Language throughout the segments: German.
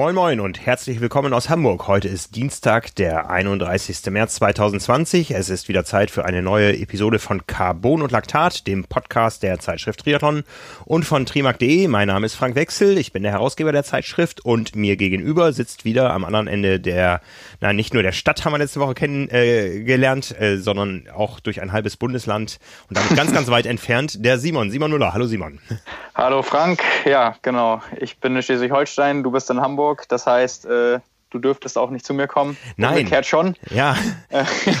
Moin Moin und herzlich willkommen aus Hamburg. Heute ist Dienstag, der 31. März 2020. Es ist wieder Zeit für eine neue Episode von Carbon und Laktat, dem Podcast der Zeitschrift Triathlon und von trimark.de. Mein Name ist Frank Wechsel, ich bin der Herausgeber der Zeitschrift und mir gegenüber sitzt wieder am anderen Ende der, na nicht nur der Stadt haben wir letzte Woche kennengelernt, äh, äh, sondern auch durch ein halbes Bundesland und damit ganz, ganz weit entfernt, der Simon. Simon Müller. Hallo Simon. Hallo Frank, ja genau. Ich bin in Schleswig-Holstein, du bist in Hamburg. Das heißt, äh, du dürftest auch nicht zu mir kommen. Nein. Umgekehrt schon. Ja.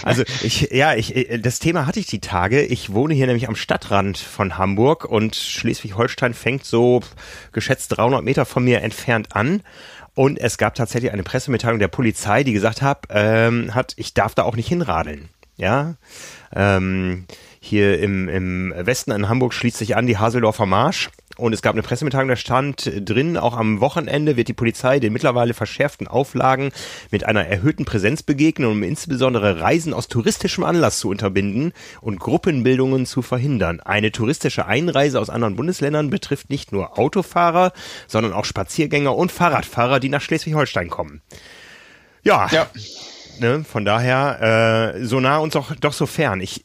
Also ich, ja, ich, äh, das Thema hatte ich die Tage. Ich wohne hier nämlich am Stadtrand von Hamburg und Schleswig-Holstein fängt so geschätzt 300 Meter von mir entfernt an. Und es gab tatsächlich eine Pressemitteilung der Polizei, die gesagt hat, ähm, hat, ich darf da auch nicht hinradeln. Ja. Ähm, hier im, im Westen in Hamburg schließt sich an die Haseldorfer Marsch und es gab eine Pressemitteilung, da stand drin, auch am Wochenende wird die Polizei den mittlerweile verschärften Auflagen mit einer erhöhten Präsenz begegnen, um insbesondere Reisen aus touristischem Anlass zu unterbinden und Gruppenbildungen zu verhindern. Eine touristische Einreise aus anderen Bundesländern betrifft nicht nur Autofahrer, sondern auch Spaziergänger und Fahrradfahrer, die nach Schleswig-Holstein kommen. Ja. ja. Ne, von daher äh, so nah und doch, doch so fern. Ich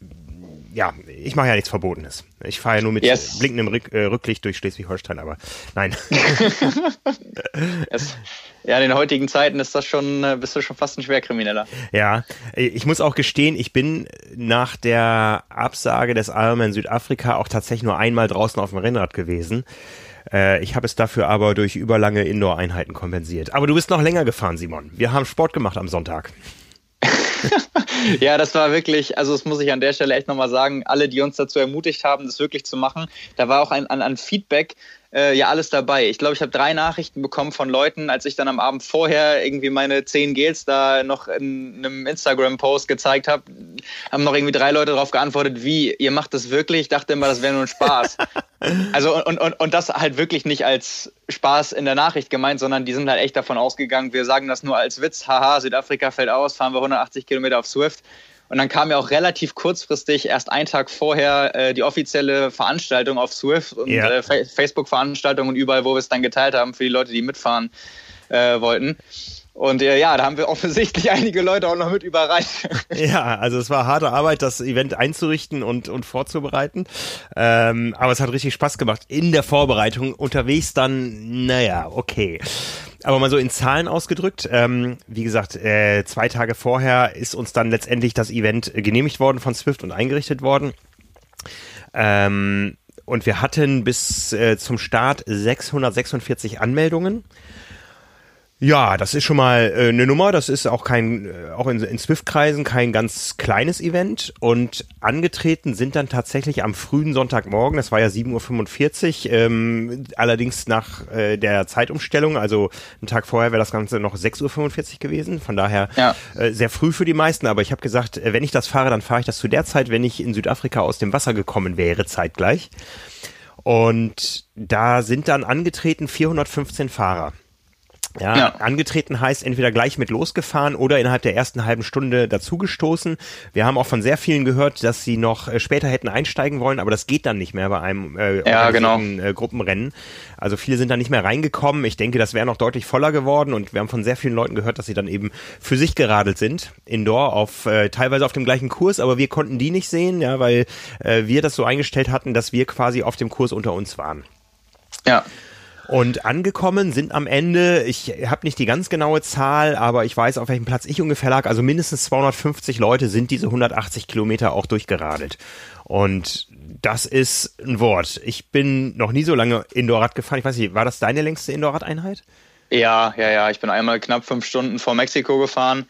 ja, ich mache ja nichts Verbotenes. Ich fahre ja nur mit yes. blinkendem Rück, äh, Rücklicht durch Schleswig-Holstein, aber nein. yes. Ja, in den heutigen Zeiten ist das schon, äh, bist du schon fast ein Schwerkrimineller. Ja, ich muss auch gestehen, ich bin nach der Absage des Ironman Südafrika auch tatsächlich nur einmal draußen auf dem Rennrad gewesen. Äh, ich habe es dafür aber durch überlange Indoor-Einheiten kompensiert. Aber du bist noch länger gefahren, Simon. Wir haben Sport gemacht am Sonntag. ja, das war wirklich, also das muss ich an der Stelle echt nochmal sagen, alle, die uns dazu ermutigt haben, das wirklich zu machen, da war auch ein, ein, ein Feedback äh, ja alles dabei. Ich glaube, ich habe drei Nachrichten bekommen von Leuten, als ich dann am Abend vorher irgendwie meine zehn Gels da noch in einem Instagram-Post gezeigt habe, haben noch irgendwie drei Leute darauf geantwortet, wie, ihr macht das wirklich? Ich dachte immer, das wäre nur ein Spaß. also und, und, und das halt wirklich nicht als Spaß in der Nachricht gemeint, sondern die sind halt echt davon ausgegangen, wir sagen das nur als Witz, haha, Südafrika fällt aus, fahren wir 180 Kilometer auf Swift. Und dann kam ja auch relativ kurzfristig, erst einen Tag vorher, äh, die offizielle Veranstaltung auf Swift und ja. äh, Facebook-Veranstaltungen und überall, wo wir es dann geteilt haben für die Leute, die mitfahren äh, wollten. Und äh, ja, da haben wir offensichtlich einige Leute auch noch mit überreicht. Ja, also es war harte Arbeit, das Event einzurichten und, und vorzubereiten. Ähm, aber es hat richtig Spaß gemacht. In der Vorbereitung unterwegs dann, naja, okay. Aber mal so in Zahlen ausgedrückt, ähm, wie gesagt, äh, zwei Tage vorher ist uns dann letztendlich das Event genehmigt worden von Swift und eingerichtet worden. Ähm, und wir hatten bis äh, zum Start 646 Anmeldungen. Ja, das ist schon mal äh, eine Nummer. Das ist auch kein, äh, auch in, in Swift-Kreisen kein ganz kleines Event. Und angetreten sind dann tatsächlich am frühen Sonntagmorgen, das war ja 7.45 Uhr, ähm, allerdings nach äh, der Zeitumstellung, also einen Tag vorher wäre das Ganze noch 6.45 Uhr gewesen. Von daher ja. äh, sehr früh für die meisten. Aber ich habe gesagt, äh, wenn ich das fahre, dann fahre ich das zu der Zeit, wenn ich in Südafrika aus dem Wasser gekommen wäre, zeitgleich. Und da sind dann angetreten 415 Fahrer. Ja, ja, angetreten heißt entweder gleich mit losgefahren oder innerhalb der ersten halben Stunde dazugestoßen. Wir haben auch von sehr vielen gehört, dass sie noch äh, später hätten einsteigen wollen, aber das geht dann nicht mehr bei einem äh, ja, genau. äh, Gruppenrennen. Also viele sind da nicht mehr reingekommen. Ich denke, das wäre noch deutlich voller geworden und wir haben von sehr vielen Leuten gehört, dass sie dann eben für sich geradelt sind, indoor auf äh, teilweise auf dem gleichen Kurs, aber wir konnten die nicht sehen, ja, weil äh, wir das so eingestellt hatten, dass wir quasi auf dem Kurs unter uns waren. Ja. Und angekommen sind am Ende, ich habe nicht die ganz genaue Zahl, aber ich weiß, auf welchem Platz ich ungefähr lag. Also mindestens 250 Leute sind diese 180 Kilometer auch durchgeradelt. Und das ist ein Wort. Ich bin noch nie so lange Indoorrad gefahren. Ich weiß nicht, war das deine längste Indoorrad-Einheit? Ja, ja, ja. Ich bin einmal knapp fünf Stunden vor Mexiko gefahren.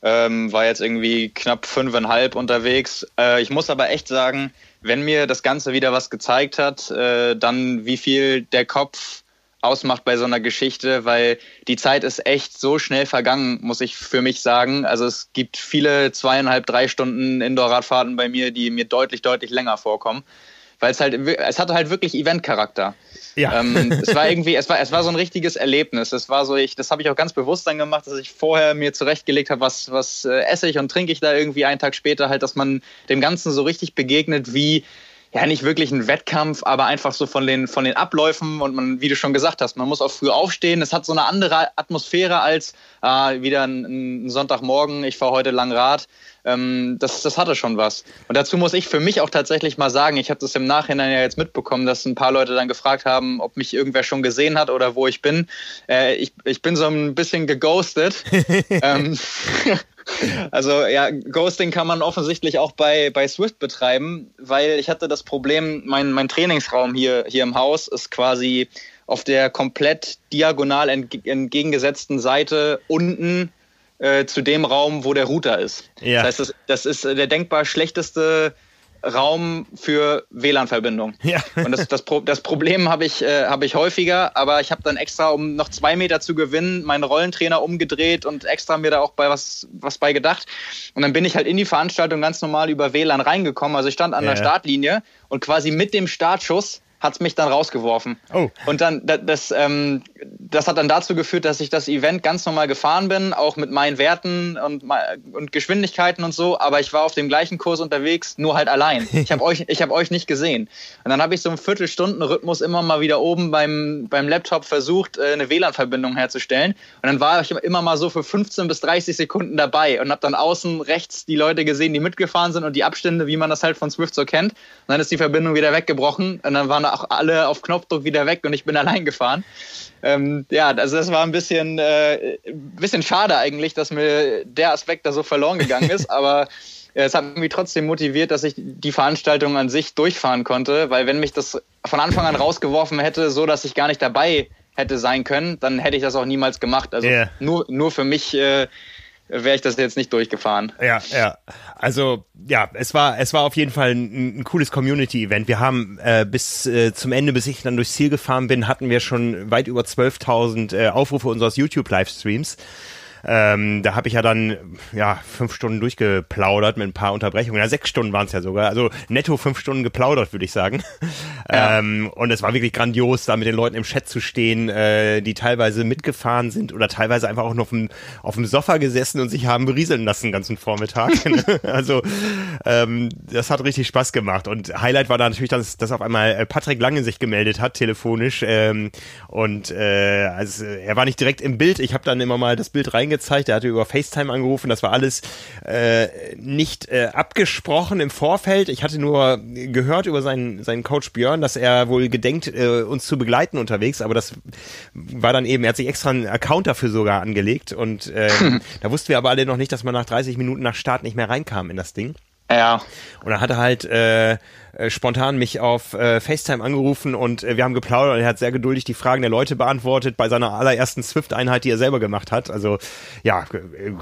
Ähm, war jetzt irgendwie knapp fünfeinhalb unterwegs. Äh, ich muss aber echt sagen, wenn mir das Ganze wieder was gezeigt hat, äh, dann wie viel der Kopf ausmacht bei so einer Geschichte, weil die Zeit ist echt so schnell vergangen, muss ich für mich sagen. Also es gibt viele zweieinhalb, drei Stunden Indoor-Radfahrten bei mir, die mir deutlich, deutlich länger vorkommen. Weil es halt, es hatte halt wirklich Event-Charakter. Ja. Ähm, es war irgendwie, es war, es war so ein richtiges Erlebnis. Es war so, ich, das habe ich auch ganz bewusst dann gemacht, dass ich vorher mir zurechtgelegt habe, was, was äh, esse ich und trinke ich da irgendwie einen Tag später halt, dass man dem Ganzen so richtig begegnet, wie ja nicht wirklich ein Wettkampf, aber einfach so von den, von den Abläufen und man, wie du schon gesagt hast, man muss auch früh aufstehen. Es hat so eine andere Atmosphäre als äh, wieder ein, ein, Sonntagmorgen, ich fahre heute lang Rad. Ähm, das, das hatte schon was. Und dazu muss ich für mich auch tatsächlich mal sagen, ich habe das im Nachhinein ja jetzt mitbekommen, dass ein paar Leute dann gefragt haben, ob mich irgendwer schon gesehen hat oder wo ich bin. Äh, ich, ich bin so ein bisschen geghostet. ähm, also ja, Ghosting kann man offensichtlich auch bei, bei Swift betreiben, weil ich hatte das Problem, mein, mein Trainingsraum hier, hier im Haus ist quasi auf der komplett diagonal entgegengesetzten Seite unten äh, zu dem Raum, wo der Router ist. Ja. Das heißt, das, das ist der denkbar schlechteste Raum für WLAN-Verbindung. Ja. Und das, das, das Problem habe ich, äh, hab ich häufiger, aber ich habe dann extra, um noch zwei Meter zu gewinnen, meinen Rollentrainer umgedreht und extra mir da auch bei was, was bei gedacht. Und dann bin ich halt in die Veranstaltung ganz normal über WLAN reingekommen. Also ich stand an ja. der Startlinie und quasi mit dem Startschuss hat es mich dann rausgeworfen. Oh. Und dann, das, ähm, das hat dann dazu geführt, dass ich das Event ganz normal gefahren bin, auch mit meinen Werten und, und Geschwindigkeiten und so, aber ich war auf dem gleichen Kurs unterwegs, nur halt allein. Ich habe euch, hab euch nicht gesehen. Und dann habe ich so einen Viertelstunden-Rhythmus immer mal wieder oben beim, beim Laptop versucht, äh, eine WLAN-Verbindung herzustellen. Und dann war ich immer mal so für 15 bis 30 Sekunden dabei und habe dann außen rechts die Leute gesehen, die mitgefahren sind und die Abstände, wie man das halt von Swift so kennt. Und dann ist die Verbindung wieder weggebrochen und dann waren auch alle auf Knopfdruck wieder weg und ich bin allein gefahren. Ähm, ja, also das war ein bisschen, äh, bisschen schade eigentlich, dass mir der Aspekt da so verloren gegangen ist, aber äh, es hat mich trotzdem motiviert, dass ich die Veranstaltung an sich durchfahren konnte, weil wenn mich das von Anfang an rausgeworfen hätte, so dass ich gar nicht dabei hätte sein können, dann hätte ich das auch niemals gemacht. Also yeah. nur, nur für mich äh, wäre ich das jetzt nicht durchgefahren. Ja, ja. Also ja, es war es war auf jeden Fall ein, ein cooles Community-Event. Wir haben äh, bis äh, zum Ende, bis ich dann durchs Ziel gefahren bin, hatten wir schon weit über 12.000 äh, Aufrufe unseres YouTube-Livestreams. Ähm, da habe ich ja dann ja fünf Stunden durchgeplaudert mit ein paar Unterbrechungen. Ja, sechs Stunden waren es ja sogar. Also netto fünf Stunden geplaudert, würde ich sagen. Ja. Ähm, und es war wirklich grandios, da mit den Leuten im Chat zu stehen, äh, die teilweise mitgefahren sind oder teilweise einfach auch noch auf dem, auf dem Sofa gesessen und sich haben berieseln lassen den ganzen Vormittag. also ähm, das hat richtig Spaß gemacht. Und Highlight war da natürlich, dass, dass auf einmal äh, Patrick Lange sich gemeldet hat, telefonisch. Ähm, und äh, also er war nicht direkt im Bild. Ich habe dann immer mal das Bild reingezogen angezeigt, er hatte über FaceTime angerufen, das war alles äh, nicht äh, abgesprochen im Vorfeld. Ich hatte nur gehört über seinen, seinen Coach Björn, dass er wohl gedenkt, äh, uns zu begleiten unterwegs, aber das war dann eben, er hat sich extra einen Account dafür sogar angelegt und äh, da wussten wir aber alle noch nicht, dass man nach 30 Minuten nach Start nicht mehr reinkam in das Ding. Ja. Und dann hat er halt äh, äh, spontan mich auf äh, FaceTime angerufen und äh, wir haben geplaudert und er hat sehr geduldig die Fragen der Leute beantwortet bei seiner allerersten Swift-Einheit, die er selber gemacht hat. Also ja, äh,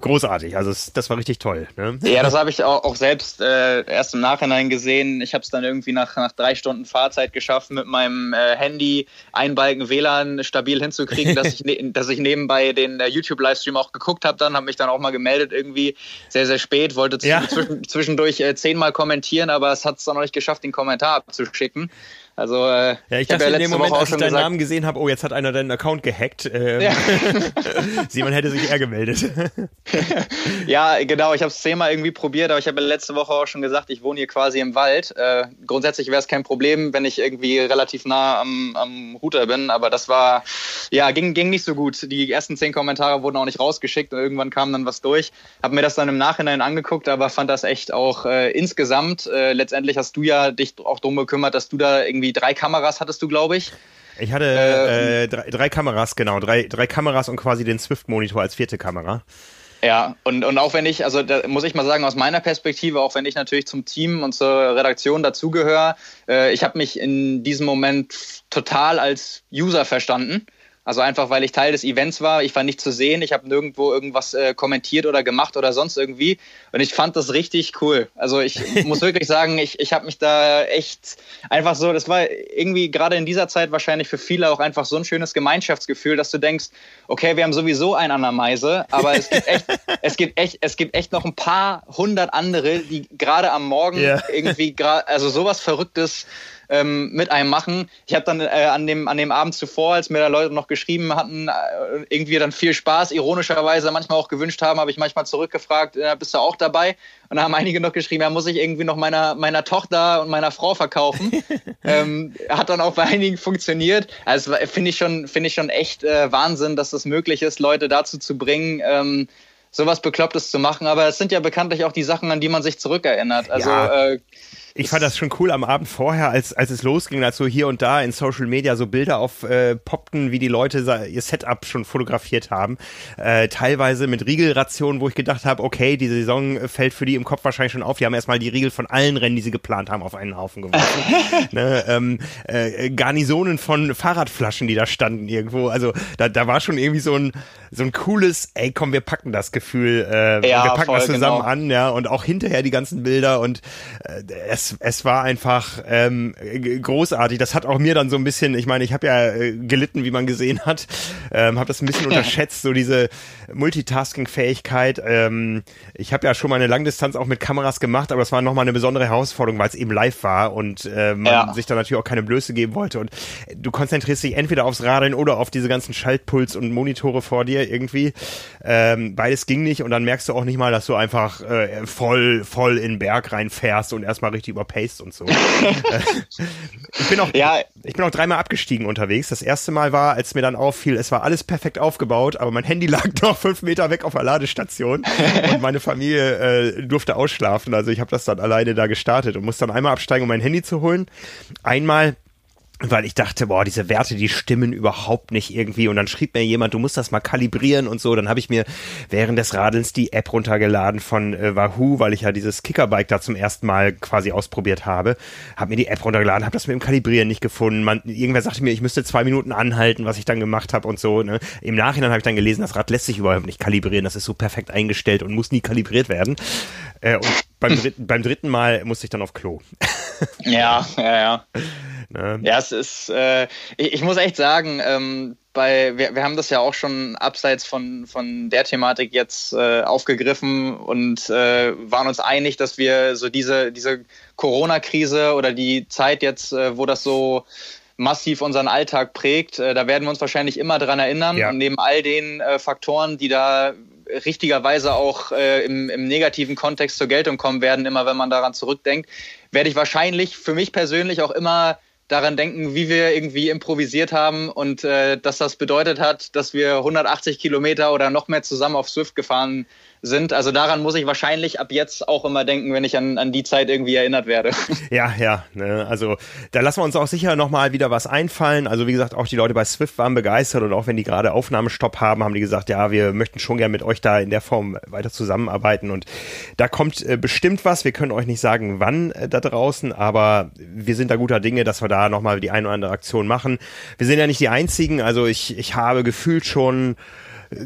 großartig. Also es, das war richtig toll. Ne? Ja, das habe ich auch, auch selbst äh, erst im Nachhinein gesehen. Ich habe es dann irgendwie nach, nach drei Stunden Fahrzeit geschafft, mit meinem äh, Handy Balken WLAN stabil hinzukriegen, dass ich, ne dass ich nebenbei den äh, YouTube-Livestream auch geguckt habe. Dann habe mich dann auch mal gemeldet irgendwie sehr, sehr spät, wollte ja. zwischendurch äh, zehnmal kommentieren, aber es hat es dann noch nicht geschafft, den Kommentar abzuschicken. Also äh, ja, ich dachte ja in dem Moment, als ich deinen gesagt, Namen gesehen habe, oh, jetzt hat einer deinen Account gehackt. Ähm, ja. Simon hätte sich eher gemeldet. ja, genau. Ich habe es zehnmal irgendwie probiert, aber ich habe letzte Woche auch schon gesagt, ich wohne hier quasi im Wald. Äh, grundsätzlich wäre es kein Problem, wenn ich irgendwie relativ nah am, am Router bin, aber das war, ja, ging, ging nicht so gut. Die ersten zehn Kommentare wurden auch nicht rausgeschickt und irgendwann kam dann was durch. Habe mir das dann im Nachhinein angeguckt, aber fand das echt auch äh, insgesamt. Äh, letztendlich hast du ja dich auch darum gekümmert, dass du da irgendwie irgendwie drei Kameras hattest du, glaube ich. Ich hatte äh, äh, drei, drei Kameras, genau. Drei, drei Kameras und quasi den Swift-Monitor als vierte Kamera. Ja, und, und auch wenn ich, also da muss ich mal sagen, aus meiner Perspektive, auch wenn ich natürlich zum Team und zur Redaktion dazugehöre, äh, ich habe mich in diesem Moment total als User verstanden. Also einfach, weil ich Teil des Events war. Ich war nicht zu sehen. Ich habe nirgendwo irgendwas äh, kommentiert oder gemacht oder sonst irgendwie. Und ich fand das richtig cool. Also ich muss wirklich sagen, ich, ich habe mich da echt einfach so, das war irgendwie gerade in dieser Zeit wahrscheinlich für viele auch einfach so ein schönes Gemeinschaftsgefühl, dass du denkst, okay, wir haben sowieso einen an der Meise, aber es gibt echt, es gibt echt, es gibt echt noch ein paar hundert andere, die gerade am Morgen yeah. irgendwie, also sowas Verrücktes ähm, mit einem machen. Ich habe dann äh, an, dem, an dem Abend zuvor, als mir da Leute noch geschrieben hatten, äh, irgendwie dann viel Spaß, ironischerweise manchmal auch gewünscht haben, habe ich manchmal zurückgefragt, äh, bist du auch dabei? Und da haben einige noch geschrieben, ja, muss ich irgendwie noch meiner, meiner Tochter und meiner Frau verkaufen. ähm, hat dann auch bei einigen funktioniert. Also finde ich schon, finde ich schon echt äh, Wahnsinn, dass das möglich ist, Leute dazu zu bringen, ähm, sowas Beklopptes zu machen. Aber es sind ja bekanntlich auch die Sachen, an die man sich zurückerinnert. Also ja. äh, ich fand das schon cool am Abend vorher, als, als es losging, als so hier und da in Social Media so Bilder auf äh, poppten, wie die Leute ihr Setup schon fotografiert haben. Äh, teilweise mit Riegelrationen, wo ich gedacht habe, okay, die Saison fällt für die im Kopf wahrscheinlich schon auf. Die haben erstmal die Riegel von allen Rennen, die sie geplant haben, auf einen Haufen geworfen. ne, ähm, äh, Garnisonen von Fahrradflaschen, die da standen irgendwo. Also da, da war schon irgendwie so ein, so ein cooles, ey komm, wir packen das Gefühl, äh, ja, wir packen das zusammen genau. an, ja, und auch hinterher die ganzen Bilder und äh, es es, war einfach ähm, großartig. Das hat auch mir dann so ein bisschen, ich meine, ich habe ja äh, gelitten, wie man gesehen hat, ähm, habe das ein bisschen unterschätzt, so diese Multitasking-Fähigkeit. Ähm, ich habe ja schon mal eine Langdistanz auch mit Kameras gemacht, aber das war nochmal eine besondere Herausforderung, weil es eben live war und äh, man ja. sich da natürlich auch keine Blöße geben wollte. Und du konzentrierst dich entweder aufs Radeln oder auf diese ganzen Schaltpuls und Monitore vor dir irgendwie. Ähm, beides ging nicht und dann merkst du auch nicht mal, dass du einfach äh, voll, voll in den Berg reinfährst und erstmal richtig überpaced und so. Äh, ich bin auch, ja. ich bin auch dreimal abgestiegen unterwegs. Das erste Mal war, als mir dann auffiel, es war alles perfekt aufgebaut, aber mein Handy lag noch fünf Meter weg auf der Ladestation und meine Familie äh, durfte ausschlafen. Also ich habe das dann alleine da gestartet und musste dann einmal absteigen, um mein Handy zu holen. Einmal weil ich dachte, boah, diese Werte, die stimmen überhaupt nicht irgendwie. Und dann schrieb mir jemand, du musst das mal kalibrieren und so. Dann habe ich mir während des Radelns die App runtergeladen von äh, Wahoo, weil ich ja dieses Kickerbike da zum ersten Mal quasi ausprobiert habe. Habe mir die App runtergeladen, habe das mit dem Kalibrieren nicht gefunden. Man, irgendwer sagte mir, ich müsste zwei Minuten anhalten, was ich dann gemacht habe und so. Ne? Im Nachhinein habe ich dann gelesen, das Rad lässt sich überhaupt nicht kalibrieren. Das ist so perfekt eingestellt und muss nie kalibriert werden. Äh, und beim, dritten, beim dritten Mal musste ich dann auf Klo. Ja, ja, ja. Ne? Ja, es ist, äh, ich, ich, muss echt sagen, ähm, bei, wir, wir haben das ja auch schon abseits von, von der Thematik jetzt äh, aufgegriffen und äh, waren uns einig, dass wir so diese, diese Corona-Krise oder die Zeit jetzt, äh, wo das so massiv unseren Alltag prägt, äh, da werden wir uns wahrscheinlich immer dran erinnern. Ja. Und neben all den äh, Faktoren, die da richtigerweise auch äh, im, im negativen Kontext zur Geltung kommen werden, immer wenn man daran zurückdenkt, werde ich wahrscheinlich für mich persönlich auch immer daran denken, wie wir irgendwie improvisiert haben und äh, dass das bedeutet hat, dass wir 180 Kilometer oder noch mehr zusammen auf Swift gefahren sind. Also daran muss ich wahrscheinlich ab jetzt auch immer denken, wenn ich an, an die Zeit irgendwie erinnert werde. Ja, ja. Ne? Also da lassen wir uns auch sicher nochmal wieder was einfallen. Also wie gesagt, auch die Leute bei Swift waren begeistert und auch wenn die gerade Aufnahmestopp haben, haben die gesagt, ja, wir möchten schon gern mit euch da in der Form weiter zusammenarbeiten und da kommt äh, bestimmt was. Wir können euch nicht sagen, wann äh, da draußen, aber wir sind da guter Dinge, dass wir da nochmal die eine oder andere Aktion machen. Wir sind ja nicht die Einzigen. Also ich, ich habe gefühlt schon äh,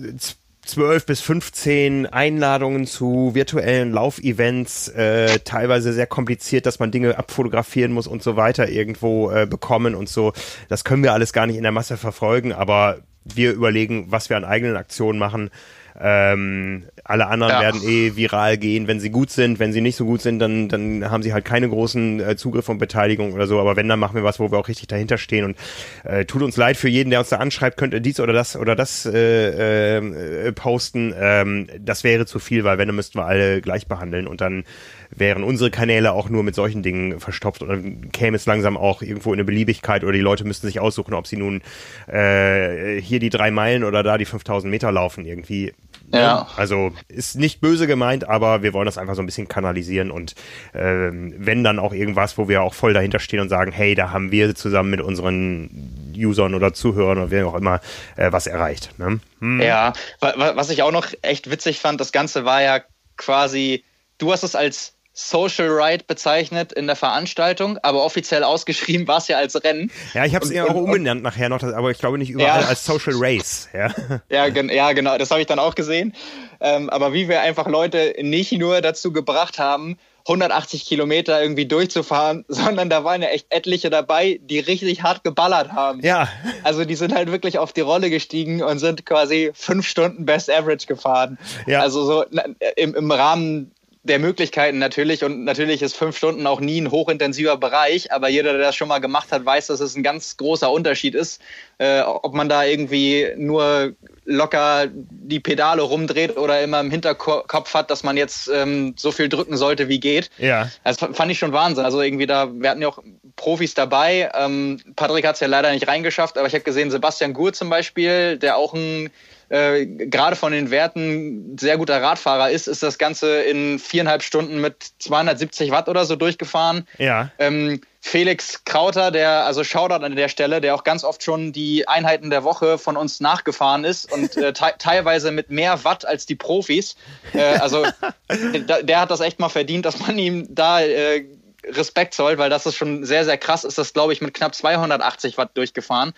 12 bis 15 Einladungen zu virtuellen Laufevents, äh, teilweise sehr kompliziert, dass man Dinge abfotografieren muss und so weiter irgendwo äh, bekommen und so. Das können wir alles gar nicht in der Masse verfolgen, aber wir überlegen, was wir an eigenen Aktionen machen. Ähm, alle anderen ja. werden eh viral gehen, wenn sie gut sind. Wenn sie nicht so gut sind, dann, dann haben sie halt keine großen äh, Zugriff und Beteiligung oder so. Aber wenn, dann machen wir was, wo wir auch richtig dahinter stehen. Und äh, tut uns leid für jeden, der uns da anschreibt, könnte dies oder das oder das äh, äh, posten. Ähm, das wäre zu viel, weil wenn, dann müssten wir alle gleich behandeln und dann wären unsere Kanäle auch nur mit solchen Dingen verstopft und dann käme es langsam auch irgendwo in eine Beliebigkeit oder die Leute müssten sich aussuchen, ob sie nun äh, hier die drei Meilen oder da die 5000 Meter laufen irgendwie. Ja. Also ist nicht böse gemeint, aber wir wollen das einfach so ein bisschen kanalisieren und äh, wenn dann auch irgendwas, wo wir auch voll dahinter stehen und sagen, hey, da haben wir zusammen mit unseren Usern oder Zuhörern oder wer auch immer äh, was erreicht. Ne? Hm. Ja, was ich auch noch echt witzig fand, das Ganze war ja quasi, du hast es als Social Ride bezeichnet in der Veranstaltung, aber offiziell ausgeschrieben war es ja als Rennen. Ja, ich habe es eher auch umbenannt nachher noch, aber ich glaube nicht überall ja. als Social Race. Ja, ja, gen ja genau, das habe ich dann auch gesehen. Ähm, aber wie wir einfach Leute nicht nur dazu gebracht haben, 180 Kilometer irgendwie durchzufahren, sondern da waren ja echt etliche dabei, die richtig hart geballert haben. Ja. Also die sind halt wirklich auf die Rolle gestiegen und sind quasi fünf Stunden Best Average gefahren. Ja. Also so im, im Rahmen der Möglichkeiten natürlich und natürlich ist fünf Stunden auch nie ein hochintensiver Bereich, aber jeder, der das schon mal gemacht hat, weiß, dass es ein ganz großer Unterschied ist, äh, ob man da irgendwie nur locker die Pedale rumdreht oder immer im Hinterkopf hat, dass man jetzt ähm, so viel drücken sollte, wie geht. Ja. Das fand ich schon Wahnsinn. Also irgendwie da, wir hatten ja auch Profis dabei. Ähm, Patrick hat es ja leider nicht reingeschafft, aber ich habe gesehen, Sebastian Gur zum Beispiel, der auch ein äh, gerade von den Werten sehr guter Radfahrer ist, ist das Ganze in viereinhalb Stunden mit 270 Watt oder so durchgefahren. Ja. Ähm, Felix Krauter, der, also Shoutout an der Stelle, der auch ganz oft schon die Einheiten der Woche von uns nachgefahren ist und äh, te teilweise mit mehr Watt als die Profis. Äh, also der, der, hat das echt mal verdient, dass man ihm da äh, Respekt zollt, weil das ist schon sehr, sehr krass. Ist das, glaube ich, mit knapp 280 Watt durchgefahren.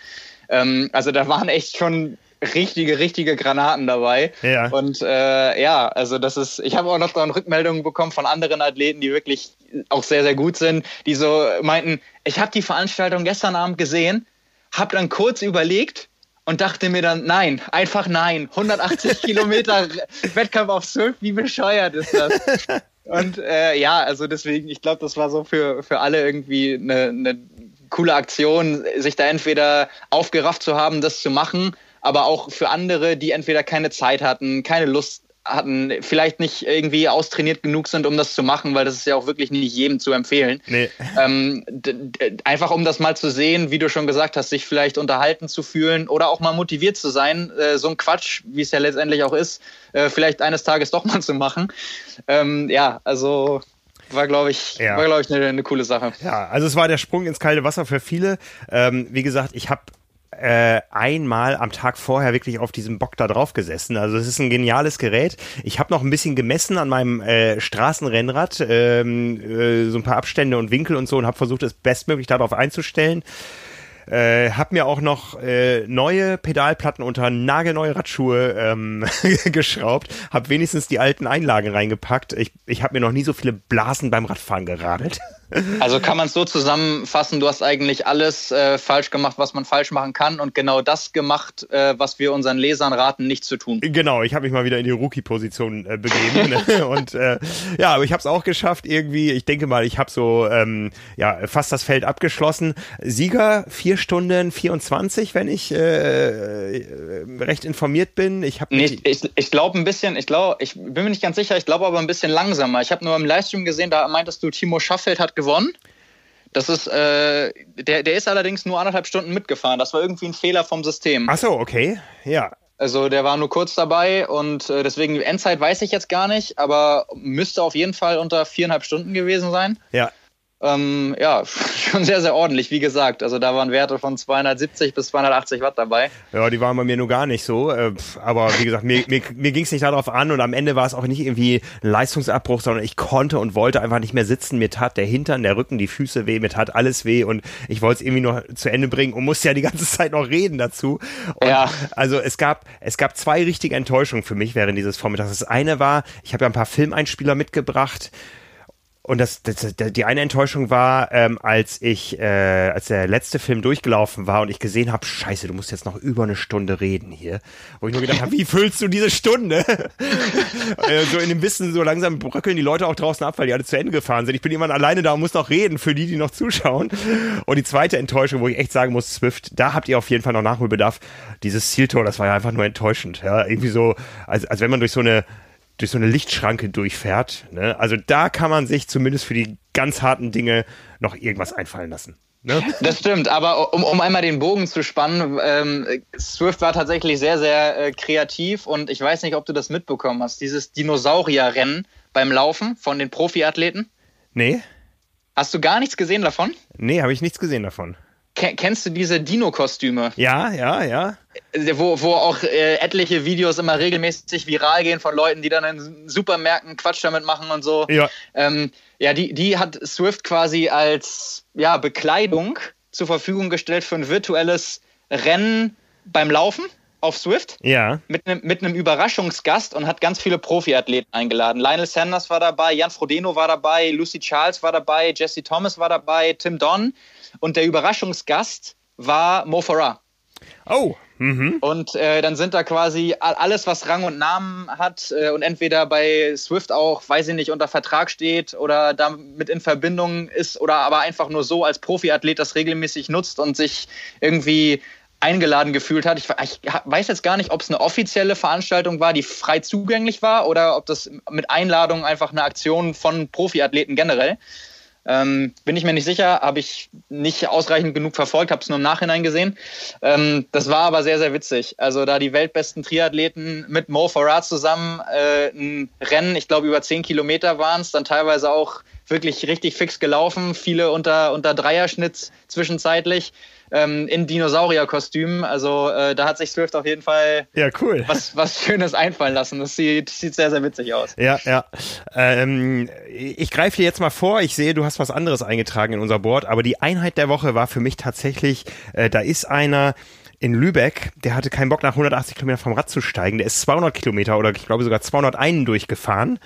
Ähm, also da waren echt schon richtige, richtige Granaten dabei. Ja. Und äh, ja, also das ist, ich habe auch noch dann Rückmeldungen bekommen von anderen Athleten, die wirklich auch sehr, sehr gut sind, die so meinten, ich habe die Veranstaltung gestern Abend gesehen, habe dann kurz überlegt und dachte mir dann, nein, einfach nein. 180 Kilometer Wettkampf auf Surf, wie bescheuert ist das? Und äh, ja, also deswegen, ich glaube, das war so für, für alle irgendwie eine, eine coole Aktion, sich da entweder aufgerafft zu haben, das zu machen aber auch für andere, die entweder keine Zeit hatten, keine Lust hatten, vielleicht nicht irgendwie austrainiert genug sind, um das zu machen, weil das ist ja auch wirklich nicht jedem zu empfehlen. Nee. Ähm, einfach um das mal zu sehen, wie du schon gesagt hast, sich vielleicht unterhalten zu fühlen oder auch mal motiviert zu sein, äh, so ein Quatsch, wie es ja letztendlich auch ist, äh, vielleicht eines Tages doch mal zu machen. Ähm, ja, also war, glaube ich, ja. war, glaube ich, eine, eine, coole Sache. Ja, also es war der Sprung ins kalte Wasser für viele. Ähm, wie gesagt, ich habe äh, einmal am Tag vorher wirklich auf diesem Bock da drauf gesessen. Also es ist ein geniales Gerät. Ich habe noch ein bisschen gemessen an meinem äh, Straßenrennrad, ähm, äh, so ein paar Abstände und Winkel und so und habe versucht, es bestmöglich darauf einzustellen. Äh, hab mir auch noch äh, neue Pedalplatten unter nagelneue Radschuhe ähm, geschraubt, hab wenigstens die alten Einlagen reingepackt. Ich, ich habe mir noch nie so viele Blasen beim Radfahren geradelt. Also kann man es so zusammenfassen, du hast eigentlich alles äh, falsch gemacht, was man falsch machen kann und genau das gemacht, äh, was wir unseren Lesern raten, nicht zu tun. Genau, ich habe mich mal wieder in die Rookie-Position äh, begeben ne? und äh, ja, aber ich habe es auch geschafft irgendwie. Ich denke mal, ich habe so ähm, ja fast das Feld abgeschlossen. Sieger vier Stunden 24, wenn ich äh, äh, recht informiert bin. Ich nee, ich, ich glaube ein bisschen, ich glaube, ich bin mir nicht ganz sicher, ich glaube aber ein bisschen langsamer. Ich habe nur im Livestream gesehen, da meintest du, Timo Schaffeld hat gewonnen gewonnen. Das ist, äh, der, der ist allerdings nur anderthalb Stunden mitgefahren. Das war irgendwie ein Fehler vom System. Ach so, okay, ja. Also der war nur kurz dabei und äh, deswegen Endzeit weiß ich jetzt gar nicht, aber müsste auf jeden Fall unter viereinhalb Stunden gewesen sein. Ja. Ähm, ja, schon sehr, sehr ordentlich, wie gesagt. Also da waren Werte von 270 bis 280 Watt dabei. Ja, die waren bei mir nur gar nicht so. Äh, aber wie gesagt, mir, mir, mir ging es nicht darauf an und am Ende war es auch nicht irgendwie ein Leistungsabbruch, sondern ich konnte und wollte einfach nicht mehr sitzen. Mir tat der Hintern, der Rücken, die Füße weh, mir tat alles weh und ich wollte es irgendwie noch zu Ende bringen und musste ja die ganze Zeit noch reden dazu. Und ja. Also es gab, es gab zwei richtige Enttäuschungen für mich während dieses Vormittags. Das eine war, ich habe ja ein paar Filmeinspieler mitgebracht und das, das, die eine Enttäuschung war, ähm, als ich, äh, als der letzte Film durchgelaufen war und ich gesehen habe, scheiße, du musst jetzt noch über eine Stunde reden hier. Wo ich nur gedacht habe, wie füllst du diese Stunde? äh, so in dem Wissen, so langsam bröckeln die Leute auch draußen ab, weil die alle zu Ende gefahren sind. Ich bin jemand alleine da und muss noch reden für die, die noch zuschauen. Und die zweite Enttäuschung, wo ich echt sagen muss, Swift, da habt ihr auf jeden Fall noch Nachholbedarf. Dieses Zieltor, das war ja einfach nur enttäuschend. Ja, irgendwie so, als, als wenn man durch so eine durch so eine Lichtschranke durchfährt. Ne? Also da kann man sich zumindest für die ganz harten Dinge noch irgendwas einfallen lassen. Ne? Das stimmt, aber um, um einmal den Bogen zu spannen, ähm, Swift war tatsächlich sehr, sehr äh, kreativ und ich weiß nicht, ob du das mitbekommen hast, dieses Dinosaurierrennen beim Laufen von den Profiathleten. Nee. Hast du gar nichts gesehen davon? Nee, habe ich nichts gesehen davon. Kennst du diese Dino-Kostüme? Ja, ja, ja. Äh, wo, wo auch äh, etliche Videos immer regelmäßig viral gehen von Leuten, die dann in Supermärkten Quatsch damit machen und so. Ja, ähm, ja die, die hat Swift quasi als ja, Bekleidung zur Verfügung gestellt für ein virtuelles Rennen beim Laufen auf Swift. Ja. Mit einem mit Überraschungsgast und hat ganz viele Profiathleten eingeladen. Lionel Sanders war dabei, Jan Frodeno war dabei, Lucy Charles war dabei, Jesse Thomas war dabei, Tim Don. Und der Überraschungsgast war Mo Farah. Oh. Mhm. Und äh, dann sind da quasi alles, was Rang und Namen hat äh, und entweder bei Swift auch, weiß ich nicht, unter Vertrag steht oder damit in Verbindung ist oder aber einfach nur so als Profiathlet das regelmäßig nutzt und sich irgendwie eingeladen gefühlt hat. Ich, ich weiß jetzt gar nicht, ob es eine offizielle Veranstaltung war, die frei zugänglich war oder ob das mit Einladung einfach eine Aktion von Profiathleten generell. Ähm, bin ich mir nicht sicher, habe ich nicht ausreichend genug verfolgt, habe es nur im Nachhinein gesehen. Ähm, das war aber sehr, sehr witzig. Also da die weltbesten Triathleten mit Mo Farah zusammen äh, ein Rennen, ich glaube über 10 Kilometer waren es, dann teilweise auch wirklich richtig fix gelaufen, viele unter, unter Dreierschnitt zwischenzeitlich ähm, in Dinosaurierkostümen. Also äh, da hat sich Swift auf jeden Fall ja, cool. was, was Schönes einfallen lassen. Das sieht, sieht sehr, sehr witzig aus. Ja, ja. Ähm, ich greife dir jetzt mal vor. Ich sehe, du hast was anderes eingetragen in unser Board, aber die Einheit der Woche war für mich tatsächlich, äh, da ist einer, in Lübeck, der hatte keinen Bock nach 180 Kilometern vom Rad zu steigen. Der ist 200 Kilometer oder ich glaube sogar 201 durchgefahren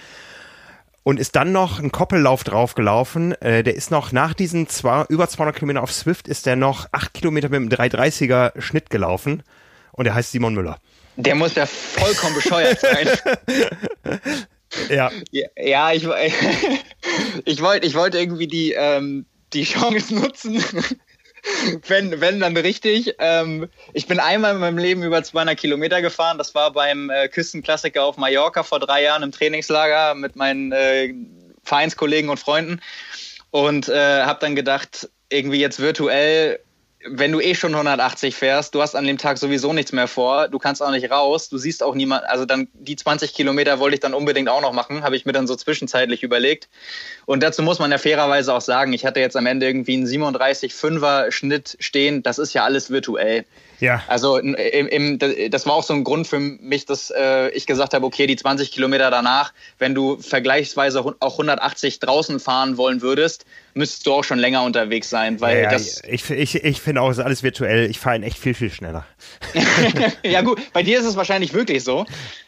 und ist dann noch ein Koppellauf draufgelaufen. Äh, der ist noch nach diesen zwei, über 200 Kilometer auf Swift ist der noch acht Kilometer mit einem 330er Schnitt gelaufen und der heißt Simon Müller. Der muss ja vollkommen bescheuert sein. ja. Ja, ich, ich wollte ich wollte irgendwie die, ähm, die Chance nutzen, wenn, wenn dann richtig. Ähm, ich bin einmal in meinem Leben über 200 Kilometer gefahren. Das war beim äh, Küstenklassiker auf Mallorca vor drei Jahren im Trainingslager mit meinen äh, Vereinskollegen und Freunden. Und äh, habe dann gedacht, irgendwie jetzt virtuell wenn du eh schon 180 fährst, du hast an dem Tag sowieso nichts mehr vor, du kannst auch nicht raus, du siehst auch niemand, also dann die 20 Kilometer wollte ich dann unbedingt auch noch machen, habe ich mir dann so zwischenzeitlich überlegt. Und dazu muss man ja fairerweise auch sagen, ich hatte jetzt am Ende irgendwie einen 37,5er Schnitt stehen, das ist ja alles virtuell. Ja. Also im, im, das war auch so ein Grund für mich, dass äh, ich gesagt habe, okay, die 20 Kilometer danach, wenn du vergleichsweise auch 180 draußen fahren wollen würdest, müsstest du auch schon länger unterwegs sein, weil ja, das. Ich, ich, ich finde auch, es ist alles virtuell. Ich fahre ihn echt viel, viel schneller. ja gut, bei dir ist es wahrscheinlich wirklich so.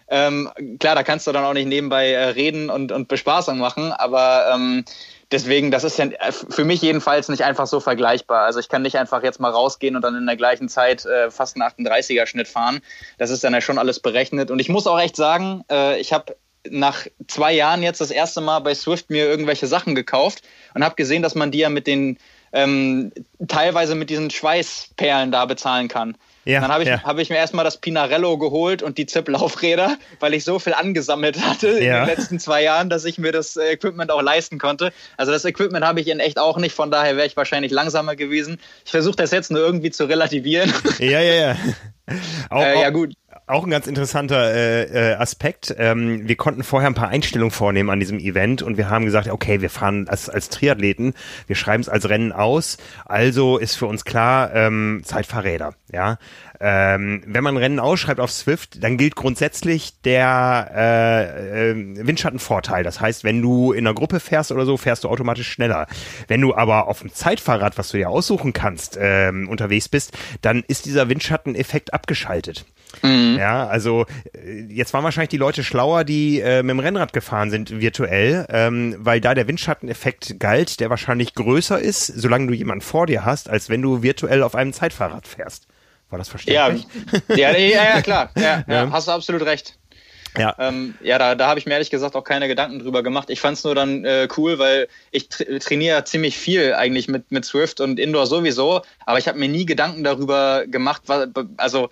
Ähm, klar, da kannst du dann auch nicht nebenbei äh, reden und, und Bespaßung machen, aber ähm, deswegen, das ist ja äh, für mich jedenfalls nicht einfach so vergleichbar. Also ich kann nicht einfach jetzt mal rausgehen und dann in der gleichen Zeit äh, fast einen 38er Schnitt fahren. Das ist dann ja schon alles berechnet. Und ich muss auch echt sagen, äh, ich habe nach zwei Jahren jetzt das erste Mal bei Swift mir irgendwelche Sachen gekauft und habe gesehen, dass man die ja mit den ähm, teilweise mit diesen Schweißperlen da bezahlen kann. Ja, dann habe ich, ja. hab ich mir erstmal das Pinarello geholt und die ZIP-Laufräder, weil ich so viel angesammelt hatte ja. in den letzten zwei Jahren, dass ich mir das äh, Equipment auch leisten konnte. Also das Equipment habe ich in echt auch nicht, von daher wäre ich wahrscheinlich langsamer gewesen. Ich versuche das jetzt nur irgendwie zu relativieren. Ja, ja, ja. Auch, äh, ja, gut auch ein ganz interessanter äh, äh, Aspekt. Ähm, wir konnten vorher ein paar Einstellungen vornehmen an diesem Event und wir haben gesagt, okay, wir fahren als, als Triathleten, wir schreiben es als Rennen aus, also ist für uns klar, ähm, Zeitfahrräder, ja. Ähm, wenn man Rennen ausschreibt auf Swift, dann gilt grundsätzlich der äh, äh, Windschattenvorteil. Das heißt, wenn du in einer Gruppe fährst oder so, fährst du automatisch schneller. Wenn du aber auf dem Zeitfahrrad, was du ja aussuchen kannst, ähm, unterwegs bist, dann ist dieser Windschatteneffekt abgeschaltet. Mhm. Ja, also äh, jetzt waren wahrscheinlich die Leute schlauer, die äh, mit dem Rennrad gefahren sind virtuell, ähm, weil da der Windschatteneffekt galt, der wahrscheinlich größer ist, solange du jemanden vor dir hast, als wenn du virtuell auf einem Zeitfahrrad fährst. War das verständlich? Ja, ja, ja, ja klar. Ja, ja, hast du absolut recht. Ja, ähm, ja da, da habe ich mir ehrlich gesagt auch keine Gedanken drüber gemacht. Ich fand es nur dann äh, cool, weil ich tra trainiere ziemlich viel eigentlich mit, mit Swift und Indoor sowieso, aber ich habe mir nie Gedanken darüber gemacht, was, also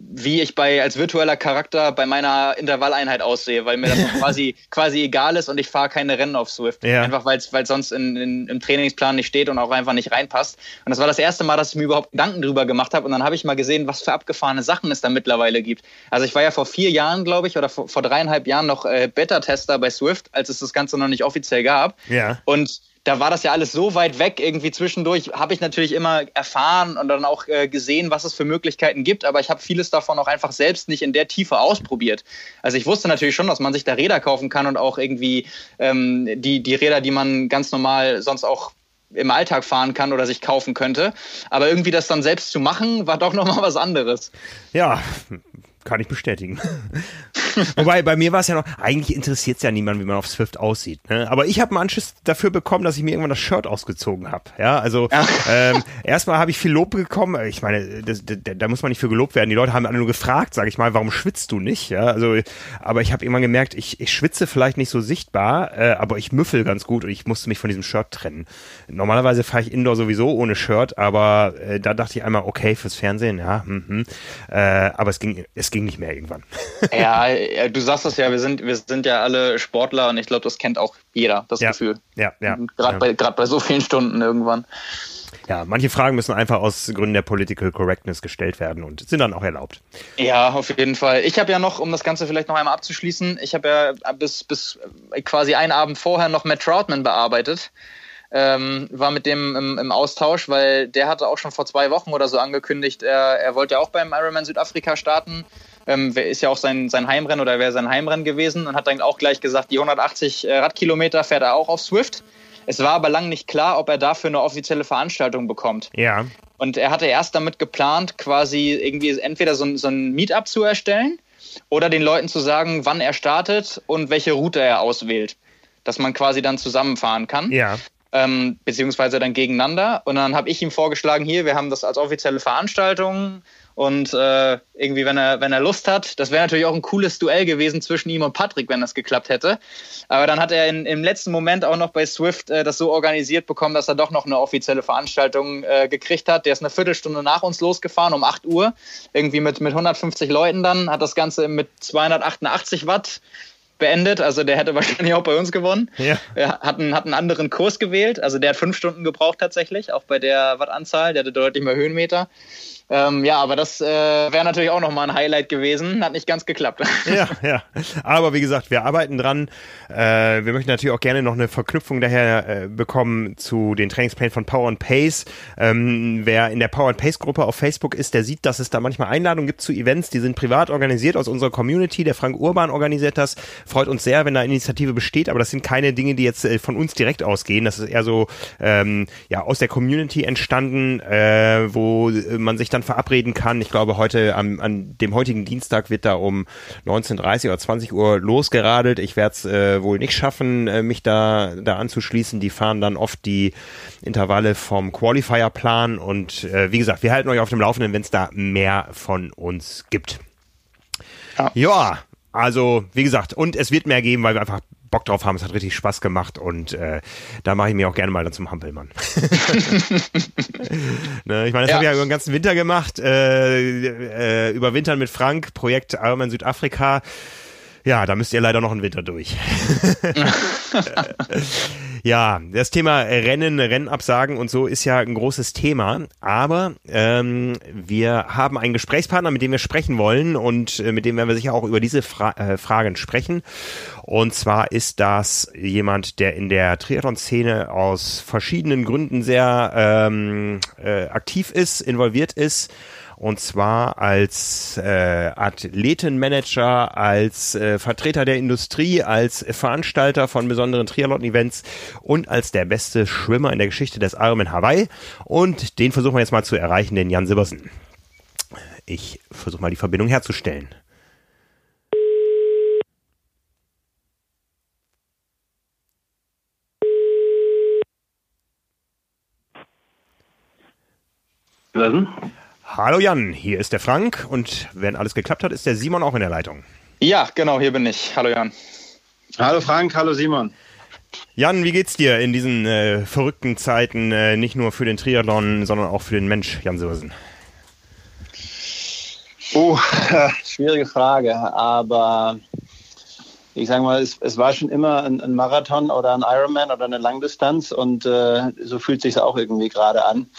wie ich bei als virtueller Charakter bei meiner Intervalleinheit aussehe, weil mir das quasi quasi egal ist und ich fahre keine Rennen auf Swift. Ja. Einfach weil es sonst in, in, im Trainingsplan nicht steht und auch einfach nicht reinpasst. Und das war das erste Mal, dass ich mir überhaupt Gedanken drüber gemacht habe. Und dann habe ich mal gesehen, was für abgefahrene Sachen es da mittlerweile gibt. Also ich war ja vor vier Jahren, glaube ich, oder vor, vor dreieinhalb Jahren noch äh, Beta-Tester bei Swift, als es das Ganze noch nicht offiziell gab. Ja. Und da war das ja alles so weit weg. Irgendwie zwischendurch habe ich natürlich immer erfahren und dann auch äh, gesehen, was es für Möglichkeiten gibt, aber ich habe vieles davon auch einfach selbst nicht in der Tiefe ausprobiert. Also ich wusste natürlich schon, dass man sich da Räder kaufen kann und auch irgendwie ähm, die, die Räder, die man ganz normal sonst auch im Alltag fahren kann oder sich kaufen könnte. Aber irgendwie das dann selbst zu machen, war doch nochmal was anderes. Ja, kann ich bestätigen. Wobei, bei mir war es ja noch, eigentlich interessiert es ja niemand, wie man auf Swift aussieht. Ne? Aber ich habe einen Anschluss dafür bekommen, dass ich mir irgendwann das Shirt ausgezogen habe. Ja, also ähm, erstmal habe ich viel Lob bekommen. Ich meine, das, das, da muss man nicht für gelobt werden. Die Leute haben alle nur gefragt, sage ich mal, warum schwitzt du nicht? Ja, also, aber ich habe irgendwann gemerkt, ich, ich schwitze vielleicht nicht so sichtbar, äh, aber ich müffel ganz gut und ich musste mich von diesem Shirt trennen. Normalerweise fahre ich Indoor sowieso ohne Shirt, aber äh, da dachte ich einmal, okay, fürs Fernsehen, ja, mhm. äh, aber es ging, es ging nicht mehr irgendwann. Ja, du sagst das ja, wir sind, wir sind ja alle Sportler und ich glaube, das kennt auch jeder, das ja. Gefühl. Ja, ja. Gerade ja. bei, grad bei so vielen Stunden irgendwann. Ja, manche Fragen müssen einfach aus Gründen der Political Correctness gestellt werden und sind dann auch erlaubt. Ja, auf jeden Fall. Ich habe ja noch, um das Ganze vielleicht noch einmal abzuschließen, ich habe ja bis, bis quasi einen Abend vorher noch Matt Troutman bearbeitet. Ähm, war mit dem im, im, Austausch, weil der hatte auch schon vor zwei Wochen oder so angekündigt, er, er wollte ja auch beim Ironman Südafrika starten. Ähm, ist ja auch sein, sein Heimrennen oder wäre sein Heimrennen gewesen und hat dann auch gleich gesagt, die 180 Radkilometer fährt er auch auf Swift. Es war aber lang nicht klar, ob er dafür eine offizielle Veranstaltung bekommt. Ja. Und er hatte erst damit geplant, quasi irgendwie entweder so, so ein Meetup zu erstellen oder den Leuten zu sagen, wann er startet und welche Route er auswählt. Dass man quasi dann zusammenfahren kann. Ja. Ähm, beziehungsweise dann gegeneinander. Und dann habe ich ihm vorgeschlagen, hier, wir haben das als offizielle Veranstaltung und äh, irgendwie, wenn er, wenn er Lust hat, das wäre natürlich auch ein cooles Duell gewesen zwischen ihm und Patrick, wenn das geklappt hätte. Aber dann hat er in, im letzten Moment auch noch bei Swift äh, das so organisiert bekommen, dass er doch noch eine offizielle Veranstaltung äh, gekriegt hat. Der ist eine Viertelstunde nach uns losgefahren, um 8 Uhr, irgendwie mit, mit 150 Leuten dann, hat das Ganze mit 288 Watt beendet. Also der hätte wahrscheinlich auch bei uns gewonnen. Ja. Er hat einen, hat einen anderen Kurs gewählt. Also der hat fünf Stunden gebraucht tatsächlich, auch bei der Wattanzahl. Der hatte deutlich mehr Höhenmeter. Ähm, ja, aber das äh, wäre natürlich auch nochmal ein Highlight gewesen. Hat nicht ganz geklappt. Ja, ja. Aber wie gesagt, wir arbeiten dran. Äh, wir möchten natürlich auch gerne noch eine Verknüpfung daher äh, bekommen zu den Trainingsplänen von Power and Pace. Ähm, wer in der Power and Pace Gruppe auf Facebook ist, der sieht, dass es da manchmal Einladungen gibt zu Events, die sind privat organisiert aus unserer Community. Der Frank Urban organisiert das. Freut uns sehr, wenn da Initiative besteht, aber das sind keine Dinge, die jetzt äh, von uns direkt ausgehen. Das ist eher so ähm, ja aus der Community entstanden, äh, wo man sich dann dann verabreden kann. Ich glaube, heute am, an dem heutigen Dienstag wird da um 19.30 oder 20 Uhr losgeradelt. Ich werde es äh, wohl nicht schaffen, äh, mich da, da anzuschließen. Die fahren dann oft die Intervalle vom Qualifier-Plan und äh, wie gesagt, wir halten euch auf dem Laufenden, wenn es da mehr von uns gibt. Ja. ja, also wie gesagt, und es wird mehr geben, weil wir einfach Bock drauf haben. Es hat richtig Spaß gemacht und äh, da mache ich mir auch gerne mal dann zum Hampelmann. ne, ich meine, das ja. habe ich ja über den ganzen Winter gemacht. Äh, äh, überwintern mit Frank, Projekt Ironman Südafrika. Ja, da müsst ihr leider noch einen Winter durch. ja, das Thema Rennen, Rennabsagen und so ist ja ein großes Thema. Aber ähm, wir haben einen Gesprächspartner, mit dem wir sprechen wollen und äh, mit dem werden wir sicher auch über diese Fra äh, Fragen sprechen. Und zwar ist das jemand, der in der Triathlon-Szene aus verschiedenen Gründen sehr ähm, äh, aktiv ist, involviert ist und zwar als äh, Athletenmanager, als äh, Vertreter der Industrie, als Veranstalter von besonderen Triathlon-Events und als der beste Schwimmer in der Geschichte des Ironman Hawaii. Und den versuchen wir jetzt mal zu erreichen, den Jan Silbersen. Ich versuche mal die Verbindung herzustellen. Silbersen? Hallo Jan, hier ist der Frank und wenn alles geklappt hat, ist der Simon auch in der Leitung. Ja, genau, hier bin ich. Hallo Jan. Hallo Frank, hallo Simon. Jan, wie geht's dir in diesen äh, verrückten Zeiten, äh, nicht nur für den Triathlon, sondern auch für den Mensch, Jan Sirsen? Oh, äh, schwierige Frage, aber ich sage mal, es, es, war schon immer ein, ein, Marathon oder ein Ironman oder eine Langdistanz und äh, so fühlt sich auch irgendwie gerade an.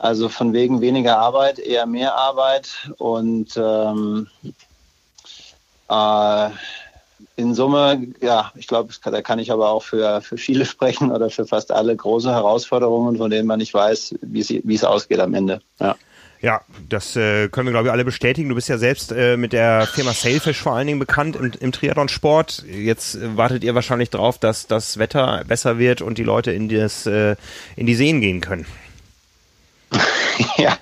Also von wegen weniger Arbeit, eher mehr Arbeit und ähm, äh, in Summe, ja, ich glaube, da kann ich aber auch für, für viele sprechen oder für fast alle große Herausforderungen, von denen man nicht weiß, wie es ausgeht am Ende. Ja. Ja, das äh, können wir, glaube ich, alle bestätigen. Du bist ja selbst äh, mit der Firma Sailfish vor allen Dingen bekannt im, im Triathlon-Sport. Jetzt äh, wartet ihr wahrscheinlich darauf, dass das Wetter besser wird und die Leute in, das, äh, in die Seen gehen können. ja,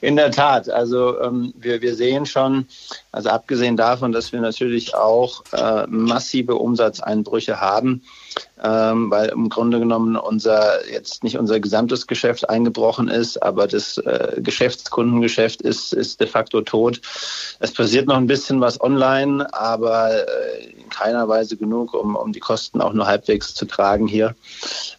in der Tat. Also ähm, wir, wir sehen schon, Also abgesehen davon, dass wir natürlich auch äh, massive Umsatzeinbrüche haben, ähm, weil im Grunde genommen unser jetzt nicht unser gesamtes Geschäft eingebrochen ist, aber das äh, Geschäftskundengeschäft ist, ist de facto tot. Es passiert noch ein bisschen was online, aber äh, in keiner Weise genug, um, um die Kosten auch nur halbwegs zu tragen hier.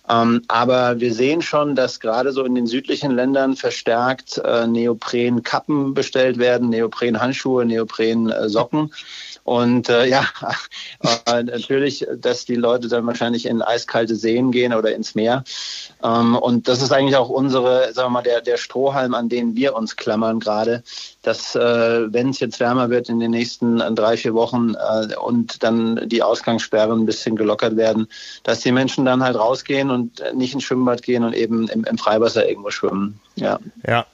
Ähm, aber wir sehen schon, dass gerade so in den südlichen Ländern verstärkt äh, Neopren-Kappen bestellt werden, Neopren-Handschuhe, Neopren-Socken. Und äh, ja, äh, natürlich, dass die Leute dann wahrscheinlich in eiskalte Seen gehen oder ins Meer. Ähm, und das ist eigentlich auch unsere, sagen wir mal, der, der Strohhalm, an den wir uns klammern gerade, dass äh, wenn es jetzt wärmer wird in den nächsten äh, drei, vier Wochen äh, und dann die Ausgangssperren ein bisschen gelockert werden, dass die Menschen dann halt rausgehen und nicht ins Schwimmbad gehen und eben im, im Freiwasser irgendwo schwimmen. Ja. Ja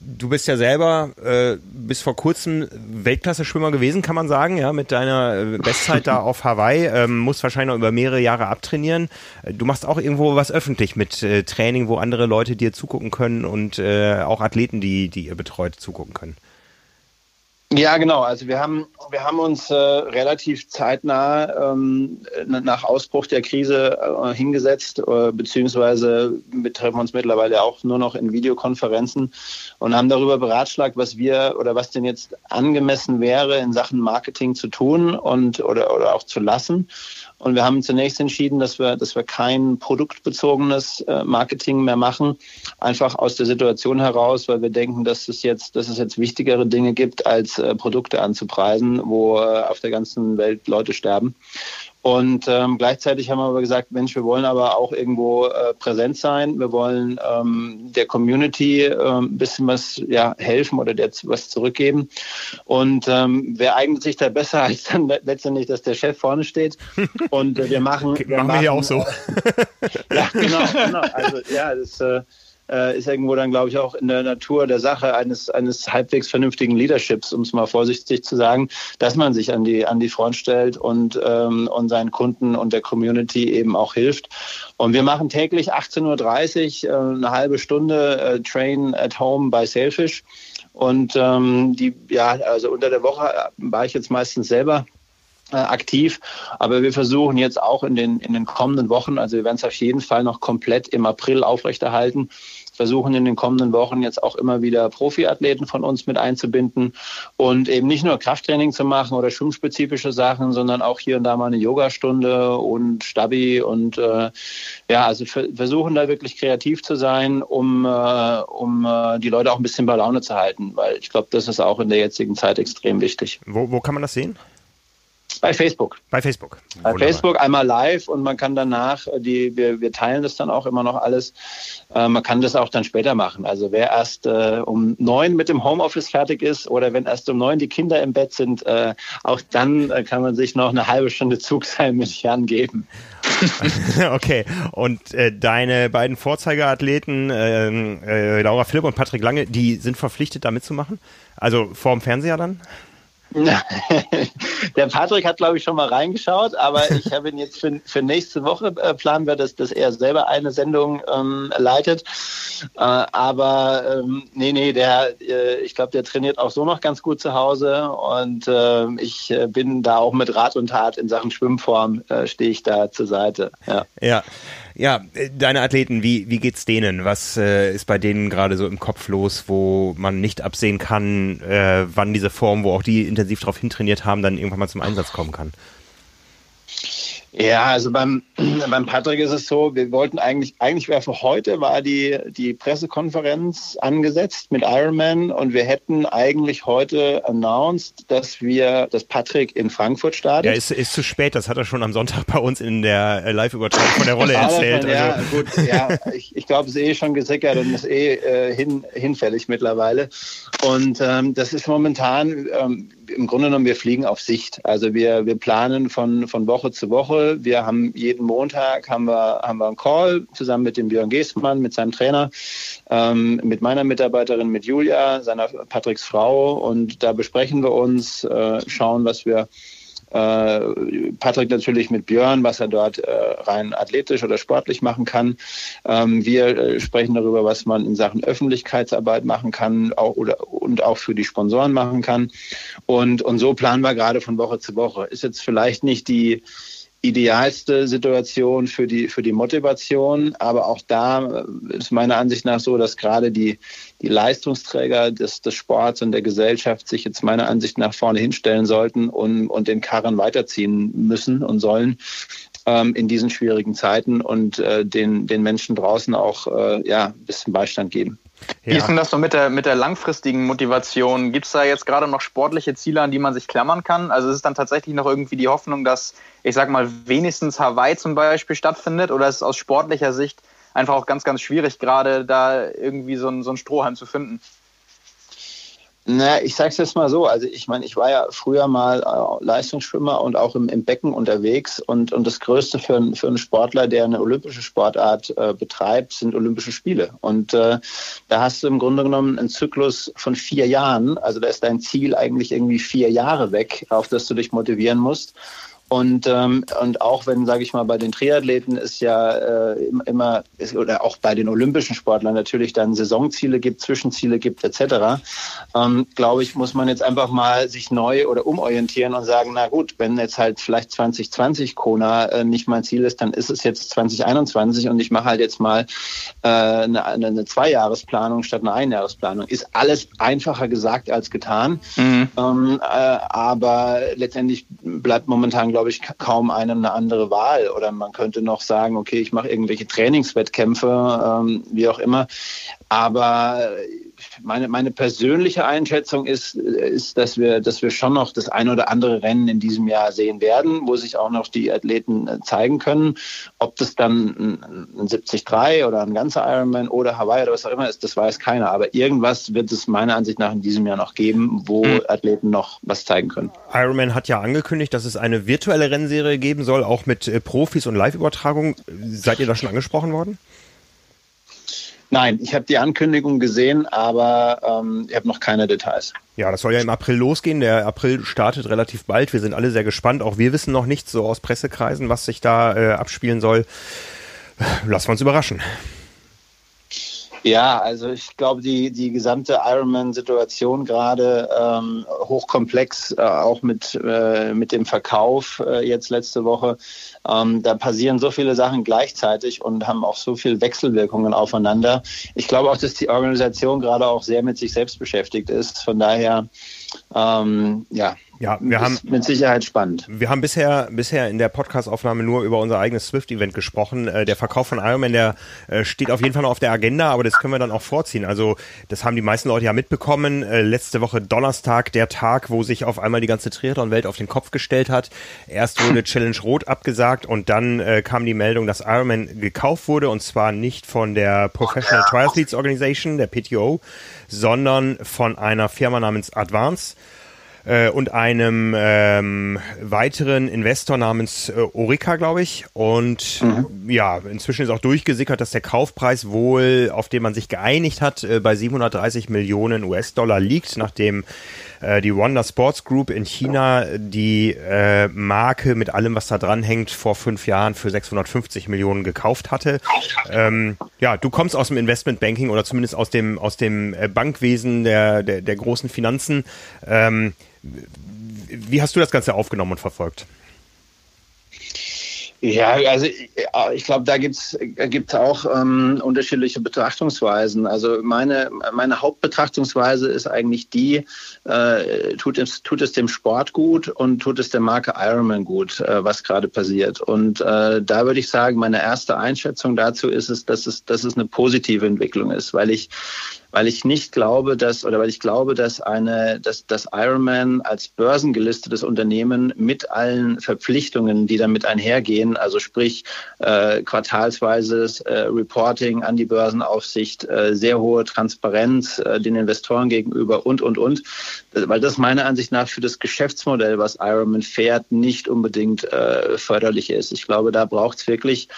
du bist ja selber äh, bis vor kurzem Weltklasse-Schwimmer gewesen, kann man sagen, ja, mit deiner äh, Bestzeit da auf Hawaii. Ähm, musst wahrscheinlich noch über mehrere Jahre abtrainieren. Äh, du machst auch irgendwo was öffentlich mit äh, Training, wo andere Leute dir zugucken können und äh, auch Athleten, die, die ihr betreut, zugucken können. Ja, genau. Also wir haben, wir haben uns äh, relativ zeitnah ähm, nach Ausbruch der Krise äh, hingesetzt, äh, beziehungsweise wir uns mittlerweile auch nur noch in Videokonferenzen und haben darüber beratschlagt, was wir oder was denn jetzt angemessen wäre, in Sachen Marketing zu tun und oder, oder auch zu lassen. Und wir haben zunächst entschieden, dass wir, dass wir kein produktbezogenes äh, Marketing mehr machen. Einfach aus der Situation heraus, weil wir denken, dass es jetzt, dass es jetzt wichtigere Dinge gibt, als äh, Produkte anzupreisen, wo äh, auf der ganzen Welt Leute sterben. Und ähm, gleichzeitig haben wir aber gesagt, Mensch, wir wollen aber auch irgendwo äh, präsent sein. Wir wollen ähm, der Community äh, ein bisschen was ja, helfen oder der was zurückgeben. Und ähm, wer eignet sich da besser, als dann letztendlich, dass der Chef vorne steht. Und äh, wir machen. Wir machen wir hier auch so. ja, genau, genau. Also ja, das äh, äh, ist irgendwo dann, glaube ich, auch in der Natur der Sache eines, eines halbwegs vernünftigen Leaderships, um es mal vorsichtig zu sagen, dass man sich an die, an die Front stellt und, ähm, und seinen Kunden und der Community eben auch hilft. Und wir machen täglich 18.30 Uhr äh, eine halbe Stunde äh, Train at Home bei Sailfish. Und ähm, die, ja, also unter der Woche war ich jetzt meistens selber äh, aktiv. Aber wir versuchen jetzt auch in den, in den kommenden Wochen, also wir werden es auf jeden Fall noch komplett im April aufrechterhalten, versuchen in den kommenden Wochen jetzt auch immer wieder Profiathleten von uns mit einzubinden und eben nicht nur Krafttraining zu machen oder schwimmspezifische Sachen, sondern auch hier und da mal eine Yogastunde und Stabi und äh, ja, also versuchen da wirklich kreativ zu sein, um, äh, um äh, die Leute auch ein bisschen bei Laune zu halten, weil ich glaube, das ist auch in der jetzigen Zeit extrem wichtig. Wo, wo kann man das sehen? Bei Facebook. Bei Facebook. Bei Wunderbar. Facebook einmal live und man kann danach, äh, die, wir, wir teilen das dann auch immer noch alles. Äh, man kann das auch dann später machen. Also wer erst äh, um neun mit dem Homeoffice fertig ist oder wenn erst um neun die Kinder im Bett sind, äh, auch dann äh, kann man sich noch eine halbe Stunde Zugseil mit Jan geben. okay. Und äh, deine beiden Vorzeigeathleten, ähm, Laura Philipp und Patrick Lange, die sind verpflichtet, da mitzumachen? Also vorm Fernseher dann? Der Patrick hat, glaube ich, schon mal reingeschaut, aber ich habe ihn jetzt für, für nächste Woche äh, planen wir, dass, dass er selber eine Sendung ähm, leitet. Äh, aber ähm, nee, nee, der, äh, ich glaube, der trainiert auch so noch ganz gut zu Hause und ähm, äh, ich bin da auch mit Rat und Tat in Sachen Schwimmform äh, stehe ich da zur Seite. Ja. ja. Ja, äh, deine Athleten, wie, wie geht's denen? Was äh, ist bei denen gerade so im Kopf los, wo man nicht absehen kann, äh, wann diese Form, wo auch die intensiv darauf hintrainiert haben, dann irgendwann mal zum Einsatz kommen kann? Ja, also beim, beim Patrick ist es so, wir wollten eigentlich, eigentlich wäre für heute war die, die Pressekonferenz angesetzt mit Ironman und wir hätten eigentlich heute announced, dass wir, dass Patrick in Frankfurt startet. Ja, ist, ist zu spät, das hat er schon am Sonntag bei uns in der Live-Übertragung von der Rolle erzählt. Man, ja, also. gut, ja, ich, ich glaube, es ist eh schon gesickert und ist eh äh, hin, hinfällig mittlerweile. Und ähm, das ist momentan, ähm, im Grunde genommen, wir fliegen auf Sicht. Also wir, wir planen von, von Woche zu Woche. Wir haben jeden Montag haben wir, haben wir einen Call zusammen mit dem Björn Geßmann, mit seinem Trainer, ähm, mit meiner Mitarbeiterin, mit Julia, seiner Patricks Frau. Und da besprechen wir uns, äh, schauen, was wir Patrick natürlich mit Björn, was er dort äh, rein athletisch oder sportlich machen kann. Ähm, wir äh, sprechen darüber, was man in Sachen Öffentlichkeitsarbeit machen kann auch, oder, und auch für die Sponsoren machen kann. Und, und so planen wir gerade von Woche zu Woche. Ist jetzt vielleicht nicht die idealste Situation für die, für die Motivation. Aber auch da ist meiner Ansicht nach so, dass gerade die, die Leistungsträger des, des Sports und der Gesellschaft sich jetzt meiner Ansicht nach vorne hinstellen sollten und, und den Karren weiterziehen müssen und sollen ähm, in diesen schwierigen Zeiten und äh, den, den Menschen draußen auch äh, ja, ein bisschen Beistand geben. Ja. Wie ist denn das so mit der, mit der langfristigen Motivation? Gibt es da jetzt gerade noch sportliche Ziele, an die man sich klammern kann? Also ist es dann tatsächlich noch irgendwie die Hoffnung, dass, ich sag mal, wenigstens Hawaii zum Beispiel stattfindet? Oder ist es aus sportlicher Sicht einfach auch ganz, ganz schwierig, gerade da irgendwie so ein, so ein Strohhalm zu finden? Na, ich sag's jetzt mal so. Also ich meine, ich war ja früher mal äh, Leistungsschwimmer und auch im, im Becken unterwegs und, und das Größte für, für einen Sportler, der eine olympische Sportart äh, betreibt, sind Olympische Spiele. Und äh, da hast du im Grunde genommen einen Zyklus von vier Jahren. Also da ist dein Ziel eigentlich irgendwie vier Jahre weg, auf das du dich motivieren musst. Und, ähm, und auch wenn, sage ich mal, bei den Triathleten es ja äh, immer, ist, oder auch bei den olympischen Sportlern natürlich dann Saisonziele gibt, Zwischenziele gibt, etc., ähm, glaube ich, muss man jetzt einfach mal sich neu oder umorientieren und sagen, na gut, wenn jetzt halt vielleicht 2020 Kona äh, nicht mein Ziel ist, dann ist es jetzt 2021 und ich mache halt jetzt mal äh, eine, eine Zweijahresplanung statt eine Einjahresplanung. Ist alles einfacher gesagt als getan. Mhm. Ähm, äh, aber letztendlich bleibt momentan, glaube ich, kaum einem eine andere Wahl. Oder man könnte noch sagen, okay, ich mache irgendwelche Trainingswettkämpfe, ähm, wie auch immer. Aber meine, meine persönliche Einschätzung ist, ist, dass wir, dass wir schon noch das ein oder andere Rennen in diesem Jahr sehen werden, wo sich auch noch die Athleten äh, zeigen können. Ob das dann ein 73 oder ein ganzer Ironman oder Hawaii oder was auch immer ist, das weiß keiner. Aber irgendwas wird es meiner Ansicht nach in diesem Jahr noch geben, wo mhm. Athleten noch was zeigen können. Ironman hat ja angekündigt, dass es eine virtuelle Rennserie geben soll, auch mit äh, Profis und Live-Übertragung. Seid ihr da schon angesprochen worden? Nein, ich habe die Ankündigung gesehen, aber ähm, ich habe noch keine Details. Ja, das soll ja im April losgehen. Der April startet relativ bald. Wir sind alle sehr gespannt. Auch wir wissen noch nichts so aus Pressekreisen, was sich da äh, abspielen soll. Lassen wir uns überraschen. Ja, also ich glaube, die, die gesamte Ironman-Situation gerade ähm, hochkomplex, äh, auch mit, äh, mit dem Verkauf äh, jetzt letzte Woche. Ähm, da passieren so viele Sachen gleichzeitig und haben auch so viele Wechselwirkungen aufeinander. Ich glaube auch, dass die Organisation gerade auch sehr mit sich selbst beschäftigt ist. Von daher, ähm, ja, ja, wir haben mit Sicherheit spannend. Wir haben bisher bisher in der Podcastaufnahme nur über unser eigenes Swift-Event gesprochen. Äh, der Verkauf von Ironman, der äh, steht auf jeden Fall noch auf der Agenda, aber das können wir dann auch vorziehen. Also das haben die meisten Leute ja mitbekommen. Äh, letzte Woche Donnerstag, der Tag, wo sich auf einmal die ganze Triathlon-Welt auf den Kopf gestellt hat. Erst wurde Challenge Rot abgesagt und dann kam die Meldung, dass Ironman gekauft wurde und zwar nicht von der Professional Triathletes Organization, der PTO, sondern von einer Firma namens Advance äh, und einem ähm, weiteren Investor namens äh, Orica, glaube ich. Und mhm. ja, inzwischen ist auch durchgesickert, dass der Kaufpreis wohl, auf den man sich geeinigt hat, äh, bei 730 Millionen US-Dollar liegt, nachdem äh, die Wonder Sports Group in China die äh, Marke mit allem, was da dran hängt, vor fünf Jahren für 650 Millionen gekauft hatte. Ähm, ja, du kommst aus dem Investmentbanking oder zumindest aus dem aus dem äh, Bankwesen der der, der großen Finanzen. Ähm, wie hast du das Ganze aufgenommen und verfolgt? Ja, also ich glaube, da gibt's gibt's auch ähm, unterschiedliche Betrachtungsweisen. Also meine, meine Hauptbetrachtungsweise ist eigentlich die, äh, tut, es, tut es dem Sport gut und tut es der Marke Ironman gut, äh, was gerade passiert. Und äh, da würde ich sagen, meine erste Einschätzung dazu ist es, dass es, dass es eine positive Entwicklung ist, weil ich weil ich nicht glaube, dass oder weil ich glaube, dass eine, dass das Ironman als börsengelistetes Unternehmen mit allen Verpflichtungen, die damit einhergehen, also sprich äh, quartalsweises äh, Reporting an die Börsenaufsicht, äh, sehr hohe Transparenz äh, den Investoren gegenüber und und und, weil das meiner Ansicht nach für das Geschäftsmodell, was Ironman fährt, nicht unbedingt äh, förderlich ist. Ich glaube, da braucht es wirklich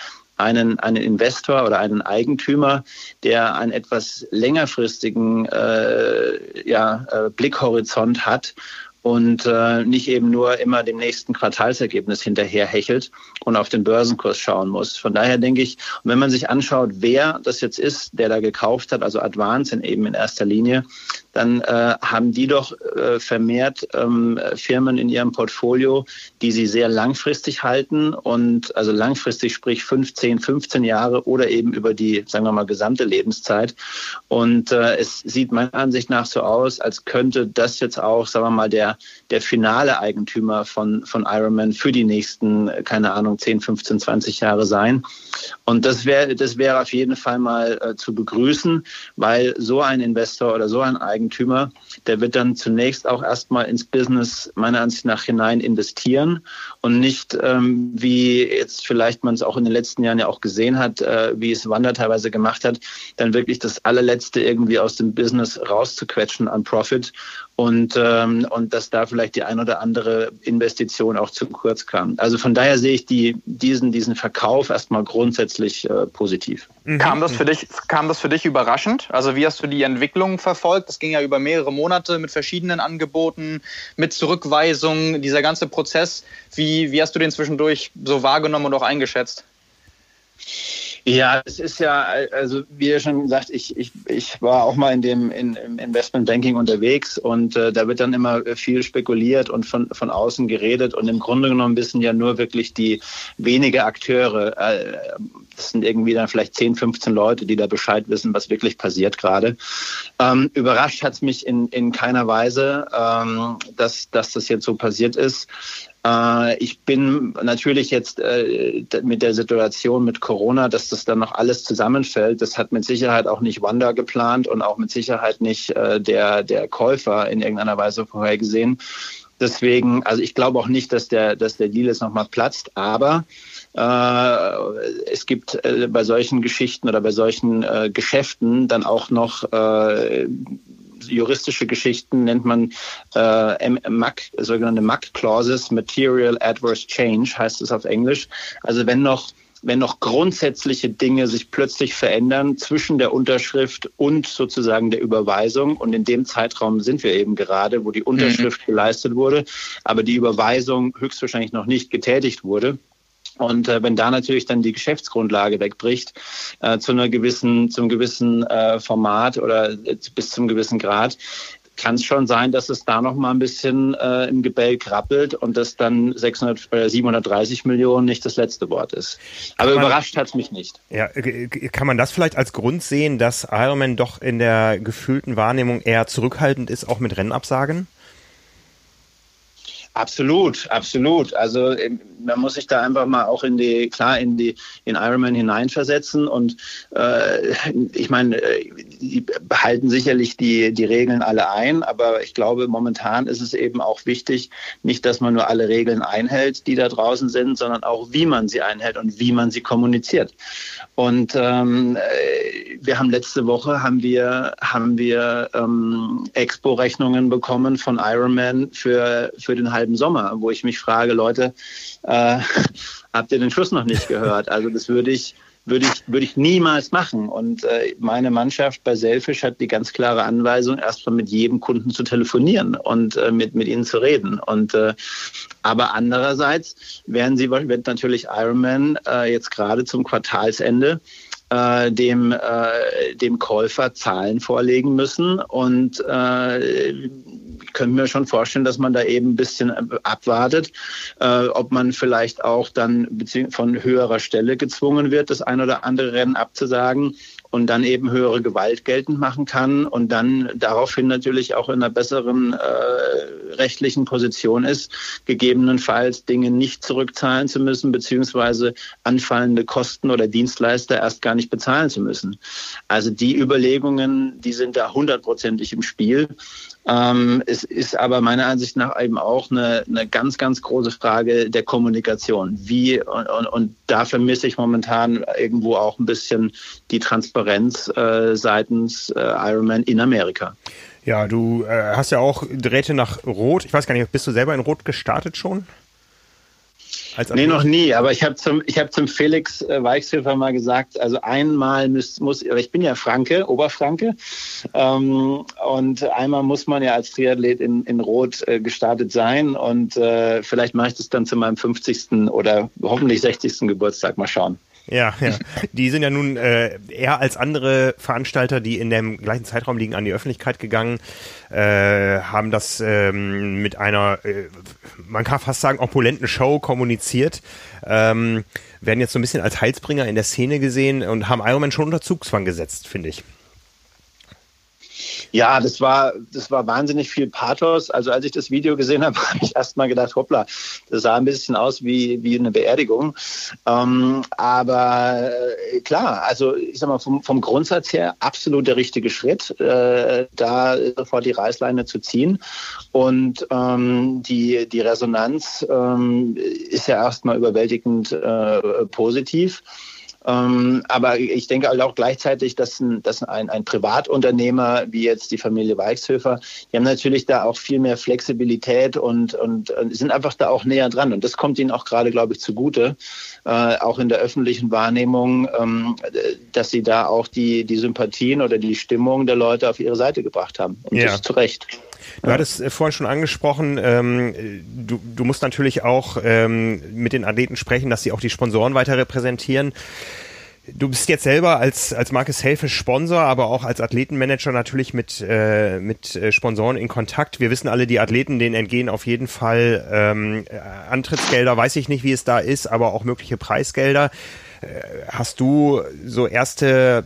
einen, einen Investor oder einen Eigentümer, der einen etwas längerfristigen äh, ja, äh, Blickhorizont hat und äh, nicht eben nur immer dem nächsten Quartalsergebnis hinterher hechelt und auf den Börsenkurs schauen muss. Von daher denke ich, wenn man sich anschaut, wer das jetzt ist, der da gekauft hat, also Advance in eben in erster Linie, dann äh, haben die doch äh, vermehrt ähm, Firmen in ihrem Portfolio, die sie sehr langfristig halten und also langfristig sprich 15, 15 Jahre oder eben über die, sagen wir mal, gesamte Lebenszeit. Und äh, es sieht meiner Ansicht nach so aus, als könnte das jetzt auch, sagen wir mal, der, der finale Eigentümer von, von Ironman für die nächsten, keine Ahnung, 10, 15, 20 Jahre sein. Und das wäre das wäre auf jeden Fall mal äh, zu begrüßen, weil so ein Investor oder so ein Eigentümer, der wird dann zunächst auch erstmal ins Business meiner Ansicht nach hinein investieren und nicht ähm, wie jetzt vielleicht man es auch in den letzten Jahren ja auch gesehen hat, äh, wie es Wander teilweise gemacht hat, dann wirklich das allerletzte irgendwie aus dem Business rauszuquetschen an Profit und, ähm, und dass da vielleicht die ein oder andere Investition auch zu kurz kam. Also von daher sehe ich die, diesen, diesen Verkauf erstmal grundsätzlich äh, positiv. Mhm. Kam das für dich, kam das für dich überraschend? Also wie hast du die Entwicklung verfolgt? Das ging ja über mehrere Monate mit verschiedenen Angeboten, mit Zurückweisungen, dieser ganze Prozess. Wie, wie hast du den zwischendurch so wahrgenommen und auch eingeschätzt? Ja, es ist ja, also wie ihr schon gesagt, ich, ich, ich war auch mal in dem in, im Investmentbanking unterwegs und äh, da wird dann immer viel spekuliert und von, von außen geredet und im Grunde genommen wissen ja nur wirklich die wenige Akteure, äh, das sind irgendwie dann vielleicht 10, 15 Leute, die da Bescheid wissen, was wirklich passiert gerade. Ähm, überrascht hat es mich in, in keiner Weise, ähm, dass, dass das jetzt so passiert ist. Äh, ich bin natürlich jetzt äh, mit der Situation mit Corona, dass das dann noch alles zusammenfällt. Das hat mit Sicherheit auch nicht Wanda geplant und auch mit Sicherheit nicht äh, der, der Käufer in irgendeiner Weise vorhergesehen. Deswegen, also ich glaube auch nicht, dass der, dass der Deal jetzt nochmal platzt, aber es gibt bei solchen Geschichten oder bei solchen Geschäften dann auch noch juristische Geschichten nennt man äh, MAC, sogenannte MAC-Clauses, Material Adverse Change heißt es auf Englisch. Also wenn noch wenn noch grundsätzliche Dinge sich plötzlich verändern zwischen der Unterschrift und sozusagen der Überweisung. Und in dem Zeitraum sind wir eben gerade, wo die Unterschrift mhm. geleistet wurde, aber die Überweisung höchstwahrscheinlich noch nicht getätigt wurde. Und äh, wenn da natürlich dann die Geschäftsgrundlage wegbricht, äh, zu einer gewissen, zum gewissen äh, Format oder äh, bis zum gewissen Grad, kann es schon sein, dass es da noch mal ein bisschen äh, im Gebälk krabbelt und dass dann 600, äh, 730 Millionen nicht das letzte Wort ist. Aber man, überrascht hat es mich nicht. Ja, äh, kann man das vielleicht als Grund sehen, dass Ironman doch in der gefühlten Wahrnehmung eher zurückhaltend ist, auch mit Rennabsagen? Absolut, absolut. Also ähm, man muss sich da einfach mal auch in die, klar, in die, in Ironman hineinversetzen und äh, ich meine, äh, die behalten sicherlich die, die Regeln alle ein, aber ich glaube, momentan ist es eben auch wichtig, nicht, dass man nur alle Regeln einhält, die da draußen sind, sondern auch, wie man sie einhält und wie man sie kommuniziert. Und ähm, äh, wir haben letzte Woche haben wir, haben wir ähm, Expo-Rechnungen bekommen von Ironman für, für den halben Sommer, wo ich mich frage, Leute, äh, habt ihr den Schuss noch nicht gehört? Also das würde ich, würde ich, würde ich niemals machen. Und äh, meine Mannschaft bei Selfish hat die ganz klare Anweisung, erstmal mit jedem Kunden zu telefonieren und äh, mit, mit ihnen zu reden. Und äh, aber andererseits werden sie, wird natürlich Ironman äh, jetzt gerade zum Quartalsende äh, dem, äh, dem Käufer Zahlen vorlegen müssen. Und äh, können mir schon vorstellen, dass man da eben ein bisschen abwartet, äh, ob man vielleicht auch dann von höherer Stelle gezwungen wird, das ein oder andere Rennen abzusagen und dann eben höhere Gewalt geltend machen kann und dann daraufhin natürlich auch in einer besseren äh, rechtlichen Position ist, gegebenenfalls Dinge nicht zurückzahlen zu müssen, beziehungsweise anfallende Kosten oder Dienstleister erst gar nicht bezahlen zu müssen. Also die Überlegungen, die sind da hundertprozentig im Spiel. Ähm, es ist aber meiner Ansicht nach eben auch eine, eine ganz, ganz große Frage der Kommunikation. Wie und, und, und da vermisse ich momentan irgendwo auch ein bisschen die Transparenz äh, seitens äh, Ironman in Amerika. Ja, du äh, hast ja auch Drähte nach Rot. Ich weiß gar nicht, bist du selber in Rot gestartet schon? Als nee, noch nie. Aber ich habe zum, ich hab zum Felix äh, Weichshöfer mal gesagt, also einmal muss, muss ich bin ja Franke, Oberfranke. Ähm, und einmal muss man ja als Triathlet in, in Rot äh, gestartet sein. Und äh, vielleicht mache ich das dann zu meinem 50. oder hoffentlich 60. Geburtstag. Mal schauen. Ja, ja. Die sind ja nun äh, eher als andere Veranstalter, die in dem gleichen Zeitraum liegen, an die Öffentlichkeit gegangen, äh, haben das ähm, mit einer, äh, man kann fast sagen, opulenten Show kommuniziert, ähm, werden jetzt so ein bisschen als Heilsbringer in der Szene gesehen und haben Ironman schon unter Zugzwang gesetzt, finde ich. Ja, das war, das war wahnsinnig viel Pathos. Also als ich das Video gesehen habe, habe ich erst mal gedacht, hoppla, das sah ein bisschen aus wie, wie eine Beerdigung. Ähm, aber äh, klar, also ich sag mal, vom, vom Grundsatz her absolut der richtige Schritt, äh, da sofort die Reißleine zu ziehen. Und ähm, die, die Resonanz ähm, ist ja erstmal überwältigend äh, positiv. Ähm, aber ich denke halt auch gleichzeitig, dass ein, dass ein, ein Privatunternehmer wie jetzt die Familie Weichshöfer, die haben natürlich da auch viel mehr Flexibilität und, und, und sind einfach da auch näher dran. Und das kommt ihnen auch gerade, glaube ich, zugute, äh, auch in der öffentlichen Wahrnehmung, ähm, dass sie da auch die, die Sympathien oder die Stimmung der Leute auf ihre Seite gebracht haben. Und ja. das zu Recht. Du hattest äh, vorhin schon angesprochen, ähm, du, du musst natürlich auch ähm, mit den Athleten sprechen, dass sie auch die Sponsoren weiter repräsentieren. Du bist jetzt selber als, als Marcus Helfisch Sponsor, aber auch als Athletenmanager natürlich mit, äh, mit äh, Sponsoren in Kontakt. Wir wissen alle, die Athleten, denen entgehen auf jeden Fall ähm, Antrittsgelder, weiß ich nicht, wie es da ist, aber auch mögliche Preisgelder. Äh, hast du so erste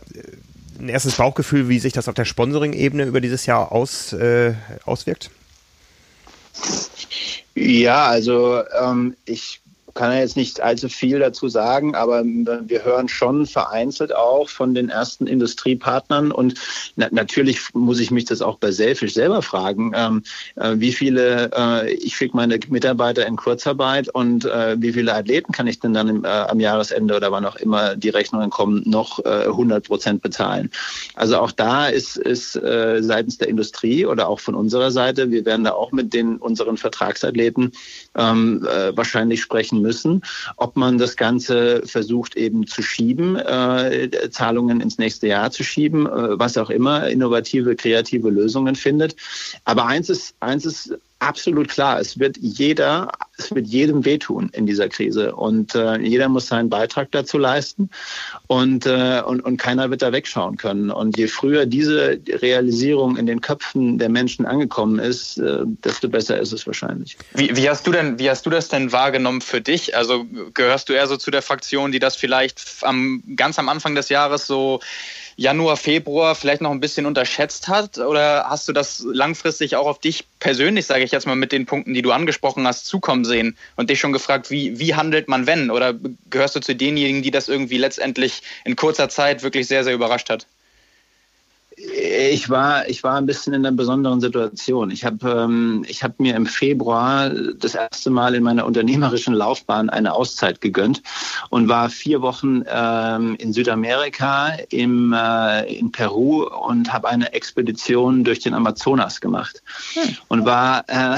ein erstes Bauchgefühl, wie sich das auf der Sponsoring-Ebene über dieses Jahr aus, äh, auswirkt? Ja, also ähm, ich kann ja jetzt nicht allzu viel dazu sagen, aber wir hören schon vereinzelt auch von den ersten Industriepartnern und na natürlich muss ich mich das auch bei Selfish selber fragen, ähm, äh, wie viele, äh, ich schicke meine Mitarbeiter in Kurzarbeit und äh, wie viele Athleten kann ich denn dann im, äh, am Jahresende oder wann auch immer die Rechnungen kommen, noch 100 äh, Prozent bezahlen. Also auch da ist, ist äh, seitens der Industrie oder auch von unserer Seite, wir werden da auch mit den unseren Vertragsathleten ähm, wahrscheinlich sprechen müssen, ob man das Ganze versucht eben zu schieben, äh, Zahlungen ins nächste Jahr zu schieben, äh, was auch immer, innovative, kreative Lösungen findet. Aber eins ist, eins ist absolut klar. Es wird jeder, es wird jedem wehtun in dieser Krise und äh, jeder muss seinen Beitrag dazu leisten und, äh, und, und keiner wird da wegschauen können. Und je früher diese Realisierung in den Köpfen der Menschen angekommen ist, äh, desto besser ist es wahrscheinlich. Wie, wie hast du denn, wie hast du das denn wahrgenommen für dich? Also gehörst du eher so zu der Fraktion, die das vielleicht am, ganz am Anfang des Jahres so Januar, Februar vielleicht noch ein bisschen unterschätzt hat? Oder hast du das langfristig auch auf dich persönlich, sage ich jetzt mal, mit den Punkten, die du angesprochen hast, zukommen sehen und dich schon gefragt, wie, wie handelt man wenn? Oder gehörst du zu denjenigen, die das irgendwie letztendlich in kurzer Zeit wirklich sehr, sehr überrascht hat? Ich war, ich war ein bisschen in einer besonderen Situation. Ich habe ähm, ich hab mir im Februar das erste Mal in meiner unternehmerischen Laufbahn eine Auszeit gegönnt und war vier Wochen ähm, in Südamerika, im, äh, in Peru und habe eine Expedition durch den Amazonas gemacht hm. und, war, äh,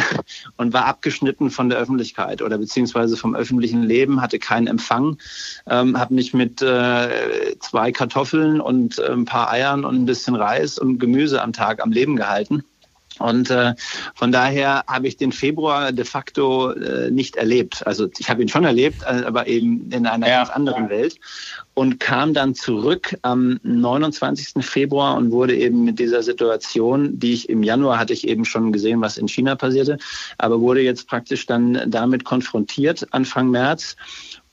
und war abgeschnitten von der Öffentlichkeit oder beziehungsweise vom öffentlichen Leben, hatte keinen Empfang, ähm, habe mich mit äh, zwei Kartoffeln und äh, ein paar Eiern und ein bisschen Reis Reis und Gemüse am Tag am Leben gehalten. Und äh, von daher habe ich den Februar de facto äh, nicht erlebt. Also ich habe ihn schon erlebt, äh, aber eben in einer ja. ganz anderen Welt. Und kam dann zurück am 29. Februar und wurde eben mit dieser Situation, die ich im Januar hatte ich eben schon gesehen, was in China passierte, aber wurde jetzt praktisch dann damit konfrontiert Anfang März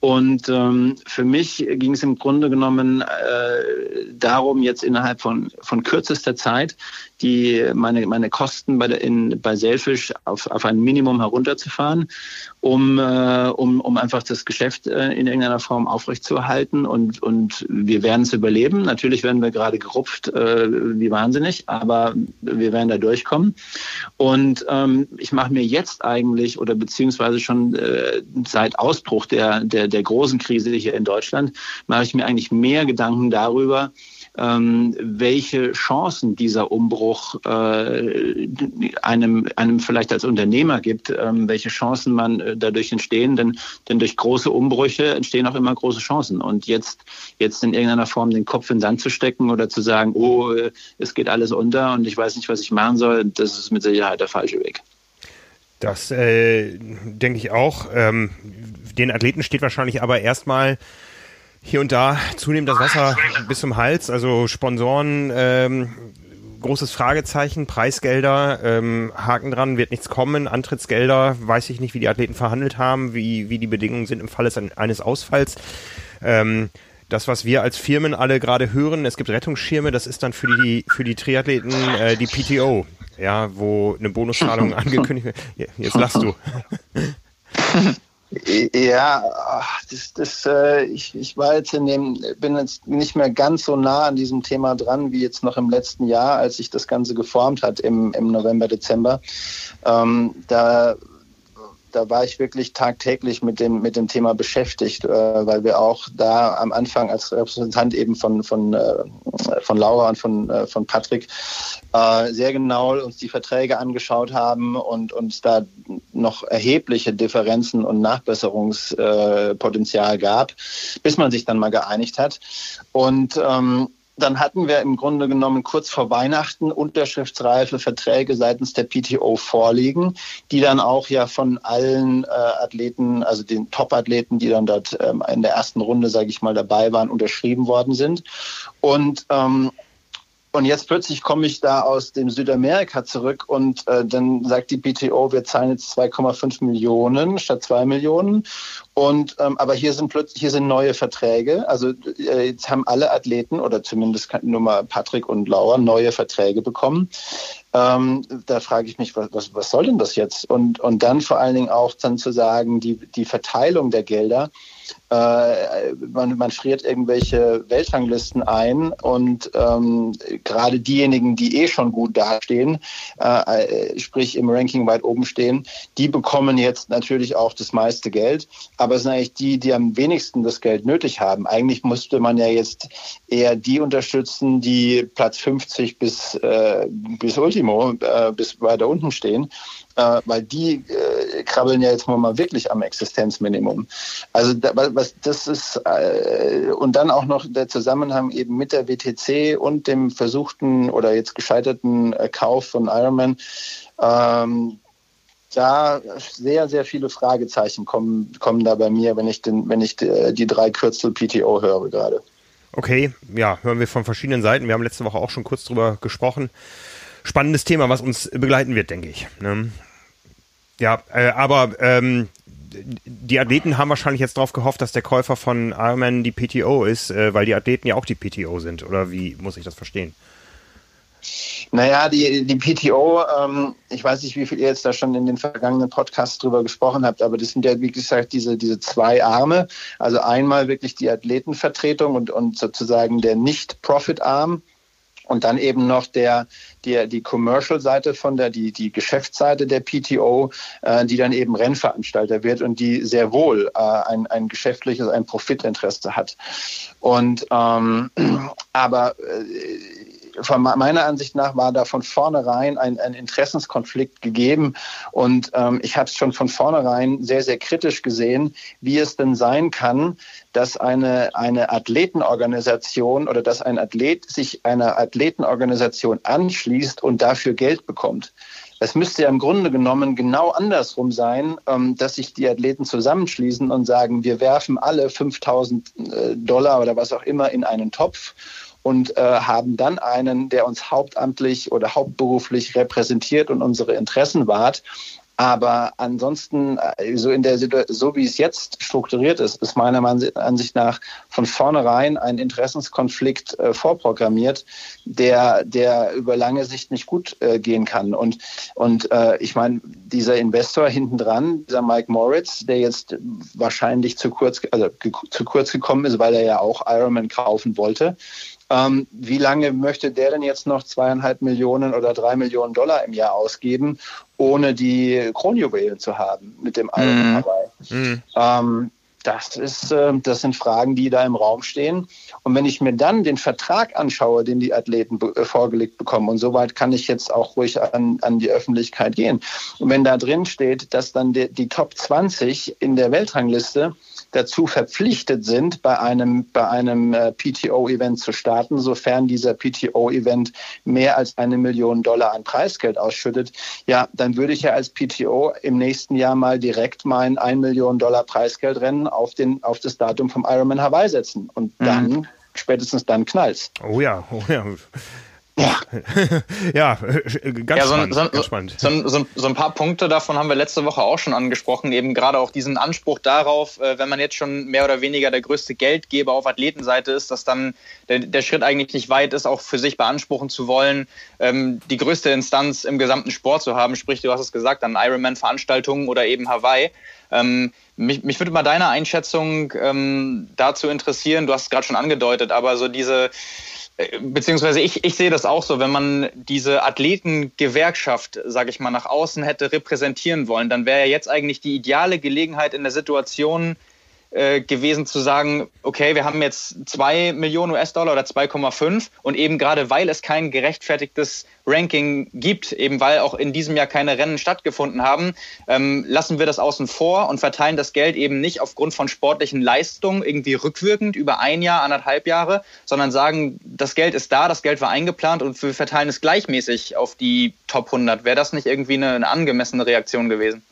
und ähm, für mich ging es im Grunde genommen äh, darum, jetzt innerhalb von, von kürzester Zeit die meine, meine Kosten bei, der, in, bei Selfish auf, auf ein Minimum herunterzufahren, um, äh, um, um einfach das Geschäft äh, in irgendeiner Form aufrechtzuerhalten. Und, und wir werden es überleben. Natürlich werden wir gerade gerupft äh, wie wahnsinnig, aber wir werden da durchkommen. Und ähm, ich mache mir jetzt eigentlich oder beziehungsweise schon äh, seit Ausbruch der, der, der großen Krise hier in Deutschland, mache ich mir eigentlich mehr Gedanken darüber, ähm, welche Chancen dieser Umbruch äh, einem, einem vielleicht als Unternehmer gibt, ähm, welche Chancen man äh, dadurch entstehen, denn, denn durch große Umbrüche entstehen auch immer große Chancen. Und jetzt, jetzt in irgendeiner Form den Kopf in den Sand zu stecken oder zu sagen, oh, es geht alles unter und ich weiß nicht, was ich machen soll, das ist mit Sicherheit der falsche Weg. Das äh, denke ich auch. Ähm, den Athleten steht wahrscheinlich aber erstmal hier und da zunehmend das Wasser bis zum Hals. Also Sponsoren, ähm, großes Fragezeichen, Preisgelder, ähm, Haken dran, wird nichts kommen, Antrittsgelder, weiß ich nicht, wie die Athleten verhandelt haben, wie, wie die Bedingungen sind im Falle eines Ausfalls. Ähm, das, was wir als Firmen alle gerade hören, es gibt Rettungsschirme, das ist dann für die, für die Triathleten äh, die PTO, ja, wo eine Bonuszahlung angekündigt wird. Jetzt lachst du. Ja, das, das, äh, ich, ich war jetzt in dem, bin jetzt nicht mehr ganz so nah an diesem Thema dran wie jetzt noch im letzten Jahr, als sich das Ganze geformt hat im, im November, Dezember. Ähm, da da war ich wirklich tagtäglich mit dem, mit dem Thema beschäftigt, äh, weil wir auch da am Anfang als Repräsentant eben von, von, äh, von Laura und von, äh, von Patrick äh, sehr genau uns die Verträge angeschaut haben und uns da noch erhebliche Differenzen und Nachbesserungspotenzial gab, bis man sich dann mal geeinigt hat. Und ähm, dann hatten wir im Grunde genommen kurz vor Weihnachten unterschriftsreife Verträge seitens der PTO vorliegen, die dann auch ja von allen äh, Athleten, also den Top-Athleten, die dann dort ähm, in der ersten Runde, sage ich mal, dabei waren, unterschrieben worden sind. Und ähm, und jetzt plötzlich komme ich da aus dem Südamerika zurück und äh, dann sagt die PTO, wir zahlen jetzt 2,5 Millionen statt 2 Millionen. Und ähm, aber hier sind plötzlich hier sind neue Verträge. Also äh, jetzt haben alle Athleten oder zumindest nur mal Patrick und Laura neue Verträge bekommen. Ähm, da frage ich mich, was, was, soll denn das jetzt? Und und dann vor allen Dingen auch dann zu sagen, die die Verteilung der Gelder äh, man, man friert irgendwelche Weltranglisten ein und ähm, gerade diejenigen, die eh schon gut dastehen, äh, sprich im Ranking weit oben stehen, die bekommen jetzt natürlich auch das meiste Geld, aber es sind eigentlich die, die am wenigsten das Geld nötig haben. Eigentlich müsste man ja jetzt eher die unterstützen, die Platz 50 bis, äh, bis Ultimo, äh, bis weiter unten stehen äh, weil die äh, krabbeln ja jetzt mal wirklich am Existenzminimum. Also da, was das ist äh, und dann auch noch der Zusammenhang eben mit der WTC und dem versuchten oder jetzt gescheiterten äh, Kauf von Ironman. Ähm, da sehr, sehr viele Fragezeichen kommen, kommen da bei mir, wenn ich, den, wenn ich die, äh, die drei Kürzel PTO höre gerade. Okay, ja, hören wir von verschiedenen Seiten. Wir haben letzte Woche auch schon kurz drüber gesprochen spannendes Thema, was uns begleiten wird, denke ich. Ne? Ja, äh, aber ähm, die Athleten haben wahrscheinlich jetzt darauf gehofft, dass der Käufer von Ironman die PTO ist, äh, weil die Athleten ja auch die PTO sind. Oder wie muss ich das verstehen? Naja, die, die PTO, ähm, ich weiß nicht, wie viel ihr jetzt da schon in den vergangenen Podcasts drüber gesprochen habt, aber das sind ja, wie gesagt, diese, diese zwei Arme. Also einmal wirklich die Athletenvertretung und, und sozusagen der Nicht-Profit-Arm und dann eben noch der, die, die Commercial-Seite von der, die, die Geschäftsseite der PTO, äh, die dann eben Rennveranstalter wird und die sehr wohl äh, ein, ein geschäftliches, ein Profitinteresse hat. Und ähm, aber äh, von meiner Ansicht nach war da von vornherein ein, ein Interessenskonflikt gegeben. Und ähm, ich habe es schon von vornherein sehr, sehr kritisch gesehen, wie es denn sein kann, dass eine, eine Athletenorganisation oder dass ein Athlet sich einer Athletenorganisation anschließt und dafür Geld bekommt. Es müsste ja im Grunde genommen genau andersrum sein, ähm, dass sich die Athleten zusammenschließen und sagen, wir werfen alle 5000 äh, Dollar oder was auch immer in einen Topf und äh, haben dann einen, der uns hauptamtlich oder hauptberuflich repräsentiert und unsere Interessen wahrt. Aber ansonsten, äh, so in der so wie es jetzt strukturiert ist, ist meiner Ansicht nach von vornherein ein Interessenskonflikt äh, vorprogrammiert, der, der über lange Sicht nicht gut äh, gehen kann. Und, und äh, ich meine, dieser Investor hinten dran, dieser Mike Moritz, der jetzt wahrscheinlich zu kurz, also zu kurz gekommen ist, weil er ja auch Ironman kaufen wollte, ähm, wie lange möchte der denn jetzt noch zweieinhalb Millionen oder drei Millionen Dollar im Jahr ausgeben, ohne die Kronjuwelen zu haben mit dem Iron mhm. dabei? Mhm. Ähm, das, ist, äh, das sind Fragen, die da im Raum stehen. Und wenn ich mir dann den Vertrag anschaue, den die Athleten äh, vorgelegt bekommen, und soweit kann ich jetzt auch ruhig an, an die Öffentlichkeit gehen. Und wenn da drin steht, dass dann die, die Top 20 in der Weltrangliste dazu verpflichtet sind, bei einem, bei einem äh, PTO-Event zu starten, sofern dieser PTO-Event mehr als eine Million Dollar an Preisgeld ausschüttet, ja, dann würde ich ja als PTO im nächsten Jahr mal direkt mein 1 Million Dollar Preisgeldrennen auf, den, auf das Datum vom Ironman Hawaii setzen. Und mhm. dann, mhm. spätestens dann knallt's. Oh ja, oh ja. Ja, ja ganz, ja, so, spannend, so, ganz spannend. So, so, so, ein paar Punkte davon haben wir letzte Woche auch schon angesprochen. Eben gerade auch diesen Anspruch darauf, äh, wenn man jetzt schon mehr oder weniger der größte Geldgeber auf Athletenseite ist, dass dann der, der Schritt eigentlich nicht weit ist, auch für sich beanspruchen zu wollen, ähm, die größte Instanz im gesamten Sport zu haben. Sprich, du hast es gesagt, an Ironman-Veranstaltungen oder eben Hawaii. Ähm, mich, mich würde mal deine Einschätzung ähm, dazu interessieren. Du hast es gerade schon angedeutet, aber so diese beziehungsweise ich, ich sehe das auch so, wenn man diese Athletengewerkschaft, sage ich mal, nach außen hätte repräsentieren wollen, dann wäre ja jetzt eigentlich die ideale Gelegenheit in der Situation, äh, gewesen zu sagen, okay, wir haben jetzt zwei Millionen US-Dollar oder 2,5 und eben gerade weil es kein gerechtfertigtes Ranking gibt, eben weil auch in diesem Jahr keine Rennen stattgefunden haben, ähm, lassen wir das außen vor und verteilen das Geld eben nicht aufgrund von sportlichen Leistungen irgendwie rückwirkend über ein Jahr, anderthalb Jahre, sondern sagen, das Geld ist da, das Geld war eingeplant und wir verteilen es gleichmäßig auf die Top 100. Wäre das nicht irgendwie eine, eine angemessene Reaktion gewesen?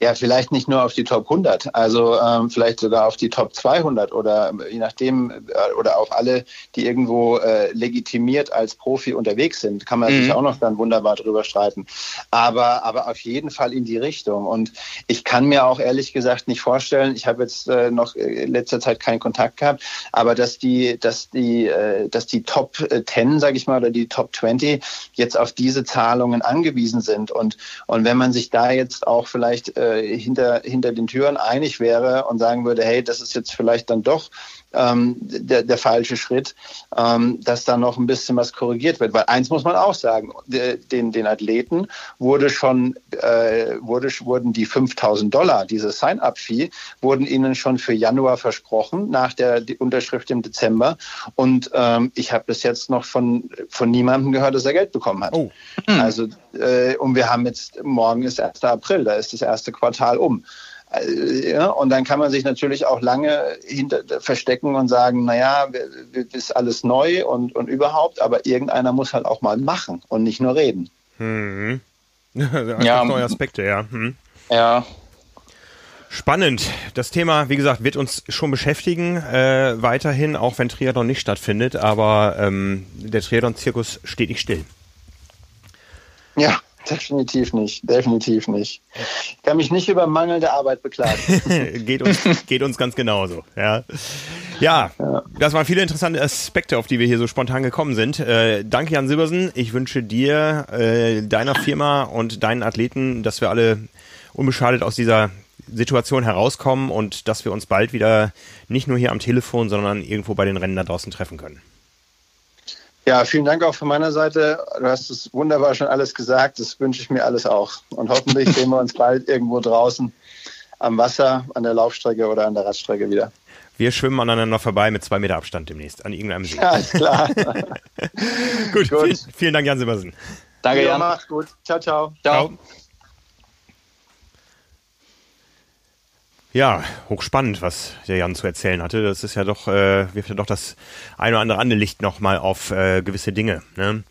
Ja, vielleicht nicht nur auf die Top 100, also ähm, vielleicht sogar auf die Top 200 oder je nachdem äh, oder auf alle, die irgendwo äh, legitimiert als Profi unterwegs sind, kann man mhm. sich auch noch dann wunderbar drüber streiten. Aber, aber auf jeden Fall in die Richtung. Und ich kann mir auch ehrlich gesagt nicht vorstellen, ich habe jetzt äh, noch in letzter Zeit keinen Kontakt gehabt, aber dass die, dass die, äh, dass die Top 10, sage ich mal, oder die Top 20 jetzt auf diese Zahlungen angewiesen sind. Und, und wenn man sich da jetzt auch vielleicht äh, äh, hinter, hinter den Türen einig wäre und sagen würde, hey, das ist jetzt vielleicht dann doch ähm, der, der falsche Schritt, ähm, dass da noch ein bisschen was korrigiert wird. Weil eins muss man auch sagen, den, den Athleten wurde schon, äh, wurde, wurden die 5000 Dollar, diese Sign-up-Fee, wurden ihnen schon für Januar versprochen, nach der Unterschrift im Dezember. Und ähm, ich habe bis jetzt noch von, von niemandem gehört, dass er Geld bekommen hat. Oh. Also, äh, und wir haben jetzt, morgen ist 1. April, da ist das erste Quartal um. Äh, ja, und dann kann man sich natürlich auch lange hinter, verstecken und sagen, naja, ist alles neu und, und überhaupt, aber irgendeiner muss halt auch mal machen und nicht nur reden. Hm. ja, neue Aspekte, ja. Hm. Ja. Spannend. Das Thema, wie gesagt, wird uns schon beschäftigen, äh, weiterhin, auch wenn Triathlon nicht stattfindet, aber ähm, der Triathlon-Zirkus steht nicht still. Ja, Definitiv nicht, definitiv nicht. Ich kann mich nicht über mangelnde Arbeit beklagen. geht, uns, geht uns ganz genauso. Ja. ja. Ja, das waren viele interessante Aspekte, auf die wir hier so spontan gekommen sind. Äh, danke, Jan Silbersen. Ich wünsche dir, äh, deiner Firma und deinen Athleten, dass wir alle unbeschadet aus dieser Situation herauskommen und dass wir uns bald wieder nicht nur hier am Telefon, sondern irgendwo bei den Rennen da draußen treffen können. Ja, vielen Dank auch von meiner Seite. Du hast es wunderbar schon alles gesagt. Das wünsche ich mir alles auch. Und hoffentlich sehen wir uns bald irgendwo draußen am Wasser, an der Laufstrecke oder an der Radstrecke wieder. Wir schwimmen aneinander vorbei mit zwei Meter Abstand demnächst an irgendeinem See. Ja, ist klar. gut, gut. Vielen, vielen, Dank, Jan Silbersen. Danke, Jan. Macht's gut. Ciao, ciao. Ciao. ciao. Ja, hochspannend, was der Jan zu erzählen hatte. Das ist ja doch, äh, wirft ja doch das ein oder andere andere Licht nochmal auf äh, gewisse Dinge. Ne?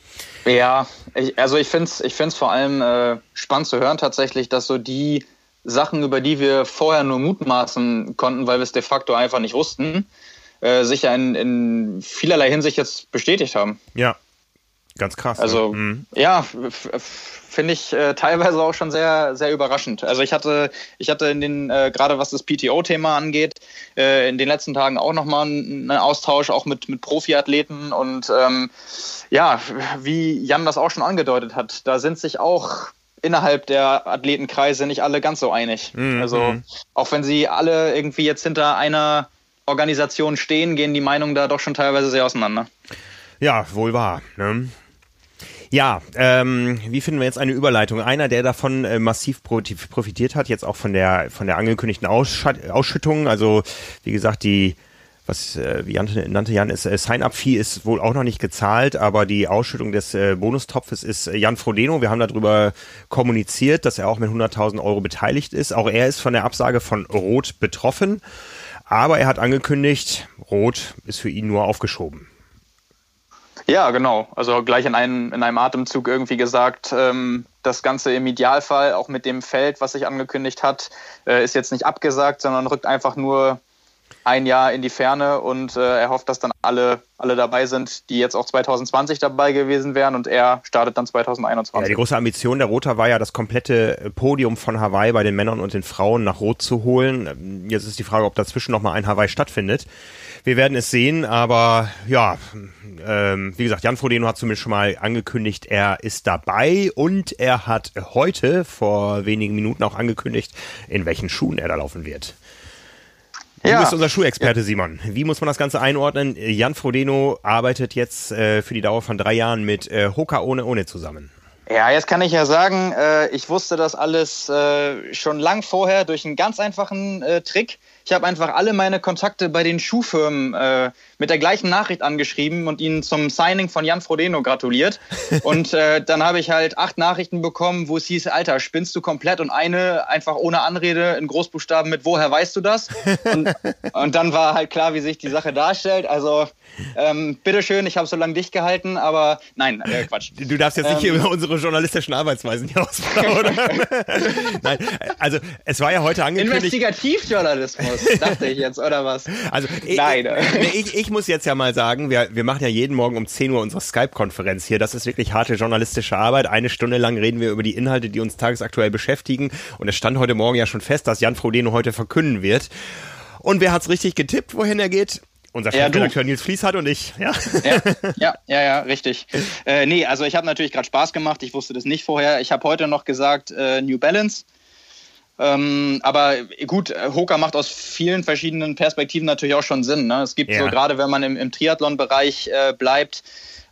Ja, ich, also ich finde es ich find's vor allem äh, spannend zu hören tatsächlich, dass so die Sachen, über die wir vorher nur mutmaßen konnten, weil wir es de facto einfach nicht wussten, äh, sich ja in, in vielerlei Hinsicht jetzt bestätigt haben. Ja, ganz krass. Also, mhm. ja, finde ich äh, teilweise auch schon sehr, sehr überraschend. Also ich hatte, ich hatte in den, äh, gerade was das PTO-Thema angeht, äh, in den letzten Tagen auch nochmal einen Austausch, auch mit, mit Profiathleten und ähm, ja, wie Jan das auch schon angedeutet hat, da sind sich auch innerhalb der Athletenkreise nicht alle ganz so einig. Mhm. Also mhm. auch wenn sie alle irgendwie jetzt hinter einer Organisation stehen, gehen die Meinungen da doch schon teilweise sehr auseinander. Ja, wohl wahr. Ne? Ja, ähm, wie finden wir jetzt eine Überleitung? Einer, der davon äh, massiv profitiert hat, jetzt auch von der von der angekündigten Ausschüttung. Also wie gesagt, die was äh, wie nannte Jan ist, äh, Sign-up-Fee ist wohl auch noch nicht gezahlt, aber die Ausschüttung des äh, Bonustopfes ist äh, Jan Frodeno. Wir haben darüber kommuniziert, dass er auch mit 100.000 Euro beteiligt ist. Auch er ist von der Absage von Rot betroffen, aber er hat angekündigt, Rot ist für ihn nur aufgeschoben. Ja, genau. Also gleich in einem, in einem Atemzug irgendwie gesagt, ähm, das Ganze im Idealfall, auch mit dem Feld, was sich angekündigt hat, äh, ist jetzt nicht abgesagt, sondern rückt einfach nur ein Jahr in die Ferne und äh, er hofft, dass dann alle, alle dabei sind, die jetzt auch 2020 dabei gewesen wären und er startet dann 2021. Ja, die große Ambition der Roter war ja, das komplette Podium von Hawaii bei den Männern und den Frauen nach Rot zu holen. Jetzt ist die Frage, ob dazwischen nochmal ein Hawaii stattfindet. Wir werden es sehen, aber ja, ähm, wie gesagt, Jan Frodeno hat zumindest schon mal angekündigt, er ist dabei und er hat heute vor wenigen Minuten auch angekündigt, in welchen Schuhen er da laufen wird. Du ja. bist unser Schuhexperte, Simon. Wie muss man das Ganze einordnen? Jan Frodeno arbeitet jetzt äh, für die Dauer von drei Jahren mit äh, Hoka ohne ohne zusammen. Ja, jetzt kann ich ja sagen, äh, ich wusste das alles äh, schon lang vorher durch einen ganz einfachen äh, Trick. Ich habe einfach alle meine Kontakte bei den Schuhfirmen äh, mit der gleichen Nachricht angeschrieben und ihnen zum Signing von Jan Frodeno gratuliert. und äh, dann habe ich halt acht Nachrichten bekommen, wo es hieß, Alter, spinnst du komplett? Und eine einfach ohne Anrede in Großbuchstaben mit, woher weißt du das? Und, und dann war halt klar, wie sich die Sache darstellt. Also ähm, bitteschön, ich habe so lange dicht gehalten, aber nein, äh, Quatsch. Du darfst jetzt ähm, nicht über unsere journalistischen Arbeitsweisen hier ausplaudern. nein, also es war ja heute angekündigt. Investigativjournalismus, dachte ich jetzt, oder was? Also nein. Ich, ich, ich muss jetzt ja mal sagen, wir, wir machen ja jeden Morgen um 10 Uhr unsere Skype-Konferenz hier. Das ist wirklich harte journalistische Arbeit. Eine Stunde lang reden wir über die Inhalte, die uns tagesaktuell beschäftigen. Und es stand heute Morgen ja schon fest, dass Jan Frodeno heute verkünden wird. Und wer hat's richtig getippt, wohin er geht? Unser Chefredakteur ja, Nils Fließ hat und ich, ja. Ja, ja, ja, ja richtig. Äh, nee, also ich habe natürlich gerade Spaß gemacht. Ich wusste das nicht vorher. Ich habe heute noch gesagt äh, New Balance. Ähm, aber gut, Hoka macht aus vielen verschiedenen Perspektiven natürlich auch schon Sinn. Ne? Es gibt ja. so, gerade wenn man im, im Triathlon-Bereich äh, bleibt,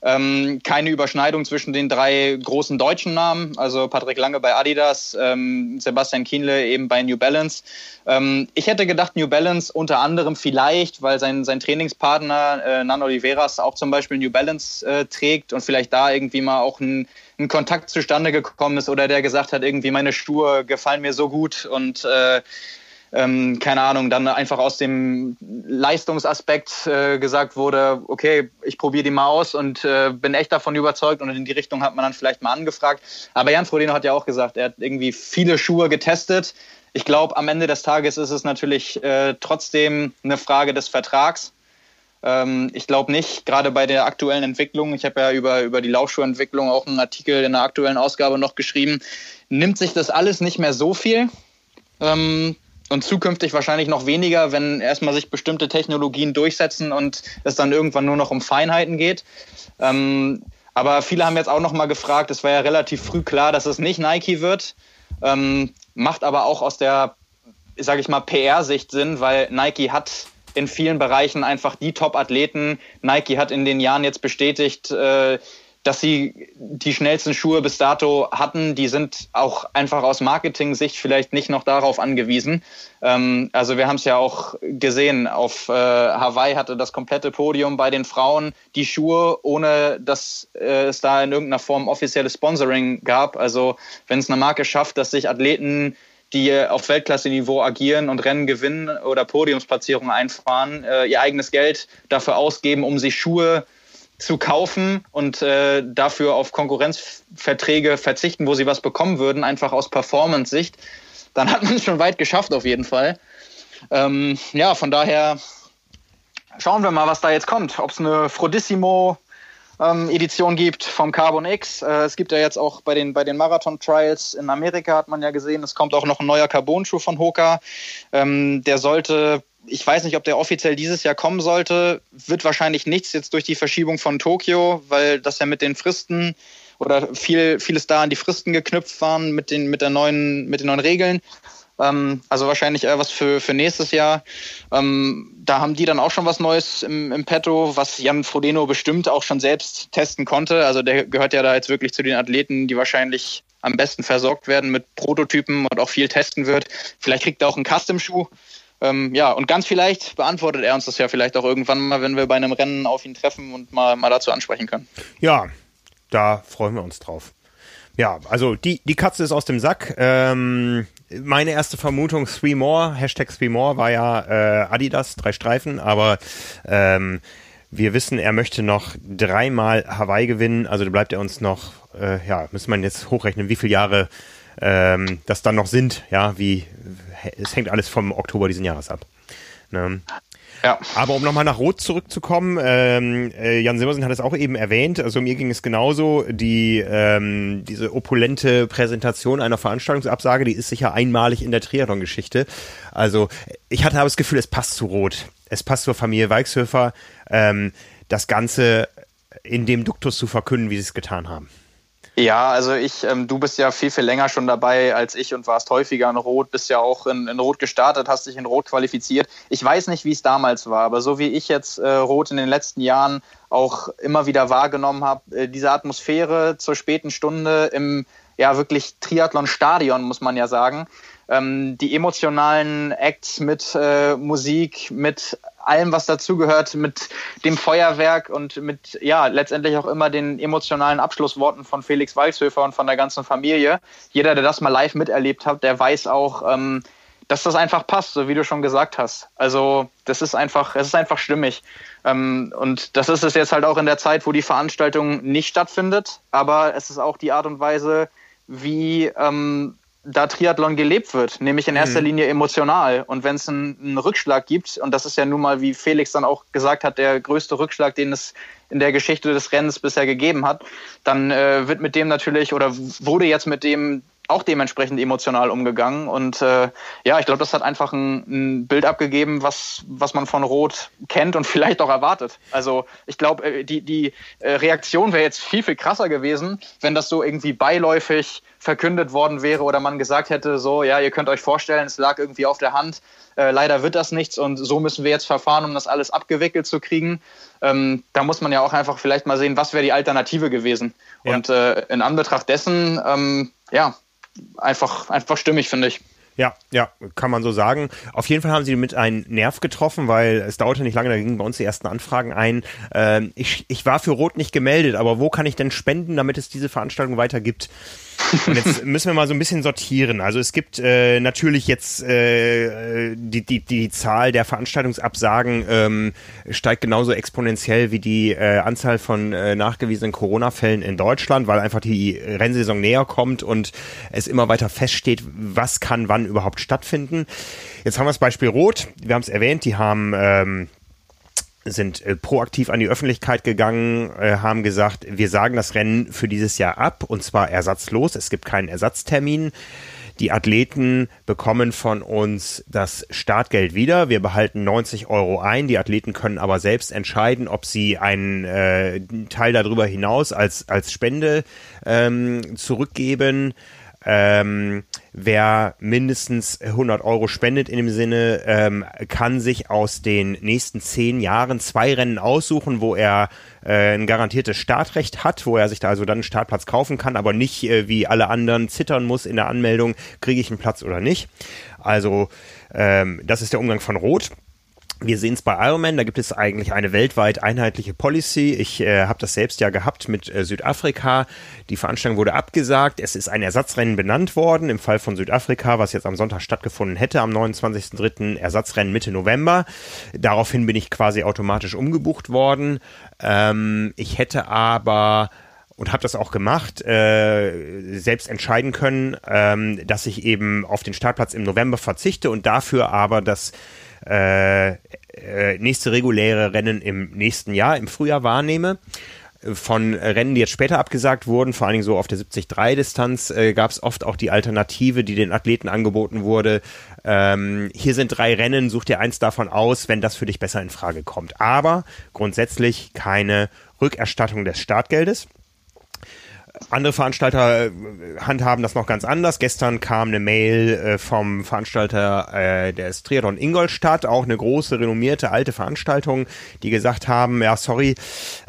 ähm, keine Überschneidung zwischen den drei großen deutschen Namen, also Patrick Lange bei Adidas, ähm, Sebastian Kienle eben bei New Balance. Ähm, ich hätte gedacht, New Balance unter anderem vielleicht, weil sein, sein Trainingspartner äh, Nan Oliveras auch zum Beispiel New Balance äh, trägt und vielleicht da irgendwie mal auch ein, ein Kontakt zustande gekommen ist oder der gesagt hat, irgendwie meine Schuhe gefallen mir so gut und äh, ähm, keine Ahnung, dann einfach aus dem Leistungsaspekt äh, gesagt wurde, okay, ich probiere die mal aus und äh, bin echt davon überzeugt und in die Richtung hat man dann vielleicht mal angefragt. Aber Jan Frodeno hat ja auch gesagt, er hat irgendwie viele Schuhe getestet. Ich glaube, am Ende des Tages ist es natürlich äh, trotzdem eine Frage des Vertrags. Ähm, ich glaube nicht, gerade bei der aktuellen Entwicklung, ich habe ja über, über die Laufschuhentwicklung auch einen Artikel in der aktuellen Ausgabe noch geschrieben, nimmt sich das alles nicht mehr so viel. Ähm, und zukünftig wahrscheinlich noch weniger, wenn erstmal sich bestimmte Technologien durchsetzen und es dann irgendwann nur noch um Feinheiten geht. Ähm, aber viele haben jetzt auch noch mal gefragt, es war ja relativ früh klar, dass es nicht Nike wird, ähm, macht aber auch aus der, sage ich mal, PR-Sicht Sinn, weil Nike hat in vielen Bereichen einfach die Top-Athleten. Nike hat in den Jahren jetzt bestätigt, äh, dass sie die schnellsten Schuhe bis dato hatten, die sind auch einfach aus Marketing-Sicht vielleicht nicht noch darauf angewiesen. Ähm, also wir haben es ja auch gesehen, auf äh, Hawaii hatte das komplette Podium bei den Frauen die Schuhe, ohne dass äh, es da in irgendeiner Form offizielles Sponsoring gab. Also wenn es eine Marke schafft, dass sich Athleten die auf Weltklasse-Niveau agieren und Rennen gewinnen oder Podiumsplatzierungen einfahren, äh, ihr eigenes Geld dafür ausgeben, um sich Schuhe zu kaufen und äh, dafür auf Konkurrenzverträge verzichten, wo sie was bekommen würden, einfach aus Performance-Sicht, dann hat man es schon weit geschafft auf jeden Fall. Ähm, ja, von daher schauen wir mal, was da jetzt kommt. Ob es eine Frodissimo ähm, Edition gibt vom Carbon X. Äh, es gibt ja jetzt auch bei den, bei den Marathon Trials in Amerika, hat man ja gesehen, es kommt auch noch ein neuer Carbon-Schuh von Hoka. Ähm, der sollte ich weiß nicht, ob der offiziell dieses Jahr kommen sollte. Wird wahrscheinlich nichts jetzt durch die Verschiebung von Tokio, weil das ja mit den Fristen oder viel, vieles da an die Fristen geknüpft waren mit den, mit der neuen, mit den neuen Regeln. Ähm, also wahrscheinlich eher was für, für nächstes Jahr. Ähm, da haben die dann auch schon was Neues im, im Petto, was Jan Frodeno bestimmt auch schon selbst testen konnte. Also der gehört ja da jetzt wirklich zu den Athleten, die wahrscheinlich am besten versorgt werden mit Prototypen und auch viel testen wird. Vielleicht kriegt er auch einen Custom-Schuh. Ähm, ja, und ganz vielleicht beantwortet er uns das ja vielleicht auch irgendwann mal, wenn wir bei einem Rennen auf ihn treffen und mal, mal dazu ansprechen können. Ja, da freuen wir uns drauf. Ja, also die, die Katze ist aus dem Sack. Ähm, meine erste Vermutung, Three More, Hashtag Three More war ja äh, Adidas, drei Streifen, aber ähm, wir wissen, er möchte noch dreimal Hawaii gewinnen, also da bleibt er uns noch, äh, ja, müssen man jetzt hochrechnen, wie viele Jahre ähm, das dann noch sind, ja, wie, es hängt alles vom Oktober diesen Jahres ab. Ne? Ja. Aber um nochmal nach Rot zurückzukommen, ähm, äh, Jan Simmersen hat es auch eben erwähnt, also mir ging es genauso, die ähm, diese opulente Präsentation einer Veranstaltungsabsage, die ist sicher einmalig in der Triathlon-Geschichte. Also ich hatte aber das Gefühl, es passt zu Rot. Es passt zur Familie Weichshöfer, ähm, das Ganze in dem Duktus zu verkünden, wie sie es getan haben. Ja, also ich, ähm, du bist ja viel, viel länger schon dabei als ich und warst häufiger in Rot, bist ja auch in, in Rot gestartet, hast dich in Rot qualifiziert. Ich weiß nicht, wie es damals war, aber so wie ich jetzt äh, Rot in den letzten Jahren auch immer wieder wahrgenommen habe, äh, diese Atmosphäre zur späten Stunde im ja wirklich Triathlon-Stadion, muss man ja sagen. Ähm, die emotionalen Acts mit äh, Musik, mit allem, was dazugehört, mit dem Feuerwerk und mit, ja, letztendlich auch immer den emotionalen Abschlussworten von Felix Walshöfer und von der ganzen Familie. Jeder, der das mal live miterlebt hat, der weiß auch, ähm, dass das einfach passt, so wie du schon gesagt hast. Also das ist einfach, es ist einfach stimmig. Ähm, und das ist es jetzt halt auch in der Zeit, wo die Veranstaltung nicht stattfindet. Aber es ist auch die Art und Weise, wie ähm, da Triathlon gelebt wird, nämlich in erster mhm. Linie emotional. Und wenn es einen, einen, Rückschlag gibt, und das ist ja nun mal, wie Felix dann auch gesagt hat, der größte Rückschlag, den es in der Geschichte des Rennens bisher gegeben hat, dann äh, wird mit dem natürlich oder wurde jetzt mit dem auch dementsprechend emotional umgegangen. Und äh, ja, ich glaube, das hat einfach ein, ein, Bild abgegeben, was, was man von Rot kennt und vielleicht auch erwartet. Also ich glaube, äh, die, die äh, Reaktion wäre jetzt viel, viel krasser gewesen, wenn das so irgendwie beiläufig verkündet worden wäre oder man gesagt hätte, so, ja, ihr könnt euch vorstellen, es lag irgendwie auf der Hand, äh, leider wird das nichts und so müssen wir jetzt verfahren, um das alles abgewickelt zu kriegen. Ähm, da muss man ja auch einfach vielleicht mal sehen, was wäre die Alternative gewesen. Ja. Und äh, in Anbetracht dessen, ähm, ja, einfach, einfach stimmig, finde ich. Ja, ja, kann man so sagen. Auf jeden Fall haben sie mit einen Nerv getroffen, weil es dauerte nicht lange, da gingen bei uns die ersten Anfragen ein. Ähm, ich, ich war für Rot nicht gemeldet, aber wo kann ich denn spenden, damit es diese Veranstaltung weiter gibt? Und jetzt müssen wir mal so ein bisschen sortieren. Also es gibt äh, natürlich jetzt äh, die, die, die Zahl der Veranstaltungsabsagen ähm, steigt genauso exponentiell wie die äh, Anzahl von äh, nachgewiesenen Corona-Fällen in Deutschland, weil einfach die Rennsaison näher kommt und es immer weiter feststeht, was kann wann überhaupt stattfinden. Jetzt haben wir das Beispiel Rot. Wir haben es erwähnt, die haben ähm, sind äh, proaktiv an die Öffentlichkeit gegangen, äh, haben gesagt, wir sagen das Rennen für dieses Jahr ab und zwar ersatzlos. Es gibt keinen Ersatztermin. Die Athleten bekommen von uns das Startgeld wieder. Wir behalten 90 Euro ein. Die Athleten können aber selbst entscheiden, ob sie einen äh, Teil darüber hinaus als, als Spende ähm, zurückgeben. Ähm, wer mindestens 100 Euro spendet in dem Sinne, ähm, kann sich aus den nächsten zehn Jahren zwei Rennen aussuchen, wo er äh, ein garantiertes Startrecht hat, wo er sich da also dann einen Startplatz kaufen kann, aber nicht äh, wie alle anderen zittern muss in der Anmeldung, kriege ich einen Platz oder nicht. Also ähm, das ist der Umgang von Rot. Wir sehen es bei Ironman, da gibt es eigentlich eine weltweit einheitliche Policy. Ich äh, habe das selbst ja gehabt mit äh, Südafrika. Die Veranstaltung wurde abgesagt. Es ist ein Ersatzrennen benannt worden. Im Fall von Südafrika, was jetzt am Sonntag stattgefunden hätte, am 29.03. Ersatzrennen Mitte November. Daraufhin bin ich quasi automatisch umgebucht worden. Ähm, ich hätte aber und habe das auch gemacht, äh, selbst entscheiden können, ähm, dass ich eben auf den Startplatz im November verzichte und dafür aber das äh, äh, nächste reguläre Rennen im nächsten Jahr, im Frühjahr wahrnehme. Von Rennen, die jetzt später abgesagt wurden, vor allen Dingen so auf der 73-Distanz, äh, gab es oft auch die Alternative, die den Athleten angeboten wurde. Ähm, hier sind drei Rennen, such dir eins davon aus, wenn das für dich besser in Frage kommt. Aber grundsätzlich keine Rückerstattung des Startgeldes. Andere Veranstalter äh, handhaben das noch ganz anders. Gestern kam eine Mail äh, vom Veranstalter äh, des Triathlon Ingolstadt, auch eine große, renommierte, alte Veranstaltung, die gesagt haben, ja, sorry,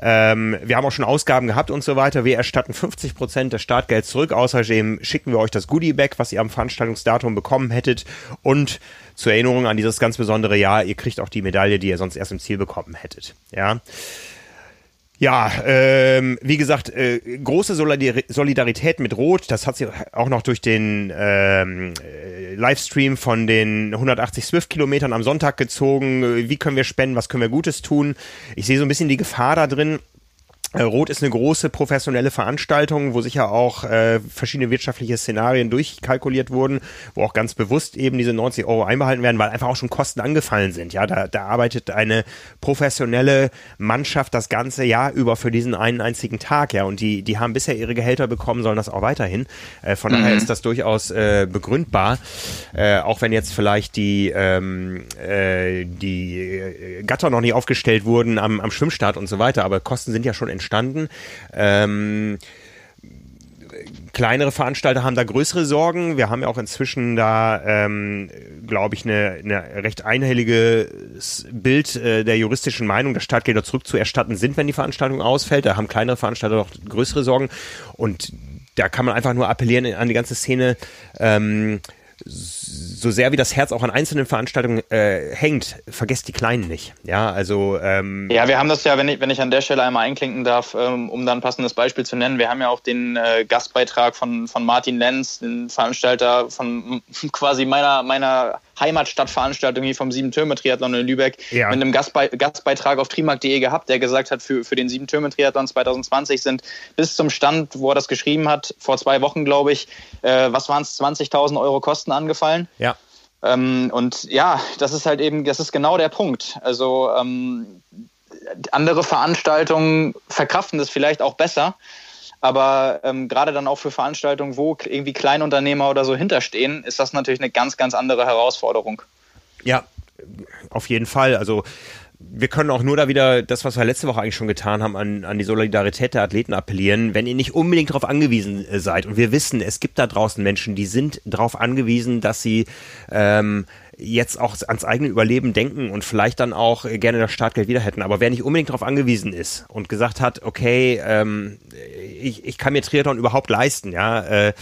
ähm, wir haben auch schon Ausgaben gehabt und so weiter. Wir erstatten 50 Prozent des Startgelds zurück. Außerdem schicken wir euch das Goodie-Bag, was ihr am Veranstaltungsdatum bekommen hättet. Und zur Erinnerung an dieses ganz besondere Jahr, ihr kriegt auch die Medaille, die ihr sonst erst im Ziel bekommen hättet. Ja. Ja, ähm, wie gesagt, äh, große Solidarität mit Rot. Das hat sie auch noch durch den ähm, äh, Livestream von den 180 Swift-Kilometern am Sonntag gezogen. Wie können wir spenden? Was können wir Gutes tun? Ich sehe so ein bisschen die Gefahr da drin, Rot ist eine große professionelle Veranstaltung, wo sicher auch äh, verschiedene wirtschaftliche Szenarien durchkalkuliert wurden, wo auch ganz bewusst eben diese 90 Euro einbehalten werden, weil einfach auch schon Kosten angefallen sind. Ja, da, da arbeitet eine professionelle Mannschaft das ganze Jahr über für diesen einen einzigen Tag. Ja, und die, die haben bisher ihre Gehälter bekommen, sollen das auch weiterhin. Äh, von mhm. daher ist das durchaus äh, begründbar, äh, auch wenn jetzt vielleicht die ähm, äh, die äh, Gatter noch nicht aufgestellt wurden am, am Schwimmstart und so weiter, aber Kosten sind ja schon entstanden. Ähm, kleinere Veranstalter haben da größere Sorgen. Wir haben ja auch inzwischen da, ähm, glaube ich, eine, eine recht einhelliges Bild äh, der juristischen Meinung, dass Startgelder zurückzuerstatten sind, wenn die Veranstaltung ausfällt. Da haben kleinere Veranstalter noch größere Sorgen. Und da kann man einfach nur appellieren an die ganze Szene. Ähm, so sehr wie das Herz auch an einzelnen Veranstaltungen äh, hängt, vergesst die Kleinen nicht. Ja, also ähm ja, wir haben das ja, wenn ich, wenn ich an der Stelle einmal einklinken darf, ähm, um dann ein passendes Beispiel zu nennen. Wir haben ja auch den äh, Gastbeitrag von, von Martin Lenz, den Veranstalter von quasi meiner meiner Heimatstadtveranstaltung hier vom Sieben-Türme-Triathlon in Lübeck ja. mit einem Gastbe Gastbeitrag auf trimark.de gehabt, der gesagt hat, für, für den Sieben-Türme-Triathlon 2020 sind bis zum Stand, wo er das geschrieben hat, vor zwei Wochen, glaube ich, äh, was waren es, 20.000 Euro Kosten angefallen. Ja. Ähm, und ja, das ist halt eben, das ist genau der Punkt. Also ähm, andere Veranstaltungen verkraften das vielleicht auch besser. Aber ähm, gerade dann auch für Veranstaltungen, wo irgendwie Kleinunternehmer oder so hinterstehen, ist das natürlich eine ganz, ganz andere Herausforderung. Ja, auf jeden Fall. Also wir können auch nur da wieder das, was wir letzte Woche eigentlich schon getan haben, an, an die Solidarität der Athleten appellieren. Wenn ihr nicht unbedingt darauf angewiesen äh, seid und wir wissen, es gibt da draußen Menschen, die sind darauf angewiesen, dass sie ähm, jetzt auch ans eigene Überleben denken und vielleicht dann auch gerne das Startgeld wieder hätten. Aber wer nicht unbedingt darauf angewiesen ist und gesagt hat, okay, ähm, ich, ich kann mir Triathlon überhaupt leisten, ja, äh,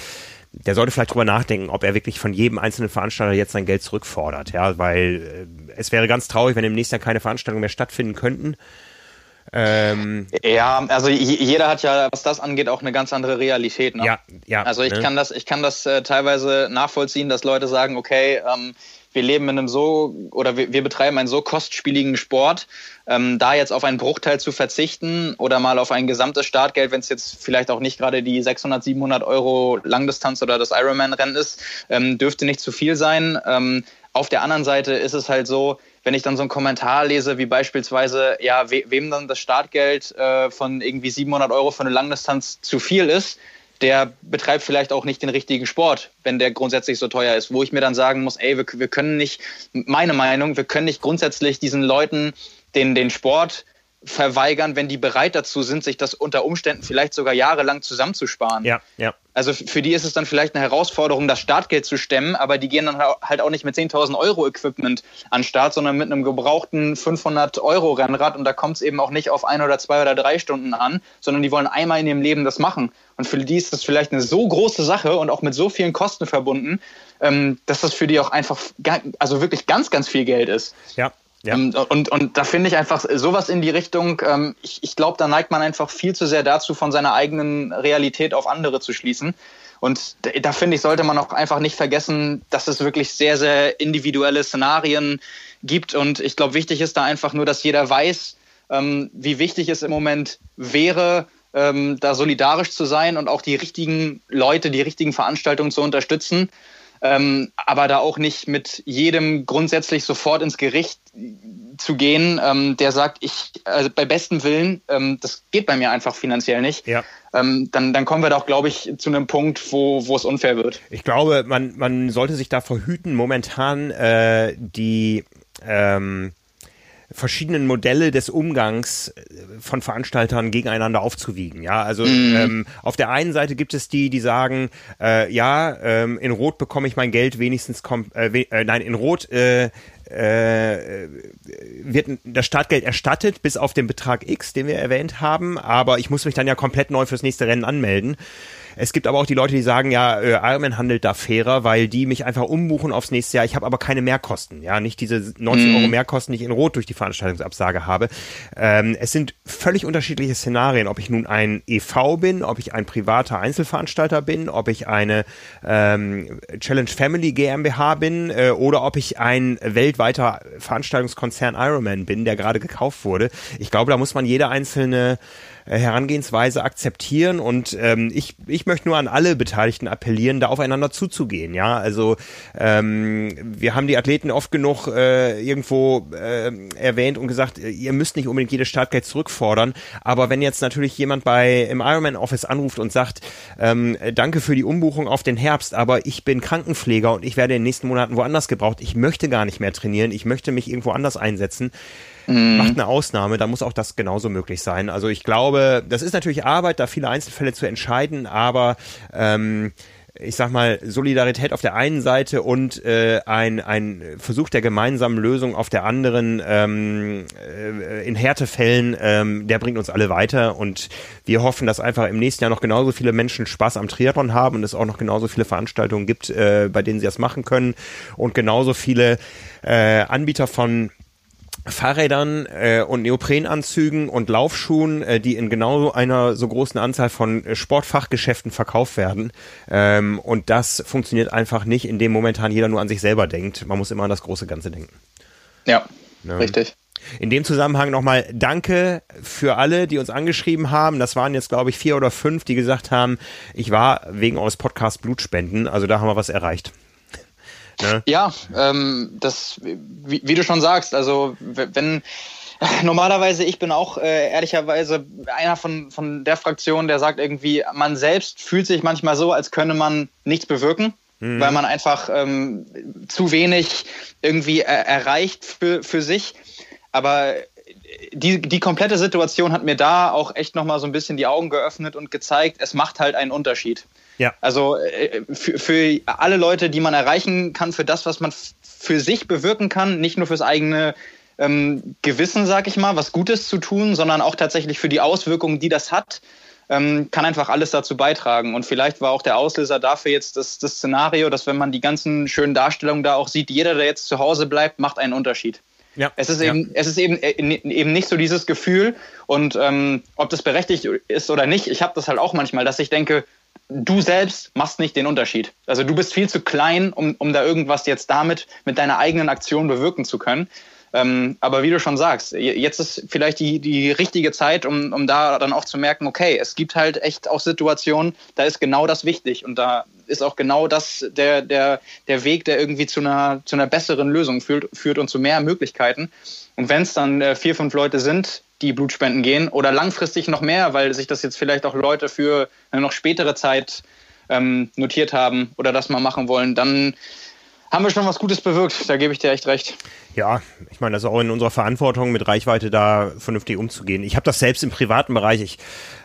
der sollte vielleicht drüber nachdenken, ob er wirklich von jedem einzelnen Veranstalter jetzt sein Geld zurückfordert, ja, weil äh, es wäre ganz traurig, wenn im nächsten Jahr keine Veranstaltungen mehr stattfinden könnten. Ähm, ja, also jeder hat ja, was das angeht, auch eine ganz andere Realität. Ne? Ja, ja. Also ich ne? kann das, ich kann das äh, teilweise nachvollziehen, dass Leute sagen, okay, ähm, wir leben in einem so oder wir, wir betreiben einen so kostspieligen Sport, ähm, da jetzt auf einen Bruchteil zu verzichten oder mal auf ein gesamtes Startgeld, wenn es jetzt vielleicht auch nicht gerade die 600, 700 Euro Langdistanz oder das Ironman-Rennen ist, ähm, dürfte nicht zu viel sein. Ähm, auf der anderen Seite ist es halt so, wenn ich dann so einen Kommentar lese, wie beispielsweise, ja, we wem dann das Startgeld äh, von irgendwie 700 Euro für eine Langdistanz zu viel ist, der betreibt vielleicht auch nicht den richtigen Sport, wenn der grundsätzlich so teuer ist. Wo ich mir dann sagen muss, ey, wir, wir können nicht, meine Meinung, wir können nicht grundsätzlich diesen Leuten den, den Sport verweigern, wenn die bereit dazu sind, sich das unter Umständen vielleicht sogar jahrelang zusammenzusparen. Ja, ja. Also für die ist es dann vielleicht eine Herausforderung, das Startgeld zu stemmen, aber die gehen dann halt auch nicht mit 10.000 Euro Equipment an Start, sondern mit einem gebrauchten 500 Euro Rennrad und da kommt es eben auch nicht auf ein oder zwei oder drei Stunden an, sondern die wollen einmal in ihrem Leben das machen. Und für die ist das vielleicht eine so große Sache und auch mit so vielen Kosten verbunden, ähm, dass das für die auch einfach, also wirklich ganz, ganz viel Geld ist. Ja, ja. Ähm, und, und da finde ich einfach sowas in die Richtung, ähm, ich, ich glaube, da neigt man einfach viel zu sehr dazu, von seiner eigenen Realität auf andere zu schließen. Und da, finde ich, sollte man auch einfach nicht vergessen, dass es wirklich sehr, sehr individuelle Szenarien gibt. Und ich glaube, wichtig ist da einfach nur, dass jeder weiß, ähm, wie wichtig es im Moment wäre, da solidarisch zu sein und auch die richtigen Leute, die richtigen Veranstaltungen zu unterstützen ähm, aber da auch nicht mit jedem grundsätzlich sofort ins Gericht zu gehen, ähm, der sagt, ich, also bei bestem Willen, ähm, das geht bei mir einfach finanziell nicht. Ja. Ähm, dann, dann kommen wir doch, glaube ich, zu einem Punkt, wo, wo es unfair wird. Ich glaube, man, man sollte sich da verhüten, momentan äh, die ähm, verschiedenen Modelle des Umgangs äh, von Veranstaltern gegeneinander aufzuwiegen. Ja, also mm. ähm, auf der einen Seite gibt es die, die sagen, äh, ja, ähm, in Rot bekomme ich mein Geld wenigstens, kom äh, we äh, nein, in Rot äh, äh, wird das Startgeld erstattet bis auf den Betrag X, den wir erwähnt haben, aber ich muss mich dann ja komplett neu fürs nächste Rennen anmelden. Es gibt aber auch die Leute, die sagen, ja, äh, Ironman handelt da fairer, weil die mich einfach umbuchen aufs nächste Jahr. Ich habe aber keine Mehrkosten. Ja, nicht diese 90 mm. Euro Mehrkosten, die ich in Rot durch die Veranstaltungsabsage habe. Ähm, es sind völlig unterschiedliche Szenarien, ob ich nun ein EV bin, ob ich ein privater Einzelveranstalter bin, ob ich eine ähm, Challenge Family GmbH bin äh, oder ob ich ein weltweiter Veranstaltungskonzern Ironman bin, der gerade gekauft wurde. Ich glaube, da muss man jede einzelne Herangehensweise akzeptieren und ähm, ich, ich möchte nur an alle Beteiligten appellieren, da aufeinander zuzugehen. Ja, also ähm, wir haben die Athleten oft genug äh, irgendwo äh, erwähnt und gesagt, äh, ihr müsst nicht unbedingt jedes Startgeld zurückfordern, aber wenn jetzt natürlich jemand bei im Ironman Office anruft und sagt, ähm, danke für die Umbuchung auf den Herbst, aber ich bin Krankenpfleger und ich werde in den nächsten Monaten woanders gebraucht, ich möchte gar nicht mehr trainieren, ich möchte mich irgendwo anders einsetzen, mhm. macht eine Ausnahme, da muss auch das genauso möglich sein. Also ich glaube, das ist natürlich Arbeit, da viele Einzelfälle zu entscheiden, aber ähm, ich sag mal, Solidarität auf der einen Seite und äh, ein, ein Versuch der gemeinsamen Lösung auf der anderen ähm, äh, in Härtefällen, ähm, der bringt uns alle weiter und wir hoffen, dass einfach im nächsten Jahr noch genauso viele Menschen Spaß am Triathlon haben und es auch noch genauso viele Veranstaltungen gibt, äh, bei denen sie das machen können und genauso viele äh, Anbieter von Fahrrädern äh, und Neoprenanzügen und Laufschuhen, äh, die in genau einer so großen Anzahl von äh, Sportfachgeschäften verkauft werden. Ähm, und das funktioniert einfach nicht, indem momentan jeder nur an sich selber denkt. Man muss immer an das große Ganze denken. Ja, ja. richtig. In dem Zusammenhang nochmal Danke für alle, die uns angeschrieben haben. Das waren jetzt, glaube ich, vier oder fünf, die gesagt haben, ich war wegen eures Podcasts Blutspenden. Also da haben wir was erreicht. Ne? Ja, ähm, das, wie, wie, du schon sagst, also wenn normalerweise, ich bin auch äh, ehrlicherweise einer von, von der Fraktion, der sagt irgendwie, man selbst fühlt sich manchmal so, als könne man nichts bewirken. Mhm. Weil man einfach ähm, zu wenig irgendwie er erreicht für, für sich. Aber die, die komplette Situation hat mir da auch echt nochmal so ein bisschen die Augen geöffnet und gezeigt, es macht halt einen Unterschied. Ja. Also äh, für, für alle Leute, die man erreichen kann, für das, was man für sich bewirken kann, nicht nur fürs eigene ähm, Gewissen, sag ich mal, was Gutes zu tun, sondern auch tatsächlich für die Auswirkungen, die das hat, ähm, kann einfach alles dazu beitragen. Und vielleicht war auch der Auslöser dafür jetzt das, das Szenario, dass wenn man die ganzen schönen Darstellungen da auch sieht, jeder, der jetzt zu Hause bleibt, macht einen Unterschied. Ja, es ist eben, es ist eben, äh, eben nicht so dieses Gefühl und ähm, ob das berechtigt ist oder nicht. Ich habe das halt auch manchmal, dass ich denke, du selbst machst nicht den Unterschied. Also du bist viel zu klein, um, um da irgendwas jetzt damit mit deiner eigenen Aktion bewirken zu können. Ähm, aber wie du schon sagst, jetzt ist vielleicht die, die richtige Zeit, um, um da dann auch zu merken, okay, es gibt halt echt auch Situationen, da ist genau das wichtig und da ist auch genau das der, der, der Weg, der irgendwie zu einer, zu einer besseren Lösung führt, führt und zu mehr Möglichkeiten. Und wenn es dann äh, vier, fünf Leute sind, die Blutspenden gehen oder langfristig noch mehr, weil sich das jetzt vielleicht auch Leute für eine noch spätere Zeit ähm, notiert haben oder das mal machen wollen, dann haben wir schon was Gutes bewirkt. Da gebe ich dir echt recht. Ja, ich meine, das ist auch in unserer Verantwortung, mit Reichweite da vernünftig umzugehen. Ich habe das selbst im privaten Bereich. Ich,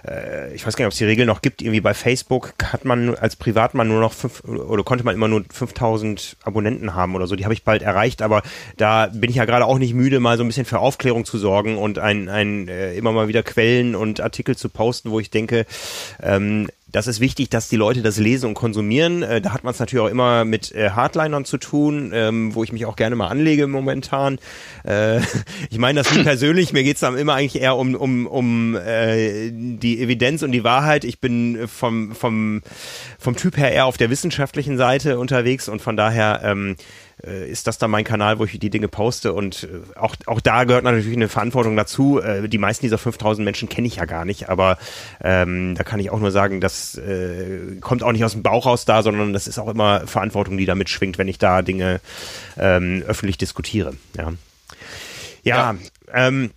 äh, ich weiß gar nicht, ob es die Regel noch gibt. Irgendwie bei Facebook hat man als Privatmann nur noch fünf oder konnte man immer nur 5000 Abonnenten haben oder so. Die habe ich bald erreicht, aber da bin ich ja gerade auch nicht müde, mal so ein bisschen für Aufklärung zu sorgen und ein, ein äh, immer mal wieder Quellen und Artikel zu posten, wo ich denke, ähm, das ist wichtig, dass die Leute das lesen und konsumieren. Äh, da hat man es natürlich auch immer mit äh, Hardlinern zu tun, ähm, wo ich mich auch gerne mal anlege momentan. Äh, ich meine das nicht persönlich, mir geht's dann immer eigentlich eher um, um, um äh, die Evidenz und die Wahrheit. Ich bin vom, vom, vom Typ her eher auf der wissenschaftlichen Seite unterwegs und von daher ähm, äh, ist das dann mein Kanal, wo ich die Dinge poste und äh, auch, auch da gehört natürlich eine Verantwortung dazu. Äh, die meisten dieser 5000 Menschen kenne ich ja gar nicht, aber ähm, da kann ich auch nur sagen, das äh, kommt auch nicht aus dem Bauch raus da, sondern das ist auch immer Verantwortung, die da mitschwingt, wenn ich da Dinge ähm, öffentlich diskutiere. Ja, ja, ja. Ähm,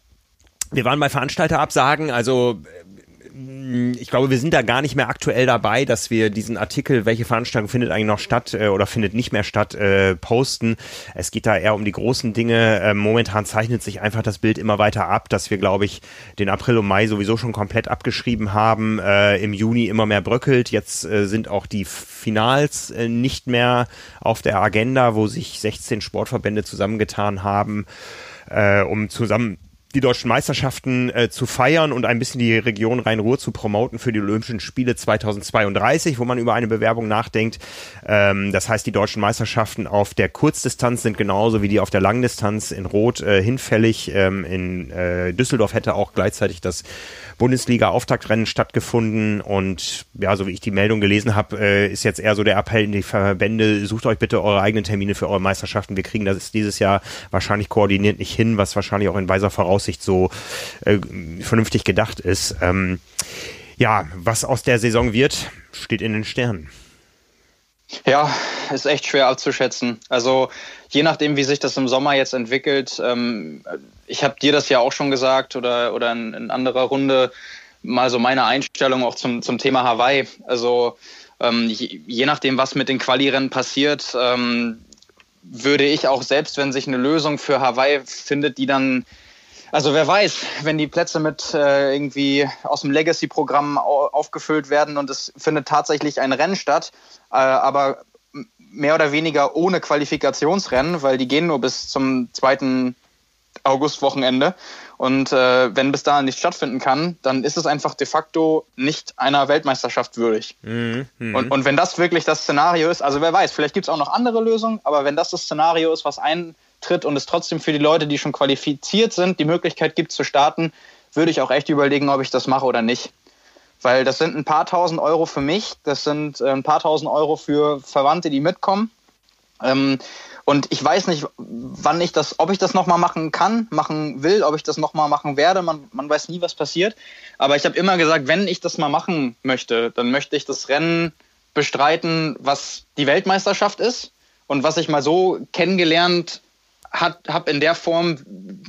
wir waren bei Veranstalterabsagen, also ich glaube, wir sind da gar nicht mehr aktuell dabei, dass wir diesen Artikel, welche Veranstaltung findet eigentlich noch statt äh, oder findet nicht mehr statt, äh, posten. Es geht da eher um die großen Dinge. Äh, momentan zeichnet sich einfach das Bild immer weiter ab, dass wir, glaube ich, den April und Mai sowieso schon komplett abgeschrieben haben. Äh, Im Juni immer mehr bröckelt. Jetzt äh, sind auch die Finals äh, nicht mehr auf der Agenda, wo sich 16 Sportverbände zusammengetan haben, äh, um zusammen die deutschen Meisterschaften äh, zu feiern und ein bisschen die Region Rhein-Ruhr zu promoten für die Olympischen Spiele 2032, wo man über eine Bewerbung nachdenkt. Ähm, das heißt, die deutschen Meisterschaften auf der Kurzdistanz sind genauso wie die auf der Langdistanz in Rot äh, hinfällig. Ähm, in äh, Düsseldorf hätte auch gleichzeitig das Bundesliga-Auftaktrennen stattgefunden und ja, so wie ich die Meldung gelesen habe, äh, ist jetzt eher so der Appell in die Verbände, sucht euch bitte eure eigenen Termine für eure Meisterschaften. Wir kriegen das dieses Jahr wahrscheinlich koordiniert nicht hin, was wahrscheinlich auch in weiser Voraussicht so äh, vernünftig gedacht ist. Ähm, ja, was aus der Saison wird, steht in den Sternen. Ja, ist echt schwer abzuschätzen. Also je nachdem, wie sich das im Sommer jetzt entwickelt, ähm, ich habe dir das ja auch schon gesagt oder, oder in, in, anderer Runde mal so meine Einstellung auch zum, zum Thema Hawaii. Also ähm, je, je, nachdem, was mit den Quali-Rennen passiert, ähm, würde ich auch selbst, wenn sich eine Lösung für Hawaii findet, die dann also wer weiß, wenn die Plätze mit äh, irgendwie aus dem Legacy-Programm aufgefüllt werden und es findet tatsächlich ein Rennen statt, äh, aber mehr oder weniger ohne Qualifikationsrennen, weil die gehen nur bis zum zweiten Augustwochenende. Und äh, wenn bis dahin nicht stattfinden kann, dann ist es einfach de facto nicht einer Weltmeisterschaft würdig. Mhm, mh. und, und wenn das wirklich das Szenario ist, also wer weiß, vielleicht gibt es auch noch andere Lösungen, aber wenn das das Szenario ist, was eintritt und es trotzdem für die Leute, die schon qualifiziert sind, die Möglichkeit gibt zu starten, würde ich auch echt überlegen, ob ich das mache oder nicht. Weil das sind ein paar tausend Euro für mich, das sind äh, ein paar tausend Euro für Verwandte, die mitkommen. Ähm, und ich weiß nicht, wann ich das, ob ich das nochmal machen kann, machen will, ob ich das nochmal machen werde. Man, man weiß nie, was passiert. Aber ich habe immer gesagt, wenn ich das mal machen möchte, dann möchte ich das Rennen bestreiten, was die Weltmeisterschaft ist und was ich mal so kennengelernt habe in der Form,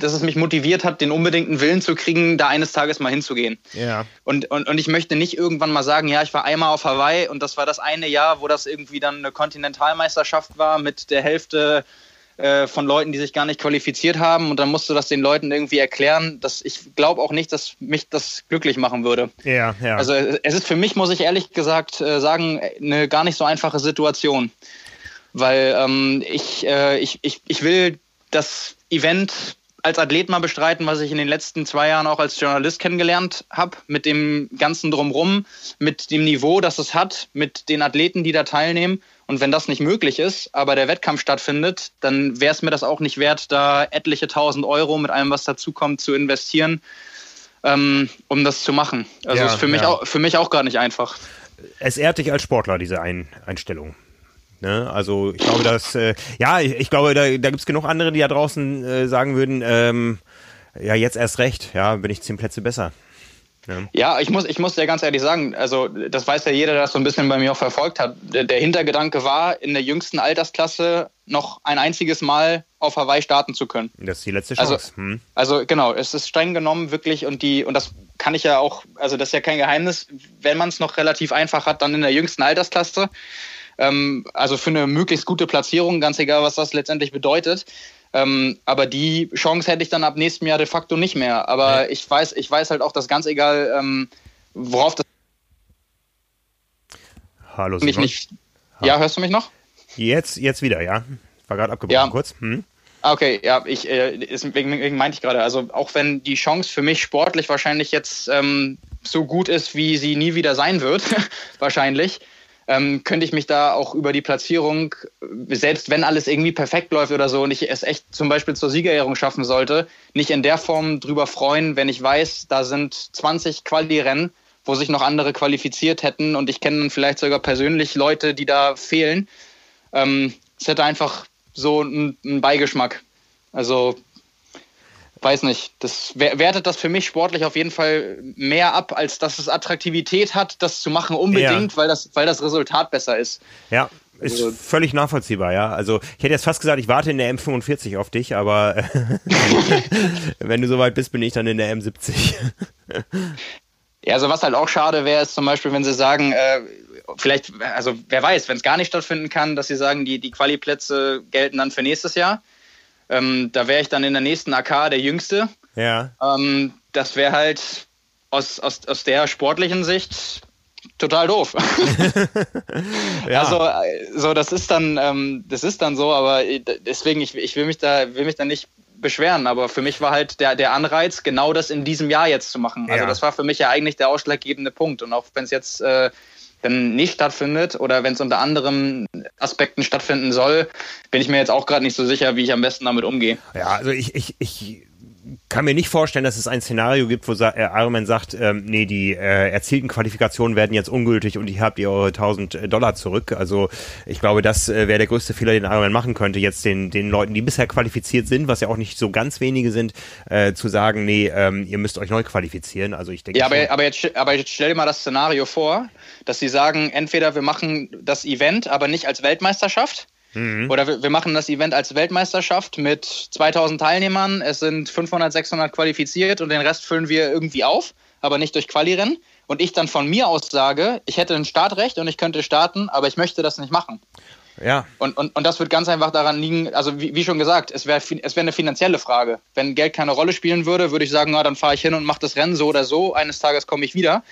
dass es mich motiviert hat, den unbedingten Willen zu kriegen, da eines Tages mal hinzugehen. Ja. Und, und, und ich möchte nicht irgendwann mal sagen, ja, ich war einmal auf Hawaii und das war das eine Jahr, wo das irgendwie dann eine Kontinentalmeisterschaft war mit der Hälfte äh, von Leuten, die sich gar nicht qualifiziert haben und dann musst du das den Leuten irgendwie erklären. Dass ich glaube auch nicht, dass mich das glücklich machen würde. Ja, ja. Also es ist für mich, muss ich ehrlich gesagt äh, sagen, eine gar nicht so einfache Situation. Weil ähm, ich, äh, ich, ich, ich will das Event als Athlet mal bestreiten, was ich in den letzten zwei Jahren auch als Journalist kennengelernt habe, mit dem ganzen Drumrum, mit dem Niveau, das es hat, mit den Athleten, die da teilnehmen. Und wenn das nicht möglich ist, aber der Wettkampf stattfindet, dann wäre es mir das auch nicht wert, da etliche tausend Euro mit allem, was dazukommt, zu investieren, ähm, um das zu machen. Also ja, ist für ja. mich auch für mich auch gar nicht einfach. Es ehrt dich als Sportler, diese Ein Einstellung. Ne? Also ich glaube, dass, äh, ja, ich, ich, glaube, da, da gibt es genug andere, die da draußen äh, sagen würden, ähm, ja, jetzt erst recht, ja, bin ich zehn Plätze besser. Ja. ich muss, ich muss dir ganz ehrlich sagen, also das weiß ja jeder, der das so ein bisschen bei mir auch verfolgt hat. Der, der, Hintergedanke war, in der jüngsten Altersklasse noch ein einziges Mal auf Hawaii starten zu können. Das ist die letzte also, Chance. Also, hm. also genau, es ist streng genommen wirklich und die, und das kann ich ja auch, also das ist ja kein Geheimnis, wenn man es noch relativ einfach hat, dann in der jüngsten Altersklasse. Ähm, also für eine möglichst gute Platzierung, ganz egal, was das letztendlich bedeutet. Ähm, aber die Chance hätte ich dann ab nächstem Jahr de facto nicht mehr. Aber ja. ich weiß, ich weiß halt auch, dass ganz egal, ähm, worauf das. Hallo, mich nicht. Ja, hörst du mich noch? Jetzt, jetzt wieder, ja. War gerade abgebrochen ja. kurz. Hm. Ah, okay, ja, ich, äh, deswegen meinte ich gerade, also auch wenn die Chance für mich sportlich wahrscheinlich jetzt ähm, so gut ist, wie sie nie wieder sein wird, wahrscheinlich, ähm, könnte ich mich da auch über die Platzierung, selbst wenn alles irgendwie perfekt läuft oder so und ich es echt zum Beispiel zur Siegerehrung schaffen sollte, nicht in der Form drüber freuen, wenn ich weiß, da sind 20 Quali-Rennen, wo sich noch andere qualifiziert hätten und ich kenne vielleicht sogar persönlich Leute, die da fehlen. Ähm, es hätte einfach so einen Beigeschmack. Also weiß nicht, das wertet das für mich sportlich auf jeden Fall mehr ab, als dass es Attraktivität hat, das zu machen unbedingt, ja. weil, das, weil das Resultat besser ist. Ja, ist also, völlig nachvollziehbar, ja. Also ich hätte jetzt fast gesagt, ich warte in der M45 auf dich, aber wenn du soweit bist, bin ich dann in der M70. Ja, also was halt auch schade wäre, ist zum Beispiel, wenn sie sagen, äh, vielleicht, also wer weiß, wenn es gar nicht stattfinden kann, dass sie sagen, die, die Quali-Plätze gelten dann für nächstes Jahr. Ähm, da wäre ich dann in der nächsten AK der Jüngste. Ja. Ähm, das wäre halt aus, aus, aus der sportlichen Sicht total doof. ja. Also äh, so, das ist dann, ähm, das ist dann so, aber deswegen, ich, ich will mich da, will mich da nicht beschweren, aber für mich war halt der, der Anreiz, genau das in diesem Jahr jetzt zu machen. Also ja. das war für mich ja eigentlich der ausschlaggebende Punkt. Und auch wenn es jetzt äh, dann nicht stattfindet oder wenn es unter anderen Aspekten stattfinden soll, bin ich mir jetzt auch gerade nicht so sicher, wie ich am besten damit umgehe. Ja, also ich, ich, ich kann mir nicht vorstellen, dass es ein Szenario gibt, wo äh, Ironman sagt, ähm, nee, die äh, erzielten Qualifikationen werden jetzt ungültig und ihr habt ihr eure 1000 äh, Dollar zurück. Also ich glaube, das äh, wäre der größte Fehler, den Ironman machen könnte, jetzt den, den Leuten, die bisher qualifiziert sind, was ja auch nicht so ganz wenige sind, äh, zu sagen, nee, ähm, ihr müsst euch neu qualifizieren. Also ich denke. Ja, aber, aber, jetzt, aber jetzt stell dir mal das Szenario vor, dass sie sagen, entweder wir machen das Event, aber nicht als Weltmeisterschaft Mhm. Oder wir, wir, machen das Event als Weltmeisterschaft mit 2000 Teilnehmern. Es sind 500, 600 qualifiziert und den Rest füllen wir irgendwie auf, aber nicht durch Quali-Rennen. Und ich dann von mir aus sage, ich hätte ein Startrecht und ich könnte starten, aber ich möchte das nicht machen. Ja. Und, und, und das wird ganz einfach daran liegen, also wie, wie schon gesagt, es wäre es wär eine finanzielle Frage. Wenn Geld keine Rolle spielen würde, würde ich sagen, na, dann fahre ich hin und mache das Rennen so oder so. Eines Tages komme ich wieder.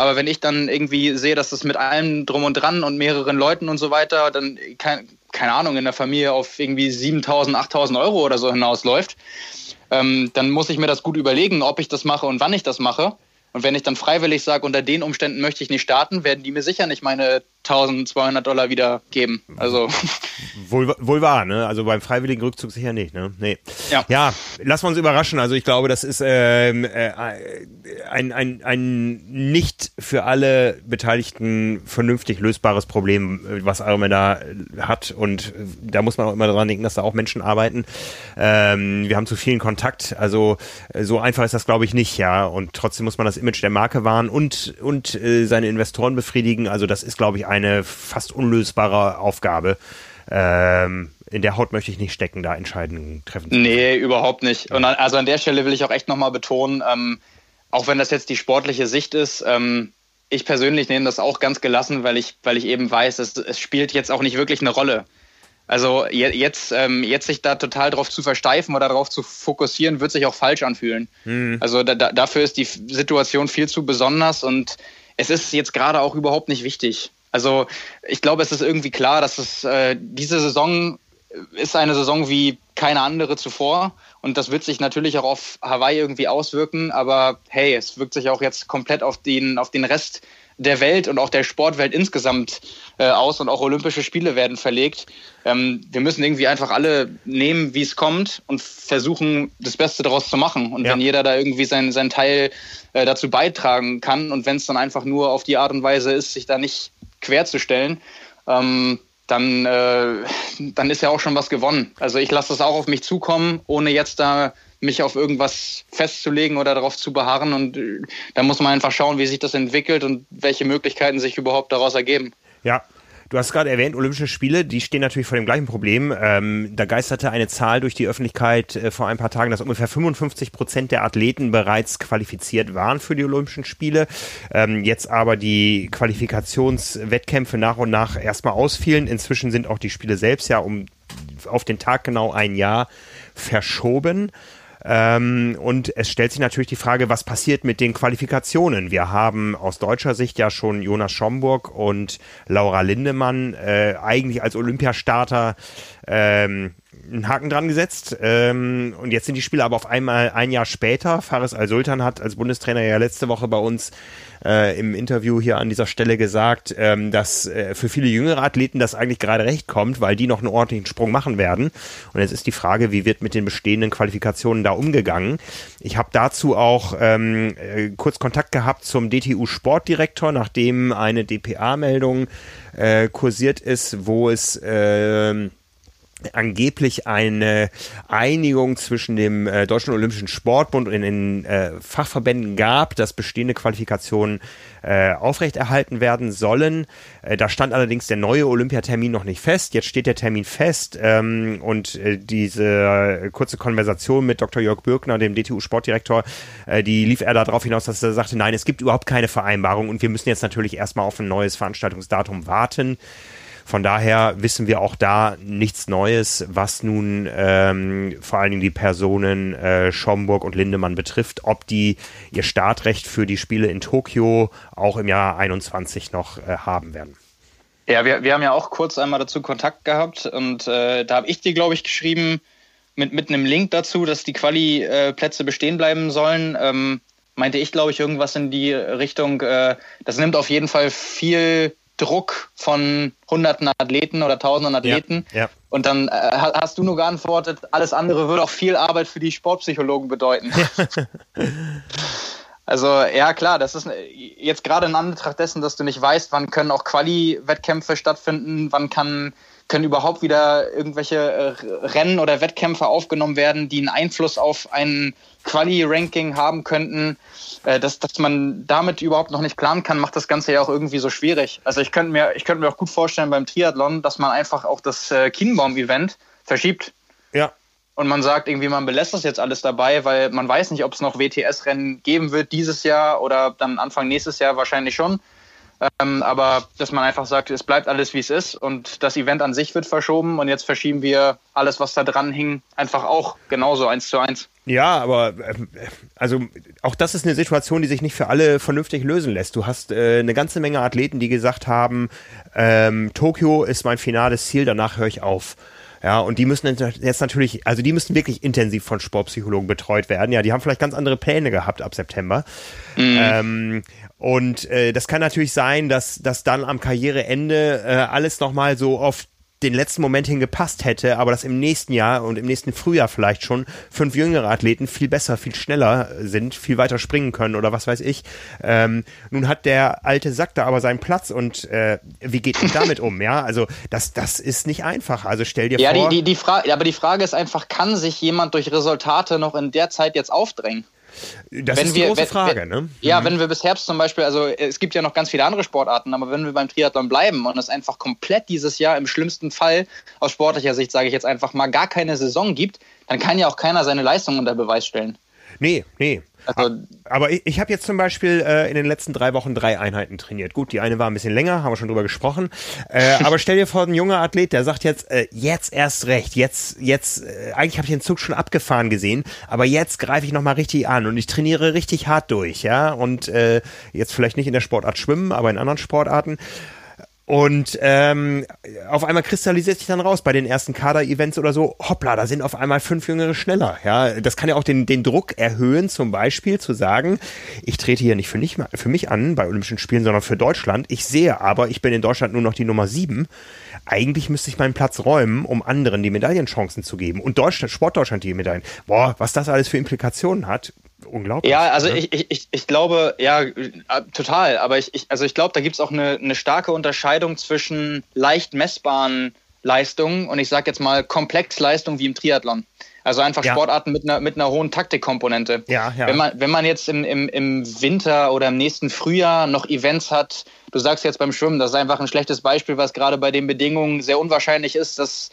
Aber wenn ich dann irgendwie sehe, dass das mit allem drum und dran und mehreren Leuten und so weiter, dann kann, keine Ahnung, in der Familie auf irgendwie 7000, 8000 Euro oder so hinausläuft, ähm, dann muss ich mir das gut überlegen, ob ich das mache und wann ich das mache. Und wenn ich dann freiwillig sage, unter den Umständen möchte ich nicht starten, werden die mir sicher nicht meine 1200 Dollar wieder geben. Also. Wohl, wohl wahr, ne? Also beim freiwilligen Rückzug sicher nicht, ne? Nee. Ja, ja lassen wir uns überraschen. Also ich glaube, das ist ähm, äh, ein, ein, ein nicht für alle Beteiligten vernünftig lösbares Problem, was Ironman da hat. Und da muss man auch immer daran denken, dass da auch Menschen arbeiten. Ähm, wir haben zu vielen Kontakt. Also so einfach ist das, glaube ich, nicht, ja. Und trotzdem muss man das Image der Marke wahren und, und äh, seine Investoren befriedigen. Also das ist, glaube ich, eine fast unlösbare Aufgabe. Ähm, in der Haut möchte ich nicht stecken, da Entscheidungen treffen zu. Nee, überhaupt nicht. Und an, also an der Stelle will ich auch echt nochmal betonen, ähm, auch wenn das jetzt die sportliche Sicht ist, ähm, ich persönlich nehme das auch ganz gelassen, weil ich, weil ich eben weiß, es, es spielt jetzt auch nicht wirklich eine Rolle. Also jetzt, ähm, jetzt sich da total drauf zu versteifen oder darauf zu fokussieren, wird sich auch falsch anfühlen. Mhm. Also da, da, dafür ist die Situation viel zu besonders und es ist jetzt gerade auch überhaupt nicht wichtig. Also ich glaube, es ist irgendwie klar, dass es äh, diese Saison ist eine Saison wie keine andere zuvor und das wird sich natürlich auch auf Hawaii irgendwie auswirken, aber hey, es wirkt sich auch jetzt komplett auf den, auf den Rest der Welt und auch der Sportwelt insgesamt äh, aus und auch Olympische Spiele werden verlegt. Ähm, wir müssen irgendwie einfach alle nehmen, wie es kommt und versuchen, das Beste daraus zu machen. Und ja. wenn jeder da irgendwie sein, sein Teil äh, dazu beitragen kann und wenn es dann einfach nur auf die Art und Weise ist, sich da nicht querzustellen, ähm, dann, äh, dann ist ja auch schon was gewonnen. Also ich lasse das auch auf mich zukommen, ohne jetzt da mich auf irgendwas festzulegen oder darauf zu beharren. Und äh, da muss man einfach schauen, wie sich das entwickelt und welche Möglichkeiten sich überhaupt daraus ergeben. Ja, Du hast gerade erwähnt, Olympische Spiele, die stehen natürlich vor dem gleichen Problem. Ähm, da geisterte eine Zahl durch die Öffentlichkeit äh, vor ein paar Tagen, dass ungefähr 55 Prozent der Athleten bereits qualifiziert waren für die Olympischen Spiele. Ähm, jetzt aber die Qualifikationswettkämpfe nach und nach erstmal ausfielen. Inzwischen sind auch die Spiele selbst ja um auf den Tag genau ein Jahr verschoben. Ähm, und es stellt sich natürlich die Frage, was passiert mit den Qualifikationen? Wir haben aus deutscher Sicht ja schon Jonas Schomburg und Laura Lindemann äh, eigentlich als Olympiastarter ähm, einen Haken dran gesetzt. Ähm, und jetzt sind die Spiele aber auf einmal ein Jahr später. Faris Al-Sultan hat als Bundestrainer ja letzte Woche bei uns äh, im Interview hier an dieser Stelle gesagt, ähm, dass äh, für viele jüngere Athleten das eigentlich gerade recht kommt, weil die noch einen ordentlichen Sprung machen werden. Und jetzt ist die Frage, wie wird mit den bestehenden Qualifikationen da umgegangen? Ich habe dazu auch ähm, äh, kurz Kontakt gehabt zum DTU Sportdirektor, nachdem eine DPA-Meldung äh, kursiert ist, wo es äh, angeblich eine Einigung zwischen dem äh, Deutschen Olympischen Sportbund und den äh, Fachverbänden gab, dass bestehende Qualifikationen äh, aufrechterhalten werden sollen. Äh, da stand allerdings der neue Olympiatermin noch nicht fest. Jetzt steht der Termin fest ähm, und äh, diese kurze Konversation mit Dr. Jörg Birkner, dem DTU-Sportdirektor, äh, die lief er darauf hinaus, dass er sagte, nein, es gibt überhaupt keine Vereinbarung und wir müssen jetzt natürlich erstmal auf ein neues Veranstaltungsdatum warten. Von daher wissen wir auch da nichts Neues, was nun ähm, vor allen Dingen die Personen äh, Schomburg und Lindemann betrifft, ob die ihr Startrecht für die Spiele in Tokio auch im Jahr 21 noch äh, haben werden. Ja, wir, wir haben ja auch kurz einmal dazu Kontakt gehabt und äh, da habe ich dir, glaube ich, geschrieben mit, mit einem Link dazu, dass die Quali-Plätze bestehen bleiben sollen. Ähm, meinte ich, glaube ich, irgendwas in die Richtung. Äh, das nimmt auf jeden Fall viel Druck von hunderten Athleten oder tausenden Athleten. Ja, ja. Und dann äh, hast du nur geantwortet, alles andere würde auch viel Arbeit für die Sportpsychologen bedeuten. also ja klar, das ist jetzt gerade in Anbetracht dessen, dass du nicht weißt, wann können auch Quali-Wettkämpfe stattfinden, wann kann können überhaupt wieder irgendwelche äh, Rennen oder Wettkämpfe aufgenommen werden, die einen Einfluss auf ein Quali-Ranking haben könnten. Äh, dass, dass man damit überhaupt noch nicht planen kann, macht das Ganze ja auch irgendwie so schwierig. Also ich könnte mir, ich könnte mir auch gut vorstellen beim Triathlon, dass man einfach auch das äh, Kienbaum-Event verschiebt. Ja. Und man sagt irgendwie, man belässt das jetzt alles dabei, weil man weiß nicht, ob es noch WTS-Rennen geben wird dieses Jahr oder dann Anfang nächstes Jahr wahrscheinlich schon. Ähm, aber dass man einfach sagt, es bleibt alles wie es ist und das Event an sich wird verschoben und jetzt verschieben wir alles, was da dran hing, einfach auch genauso eins zu eins. Ja, aber äh, also auch das ist eine Situation, die sich nicht für alle vernünftig lösen lässt. Du hast äh, eine ganze Menge Athleten, die gesagt haben, ähm, Tokio ist mein finales Ziel, danach höre ich auf. Ja, und die müssen jetzt natürlich, also die müssen wirklich intensiv von Sportpsychologen betreut werden. Ja, die haben vielleicht ganz andere Pläne gehabt ab September. Mhm. Ähm, und äh, das kann natürlich sein, dass, dass dann am Karriereende äh, alles nochmal so auf den letzten Moment hin gepasst hätte, aber dass im nächsten Jahr und im nächsten Frühjahr vielleicht schon fünf jüngere Athleten viel besser, viel schneller sind, viel weiter springen können oder was weiß ich. Ähm, nun hat der alte Sack da aber seinen Platz und äh, wie geht man damit um? Ja, also das, das ist nicht einfach. Also stell dir ja, vor. Ja, die, die, die Frage, aber die Frage ist einfach, kann sich jemand durch Resultate noch in der Zeit jetzt aufdrängen? Das wenn ist die wir, große wenn, Frage, ne? Ja, mhm. wenn wir bis Herbst zum Beispiel, also es gibt ja noch ganz viele andere Sportarten, aber wenn wir beim Triathlon bleiben und es einfach komplett dieses Jahr im schlimmsten Fall aus sportlicher Sicht, sage ich jetzt einfach mal, gar keine Saison gibt, dann kann ja auch keiner seine Leistung unter Beweis stellen. Nee, nee. Also, aber ich, ich habe jetzt zum Beispiel äh, in den letzten drei Wochen drei Einheiten trainiert. Gut, die eine war ein bisschen länger, haben wir schon drüber gesprochen. Äh, aber stell dir vor, ein junger Athlet, der sagt jetzt, äh, jetzt erst recht, jetzt, jetzt, äh, eigentlich habe ich den Zug schon abgefahren gesehen, aber jetzt greife ich nochmal richtig an und ich trainiere richtig hart durch, ja. Und äh, jetzt vielleicht nicht in der Sportart Schwimmen, aber in anderen Sportarten. Und ähm, auf einmal kristallisiert sich dann raus bei den ersten Kader-Events oder so, hoppla, da sind auf einmal fünf Jüngere schneller. Ja, das kann ja auch den, den Druck erhöhen, zum Beispiel zu sagen, ich trete hier nicht für, nicht für mich an bei Olympischen Spielen, sondern für Deutschland. Ich sehe aber, ich bin in Deutschland nur noch die Nummer sieben. Eigentlich müsste ich meinen Platz räumen, um anderen die Medaillenchancen zu geben. Und Deutschland, Sportdeutschland die Medaillen. Boah, was das alles für Implikationen hat, unglaublich. Ja, also ne? ich, ich, ich glaube, ja, total. Aber ich, ich also ich glaube, da gibt es auch eine, eine starke Unterscheidung zwischen leicht messbaren Leistungen und ich sage jetzt mal Komplexleistungen wie im Triathlon. Also einfach ja. Sportarten mit einer, mit einer hohen Taktikkomponente. Ja, ja. Wenn, man, wenn man jetzt im, im, im Winter oder im nächsten Frühjahr noch Events hat, du sagst jetzt beim Schwimmen, das ist einfach ein schlechtes Beispiel, was gerade bei den Bedingungen sehr unwahrscheinlich ist, dass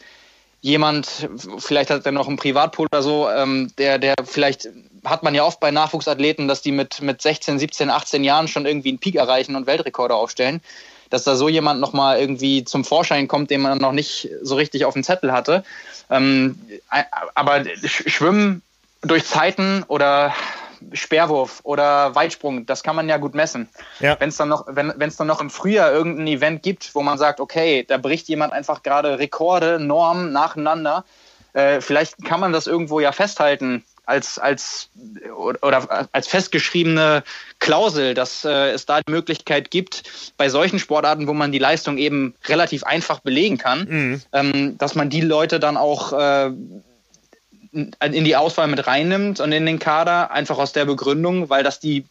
jemand, vielleicht hat er noch einen Privatpool oder so, ähm, der, der vielleicht hat man ja oft bei Nachwuchsathleten, dass die mit, mit 16, 17, 18 Jahren schon irgendwie einen Peak erreichen und Weltrekorde aufstellen. Dass da so jemand nochmal irgendwie zum Vorschein kommt, den man noch nicht so richtig auf dem Zettel hatte. Ähm, aber Schwimmen durch Zeiten oder Speerwurf oder Weitsprung, das kann man ja gut messen. Ja. Wenn es dann noch, wenn es dann noch im Frühjahr irgendein Event gibt, wo man sagt, okay, da bricht jemand einfach gerade Rekorde, Normen nacheinander, äh, vielleicht kann man das irgendwo ja festhalten als, als oder als festgeschriebene Klausel, dass äh, es da die Möglichkeit gibt, bei solchen Sportarten, wo man die Leistung eben relativ einfach belegen kann, mhm. ähm, dass man die Leute dann auch äh, in die Auswahl mit reinnimmt und in den Kader, einfach aus der Begründung, weil das die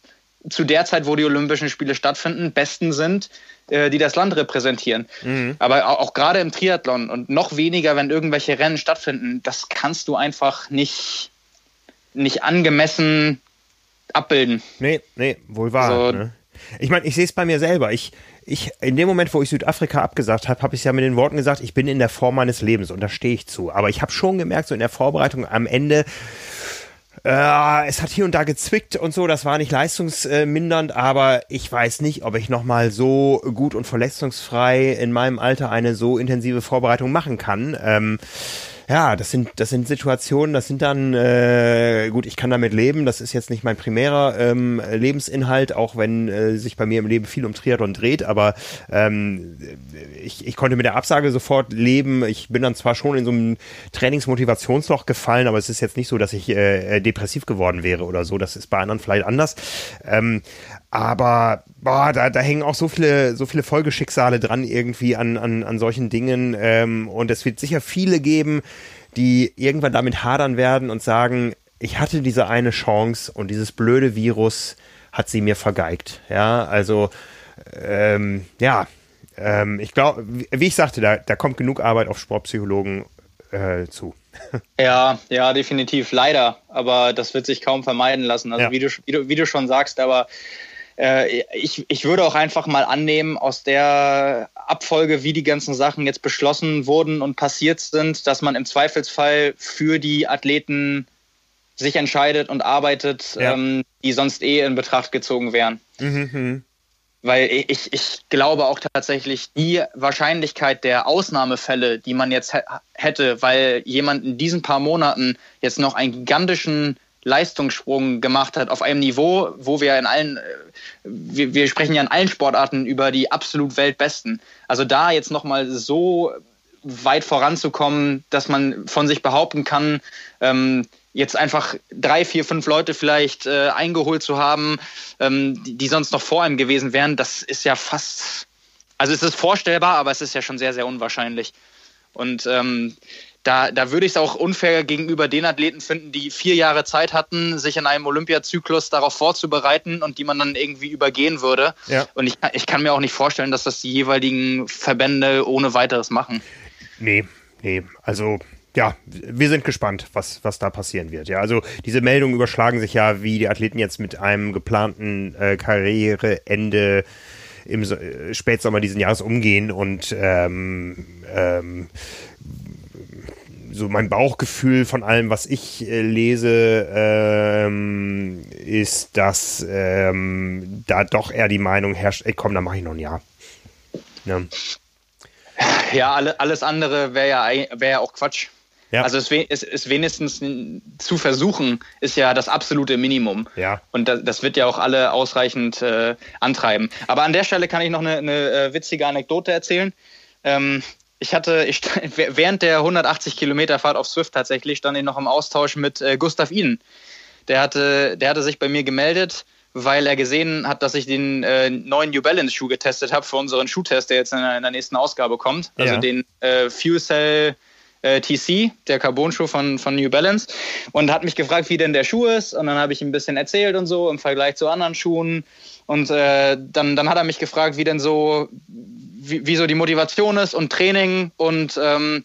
zu der Zeit, wo die Olympischen Spiele stattfinden, Besten sind, äh, die das Land repräsentieren. Mhm. Aber auch, auch gerade im Triathlon und noch weniger, wenn irgendwelche Rennen stattfinden, das kannst du einfach nicht, nicht angemessen abbilden. Nee, nee, wohl wahr. So, ne? Ich meine, ich sehe es bei mir selber. Ich, ich, in dem Moment, wo ich Südafrika abgesagt habe, habe ich ja mit den Worten gesagt, ich bin in der Form meines Lebens und da stehe ich zu. Aber ich habe schon gemerkt, so in der Vorbereitung am Ende, äh, es hat hier und da gezwickt und so, das war nicht leistungsmindernd, aber ich weiß nicht, ob ich nochmal so gut und verletzungsfrei in meinem Alter eine so intensive Vorbereitung machen kann. Ähm, ja, das sind, das sind Situationen, das sind dann, äh, gut, ich kann damit leben, das ist jetzt nicht mein primärer ähm, Lebensinhalt, auch wenn äh, sich bei mir im Leben viel um Triathlon dreht, aber ähm, ich, ich konnte mit der Absage sofort leben. Ich bin dann zwar schon in so einem Trainingsmotivationsloch gefallen, aber es ist jetzt nicht so, dass ich äh, depressiv geworden wäre oder so. Das ist bei anderen vielleicht anders. Ähm, aber boah, da, da hängen auch so viele, so viele Folgeschicksale dran irgendwie an, an, an solchen Dingen. Ähm, und es wird sicher viele geben, die irgendwann damit hadern werden und sagen, ich hatte diese eine Chance und dieses blöde Virus hat sie mir vergeigt. Ja, also ähm, ja, ähm, ich glaube, wie ich sagte, da, da kommt genug Arbeit auf Sportpsychologen äh, zu. Ja, ja, definitiv. Leider. Aber das wird sich kaum vermeiden lassen. Also ja. wie, du, wie, du, wie du schon sagst, aber äh, ich, ich würde auch einfach mal annehmen, aus der Abfolge, wie die ganzen Sachen jetzt beschlossen wurden und passiert sind, dass man im Zweifelsfall für die Athleten sich entscheidet und arbeitet, ja. ähm, die sonst eh in Betracht gezogen wären. Mhm. mhm. Weil ich, ich glaube auch tatsächlich, die Wahrscheinlichkeit der Ausnahmefälle, die man jetzt hätte, weil jemand in diesen paar Monaten jetzt noch einen gigantischen Leistungssprung gemacht hat auf einem Niveau, wo wir in allen, äh, wir, wir sprechen ja in allen Sportarten über die absolut Weltbesten. Also da jetzt nochmal so weit voranzukommen, dass man von sich behaupten kann, ähm, jetzt einfach drei, vier, fünf Leute vielleicht äh, eingeholt zu haben, ähm, die, die sonst noch vor ihm gewesen wären, das ist ja fast, also es ist vorstellbar, aber es ist ja schon sehr, sehr unwahrscheinlich. Und ähm, da, da würde ich es auch unfair gegenüber den Athleten finden, die vier Jahre Zeit hatten, sich in einem Olympiazyklus darauf vorzubereiten und die man dann irgendwie übergehen würde. Ja. Und ich, ich kann mir auch nicht vorstellen, dass das die jeweiligen Verbände ohne weiteres machen. Nee, nee. Also ja, wir sind gespannt, was, was da passieren wird. Ja, also diese Meldungen überschlagen sich ja, wie die Athleten jetzt mit einem geplanten äh, Karriereende im äh, Spätsommer diesen Jahres umgehen und ähm, ähm, so mein Bauchgefühl von allem, was ich äh, lese, ähm, ist, dass ähm, da doch eher die Meinung herrscht, ey komm, dann mache ich noch ein Jahr. Ja, ja alle, alles andere wäre ja, wär ja auch Quatsch. Ja. Also es, es, es, wenigstens zu versuchen, ist ja das absolute Minimum. Ja. Und das, das wird ja auch alle ausreichend äh, antreiben. Aber an der Stelle kann ich noch eine, eine äh, witzige Anekdote erzählen. Ähm, ich hatte, ich, während der 180 Kilometer Fahrt auf Swift tatsächlich, stand ich noch im Austausch mit äh, Gustav Iden. Der hatte, der hatte sich bei mir gemeldet, weil er gesehen hat, dass ich den äh, neuen New Balance Schuh getestet habe für unseren Schuhtest, der jetzt in der, in der nächsten Ausgabe kommt. Also ja. den äh, Fuel Cell äh, TC, der Carbon-Schuh von, von New Balance. Und hat mich gefragt, wie denn der Schuh ist. Und dann habe ich ihm ein bisschen erzählt und so im Vergleich zu anderen Schuhen. Und äh, dann, dann hat er mich gefragt, wie denn so, wie, wie so die Motivation ist und Training und ähm,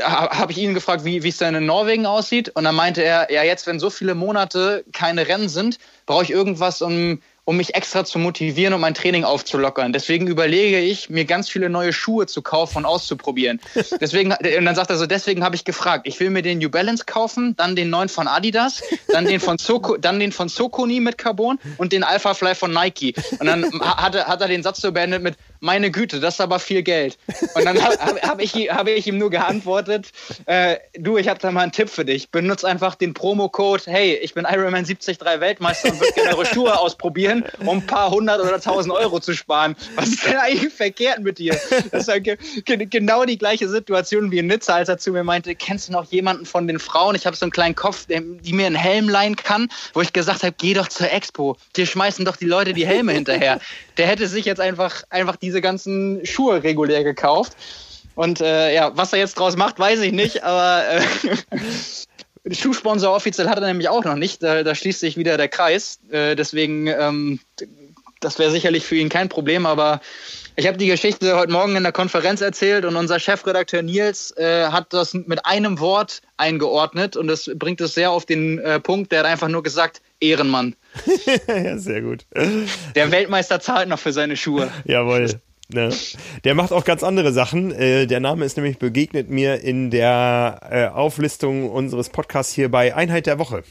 habe ich ihn gefragt, wie es denn in Norwegen aussieht. Und dann meinte er, ja, jetzt, wenn so viele Monate keine Rennen sind, brauche ich irgendwas, um um mich extra zu motivieren und mein Training aufzulockern. Deswegen überlege ich, mir ganz viele neue Schuhe zu kaufen und auszuprobieren. Deswegen, und dann sagt er so, deswegen habe ich gefragt, ich will mir den New Balance kaufen, dann den neuen von Adidas, dann den von, Soko, dann den von Sokoni mit Carbon und den Alpha Fly von Nike. Und dann hat er, hat er den Satz so beendet mit, meine Güte, das ist aber viel Geld. Und dann habe hab ich, hab ich ihm nur geantwortet, äh, du, ich habe da mal einen Tipp für dich. Benutze einfach den Promo-Code, hey, ich bin Ironman 73 Weltmeister und würde gerne eure Schuhe ausprobieren um ein paar hundert oder tausend Euro zu sparen. Was ist denn eigentlich verkehrt mit dir? Das ist ja ge genau die gleiche Situation wie in Nizza, als er zu mir meinte, kennst du noch jemanden von den Frauen? Ich habe so einen kleinen Kopf, die mir einen Helm leihen kann, wo ich gesagt habe, geh doch zur Expo. Dir schmeißen doch die Leute die Helme hinterher. Der hätte sich jetzt einfach, einfach diese ganzen Schuhe regulär gekauft. Und äh, ja, was er jetzt draus macht, weiß ich nicht, aber äh, Schuhsponsor offiziell hat er nämlich auch noch nicht. Da, da schließt sich wieder der Kreis. Äh, deswegen, ähm, das wäre sicherlich für ihn kein Problem, aber ich habe die Geschichte heute Morgen in der Konferenz erzählt und unser Chefredakteur Nils äh, hat das mit einem Wort eingeordnet und das bringt es sehr auf den äh, Punkt. Der hat einfach nur gesagt, Ehrenmann. ja, sehr gut. Der Weltmeister zahlt noch für seine Schuhe. Jawohl. Ne? Der macht auch ganz andere Sachen. Äh, der Name ist nämlich begegnet mir in der äh, Auflistung unseres Podcasts hier bei Einheit der Woche.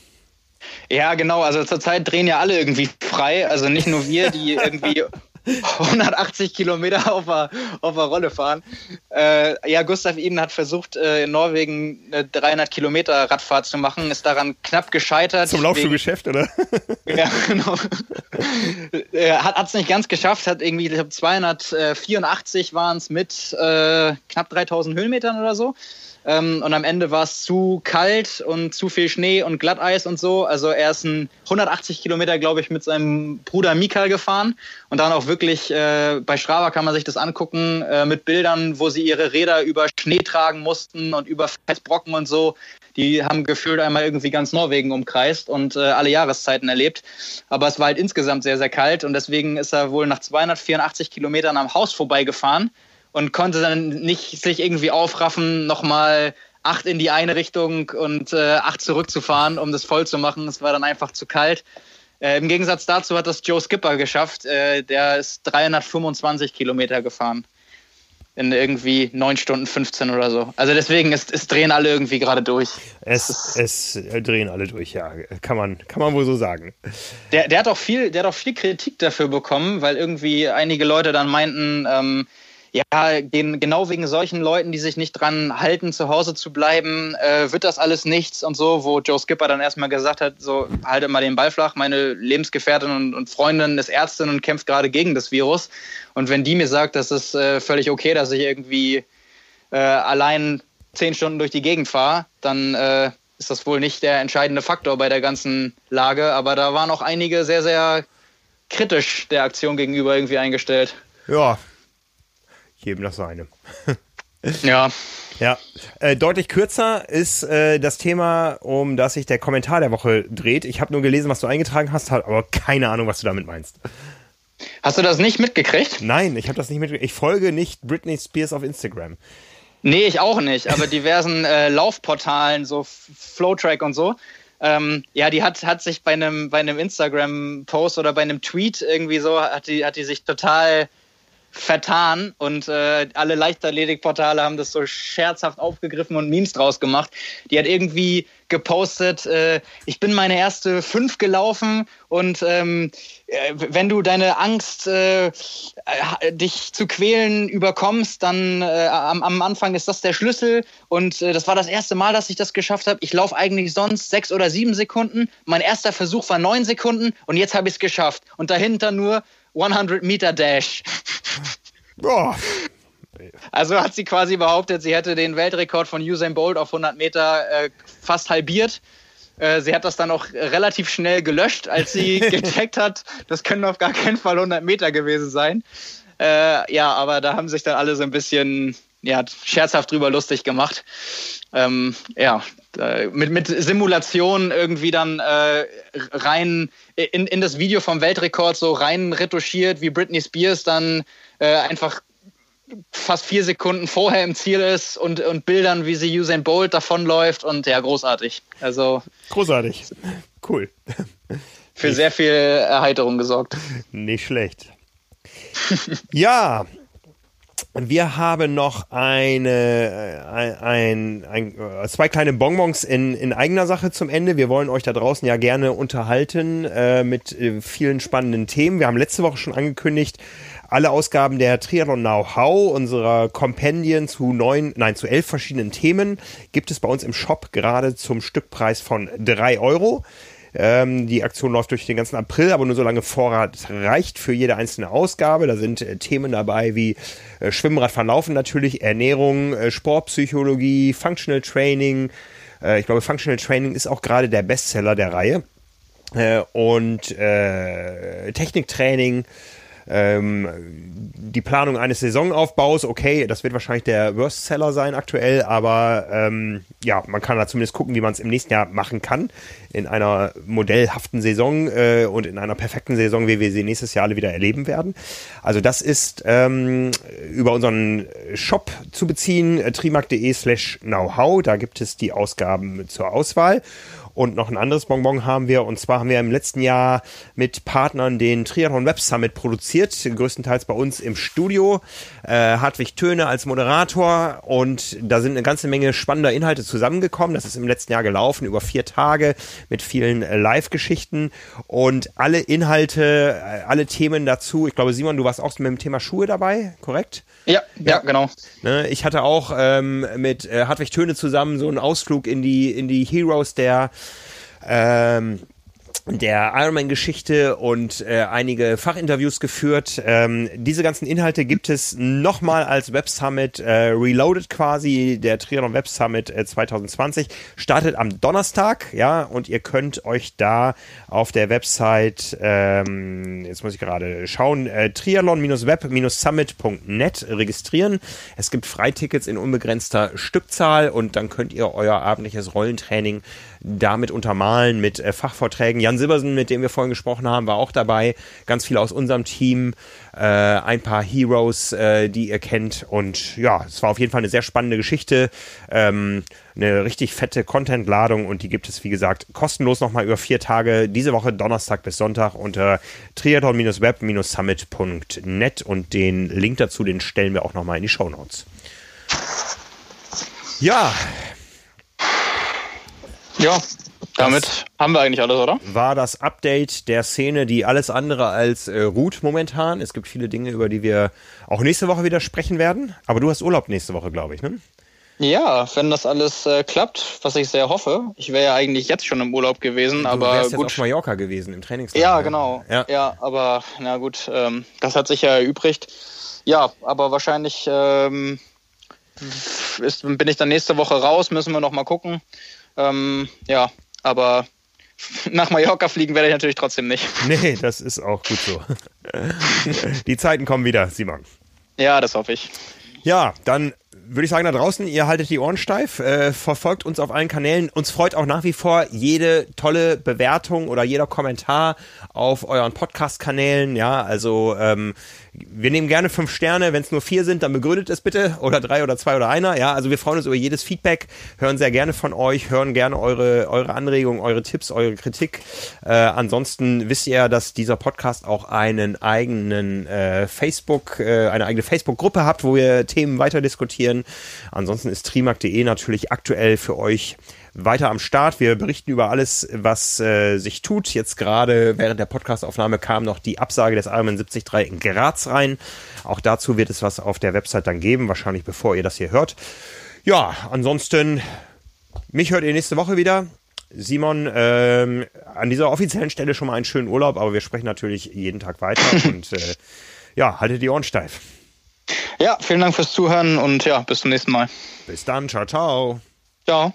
Ja, genau. Also zurzeit drehen ja alle irgendwie frei. Also nicht nur wir, die irgendwie 180 Kilometer auf der, auf der Rolle fahren. Äh, ja, Gustav Iden hat versucht, äh, in Norwegen eine 300 Kilometer Radfahrt zu machen, ist daran knapp gescheitert. Zum Laufschuhgeschäft, oder? ja, genau. hat es nicht ganz geschafft, hat irgendwie, ich glaube, 284 waren es mit äh, knapp 3000 Höhenmetern oder so. Ähm, und am Ende war es zu kalt und zu viel Schnee und Glatteis und so. Also er ist ein 180 Kilometer, glaube ich, mit seinem Bruder Mika gefahren. Und dann auch wirklich, äh, bei Strava kann man sich das angucken, äh, mit Bildern, wo sie ihre Räder über Schnee tragen mussten und über Festbrocken und so. Die haben gefühlt einmal irgendwie ganz Norwegen umkreist und äh, alle Jahreszeiten erlebt. Aber es war halt insgesamt sehr, sehr kalt und deswegen ist er wohl nach 284 Kilometern am Haus vorbeigefahren und konnte dann nicht sich irgendwie aufraffen, nochmal acht in die eine Richtung und äh, acht zurückzufahren, um das voll zu machen. Es war dann einfach zu kalt. Äh, Im Gegensatz dazu hat das Joe Skipper geschafft. Äh, der ist 325 Kilometer gefahren. In irgendwie 9 Stunden 15 oder so. Also deswegen, es, es drehen alle irgendwie gerade durch. Es, es, drehen alle durch, ja. Kann man, kann man wohl so sagen. Der, der, hat auch viel, der hat auch viel Kritik dafür bekommen, weil irgendwie einige Leute dann meinten, ähm, ja, genau wegen solchen Leuten, die sich nicht dran halten, zu Hause zu bleiben, äh, wird das alles nichts und so, wo Joe Skipper dann erstmal gesagt hat, so, halte mal den Ball flach, meine Lebensgefährtin und, und Freundin ist Ärztin und kämpft gerade gegen das Virus. Und wenn die mir sagt, das ist äh, völlig okay, dass ich irgendwie äh, allein zehn Stunden durch die Gegend fahre, dann äh, ist das wohl nicht der entscheidende Faktor bei der ganzen Lage. Aber da waren auch einige sehr, sehr kritisch der Aktion gegenüber irgendwie eingestellt. Ja, jedem das seine. ja. Ja, äh, deutlich kürzer ist äh, das Thema, um das sich der Kommentar der Woche dreht. Ich habe nur gelesen, was du eingetragen hast, aber keine Ahnung, was du damit meinst. Hast du das nicht mitgekriegt? Nein, ich habe das nicht mitgekriegt. Ich folge nicht Britney Spears auf Instagram. Nee, ich auch nicht, aber diversen äh, Laufportalen, so Flowtrack und so. Ähm, ja, die hat, hat sich bei einem, bei einem Instagram-Post oder bei einem Tweet irgendwie so, hat die, hat die sich total vertan und äh, alle Leichtathletikportale haben das so scherzhaft aufgegriffen und Memes draus gemacht. Die hat irgendwie gepostet, äh, ich bin meine erste fünf gelaufen und ähm, äh, wenn du deine Angst, äh, dich zu quälen, überkommst, dann äh, am, am, Anfang ist das der Schlüssel und äh, das war das erste Mal, dass ich das geschafft habe. Ich laufe eigentlich sonst sechs oder sieben Sekunden. Mein erster Versuch war neun Sekunden und jetzt habe ich es geschafft. Und dahinter nur 100 Meter Dash. Boah. Also hat sie quasi behauptet, sie hätte den Weltrekord von Usain Bolt auf 100 Meter äh, fast halbiert. Äh, sie hat das dann auch relativ schnell gelöscht, als sie gecheckt hat, das können auf gar keinen Fall 100 Meter gewesen sein. Äh, ja, aber da haben sich dann alle so ein bisschen ja, scherzhaft drüber lustig gemacht. Ähm, ja, mit, mit Simulation irgendwie dann äh, rein in, in das Video vom Weltrekord so rein retuschiert, wie Britney Spears dann äh, einfach fast vier Sekunden vorher im Ziel ist und, und Bildern, wie sie Usain Bolt davonläuft und ja, großartig. Also großartig. Cool. Für sehr viel Erheiterung gesorgt. Nicht schlecht. ja, wir haben noch eine, äh, ein, ein, ein, zwei kleine Bonbons in, in eigener Sache zum Ende. Wir wollen euch da draußen ja gerne unterhalten äh, mit äh, vielen spannenden Themen. Wir haben letzte Woche schon angekündigt, alle Ausgaben der Triathlon Know-how, unserer Kompendien zu neun, nein, zu elf verschiedenen Themen, gibt es bei uns im Shop gerade zum Stückpreis von drei Euro. Ähm, die Aktion läuft durch den ganzen April, aber nur solange Vorrat reicht für jede einzelne Ausgabe. Da sind äh, Themen dabei wie äh, Schwimmradfahren natürlich, Ernährung, äh, Sportpsychologie, Functional Training. Äh, ich glaube, Functional Training ist auch gerade der Bestseller der Reihe. Äh, und äh, Techniktraining. Ähm, die Planung eines Saisonaufbaus, okay, das wird wahrscheinlich der Worst-Seller sein aktuell, aber ähm, ja, man kann da zumindest gucken, wie man es im nächsten Jahr machen kann. In einer modellhaften Saison äh, und in einer perfekten Saison, wie wir sie nächstes Jahr alle wieder erleben werden. Also das ist ähm, über unseren Shop zu beziehen, äh, trimark.de slash knowhow. Da gibt es die Ausgaben zur Auswahl. Und noch ein anderes Bonbon haben wir. Und zwar haben wir im letzten Jahr mit Partnern den Triathlon Web Summit produziert. Größtenteils bei uns im Studio. Äh, Hartwig Töne als Moderator. Und da sind eine ganze Menge spannender Inhalte zusammengekommen. Das ist im letzten Jahr gelaufen über vier Tage mit vielen Live-Geschichten. Und alle Inhalte, äh, alle Themen dazu. Ich glaube, Simon, du warst auch mit dem Thema Schuhe dabei, korrekt? Ja, ja, genau. Ne, ich hatte auch ähm, mit äh, Hartwig Töne zusammen so einen Ausflug in die, in die Heroes der ähm, der Ironman-Geschichte und äh, einige Fachinterviews geführt. Ähm, diese ganzen Inhalte gibt es nochmal als Web Summit äh, Reloaded quasi. Der Triathlon Web Summit äh, 2020 startet am Donnerstag, ja, und ihr könnt euch da auf der Website, ähm, jetzt muss ich gerade schauen, äh, triathlon-web-summit.net registrieren. Es gibt Freitickets in unbegrenzter Stückzahl und dann könnt ihr euer abendliches Rollentraining damit untermalen mit äh, Fachvorträgen. Jan Silbersen, mit dem wir vorhin gesprochen haben, war auch dabei. Ganz viele aus unserem Team, äh, ein paar Heroes, äh, die ihr kennt. Und ja, es war auf jeden Fall eine sehr spannende Geschichte. Ähm, eine richtig fette Content-Ladung und die gibt es, wie gesagt, kostenlos nochmal über vier Tage. Diese Woche Donnerstag bis Sonntag unter triathlon-web-summit.net und den Link dazu, den stellen wir auch nochmal in die Show Notes. Ja, ja, damit das haben wir eigentlich alles, oder? War das Update der Szene, die alles andere als äh, ruht momentan. Es gibt viele Dinge, über die wir auch nächste Woche wieder sprechen werden. Aber du hast Urlaub nächste Woche, glaube ich, ne? Ja, wenn das alles äh, klappt, was ich sehr hoffe. Ich wäre ja eigentlich jetzt schon im Urlaub gewesen, du aber wärst gut. Jetzt auf Mallorca gewesen im Trainingslager. Ja, genau. Ja, ja aber na gut, ähm, das hat sich ja erübrigt. Ja, aber wahrscheinlich ähm, ist, bin ich dann nächste Woche raus. Müssen wir noch mal gucken. Ähm, ja, aber nach Mallorca fliegen werde ich natürlich trotzdem nicht. Nee, das ist auch gut so. Die Zeiten kommen wieder, Simon. Ja, das hoffe ich. Ja, dann würde ich sagen, da draußen, ihr haltet die Ohren steif, äh, verfolgt uns auf allen Kanälen. Uns freut auch nach wie vor jede tolle Bewertung oder jeder Kommentar auf euren Podcast-Kanälen. Ja, also ähm, wir nehmen gerne fünf Sterne. Wenn es nur vier sind, dann begründet es bitte. Oder drei oder zwei oder einer. Ja, also wir freuen uns über jedes Feedback, hören sehr gerne von euch, hören gerne eure, eure Anregungen, eure Tipps, eure Kritik. Äh, ansonsten wisst ihr, dass dieser Podcast auch einen eigenen äh, Facebook, äh, eine eigene Facebook-Gruppe habt, wo wir Themen weiter diskutieren. Ansonsten ist trimark.de natürlich aktuell für euch weiter am Start. Wir berichten über alles, was äh, sich tut. Jetzt gerade während der Podcastaufnahme kam noch die Absage des Ironman 73 in Graz rein. Auch dazu wird es was auf der Website dann geben, wahrscheinlich bevor ihr das hier hört. Ja, ansonsten, mich hört ihr nächste Woche wieder. Simon, ähm, an dieser offiziellen Stelle schon mal einen schönen Urlaub, aber wir sprechen natürlich jeden Tag weiter und äh, ja, haltet die Ohren steif. Ja, vielen Dank fürs Zuhören und ja, bis zum nächsten Mal. Bis dann, ciao, ciao. Ciao.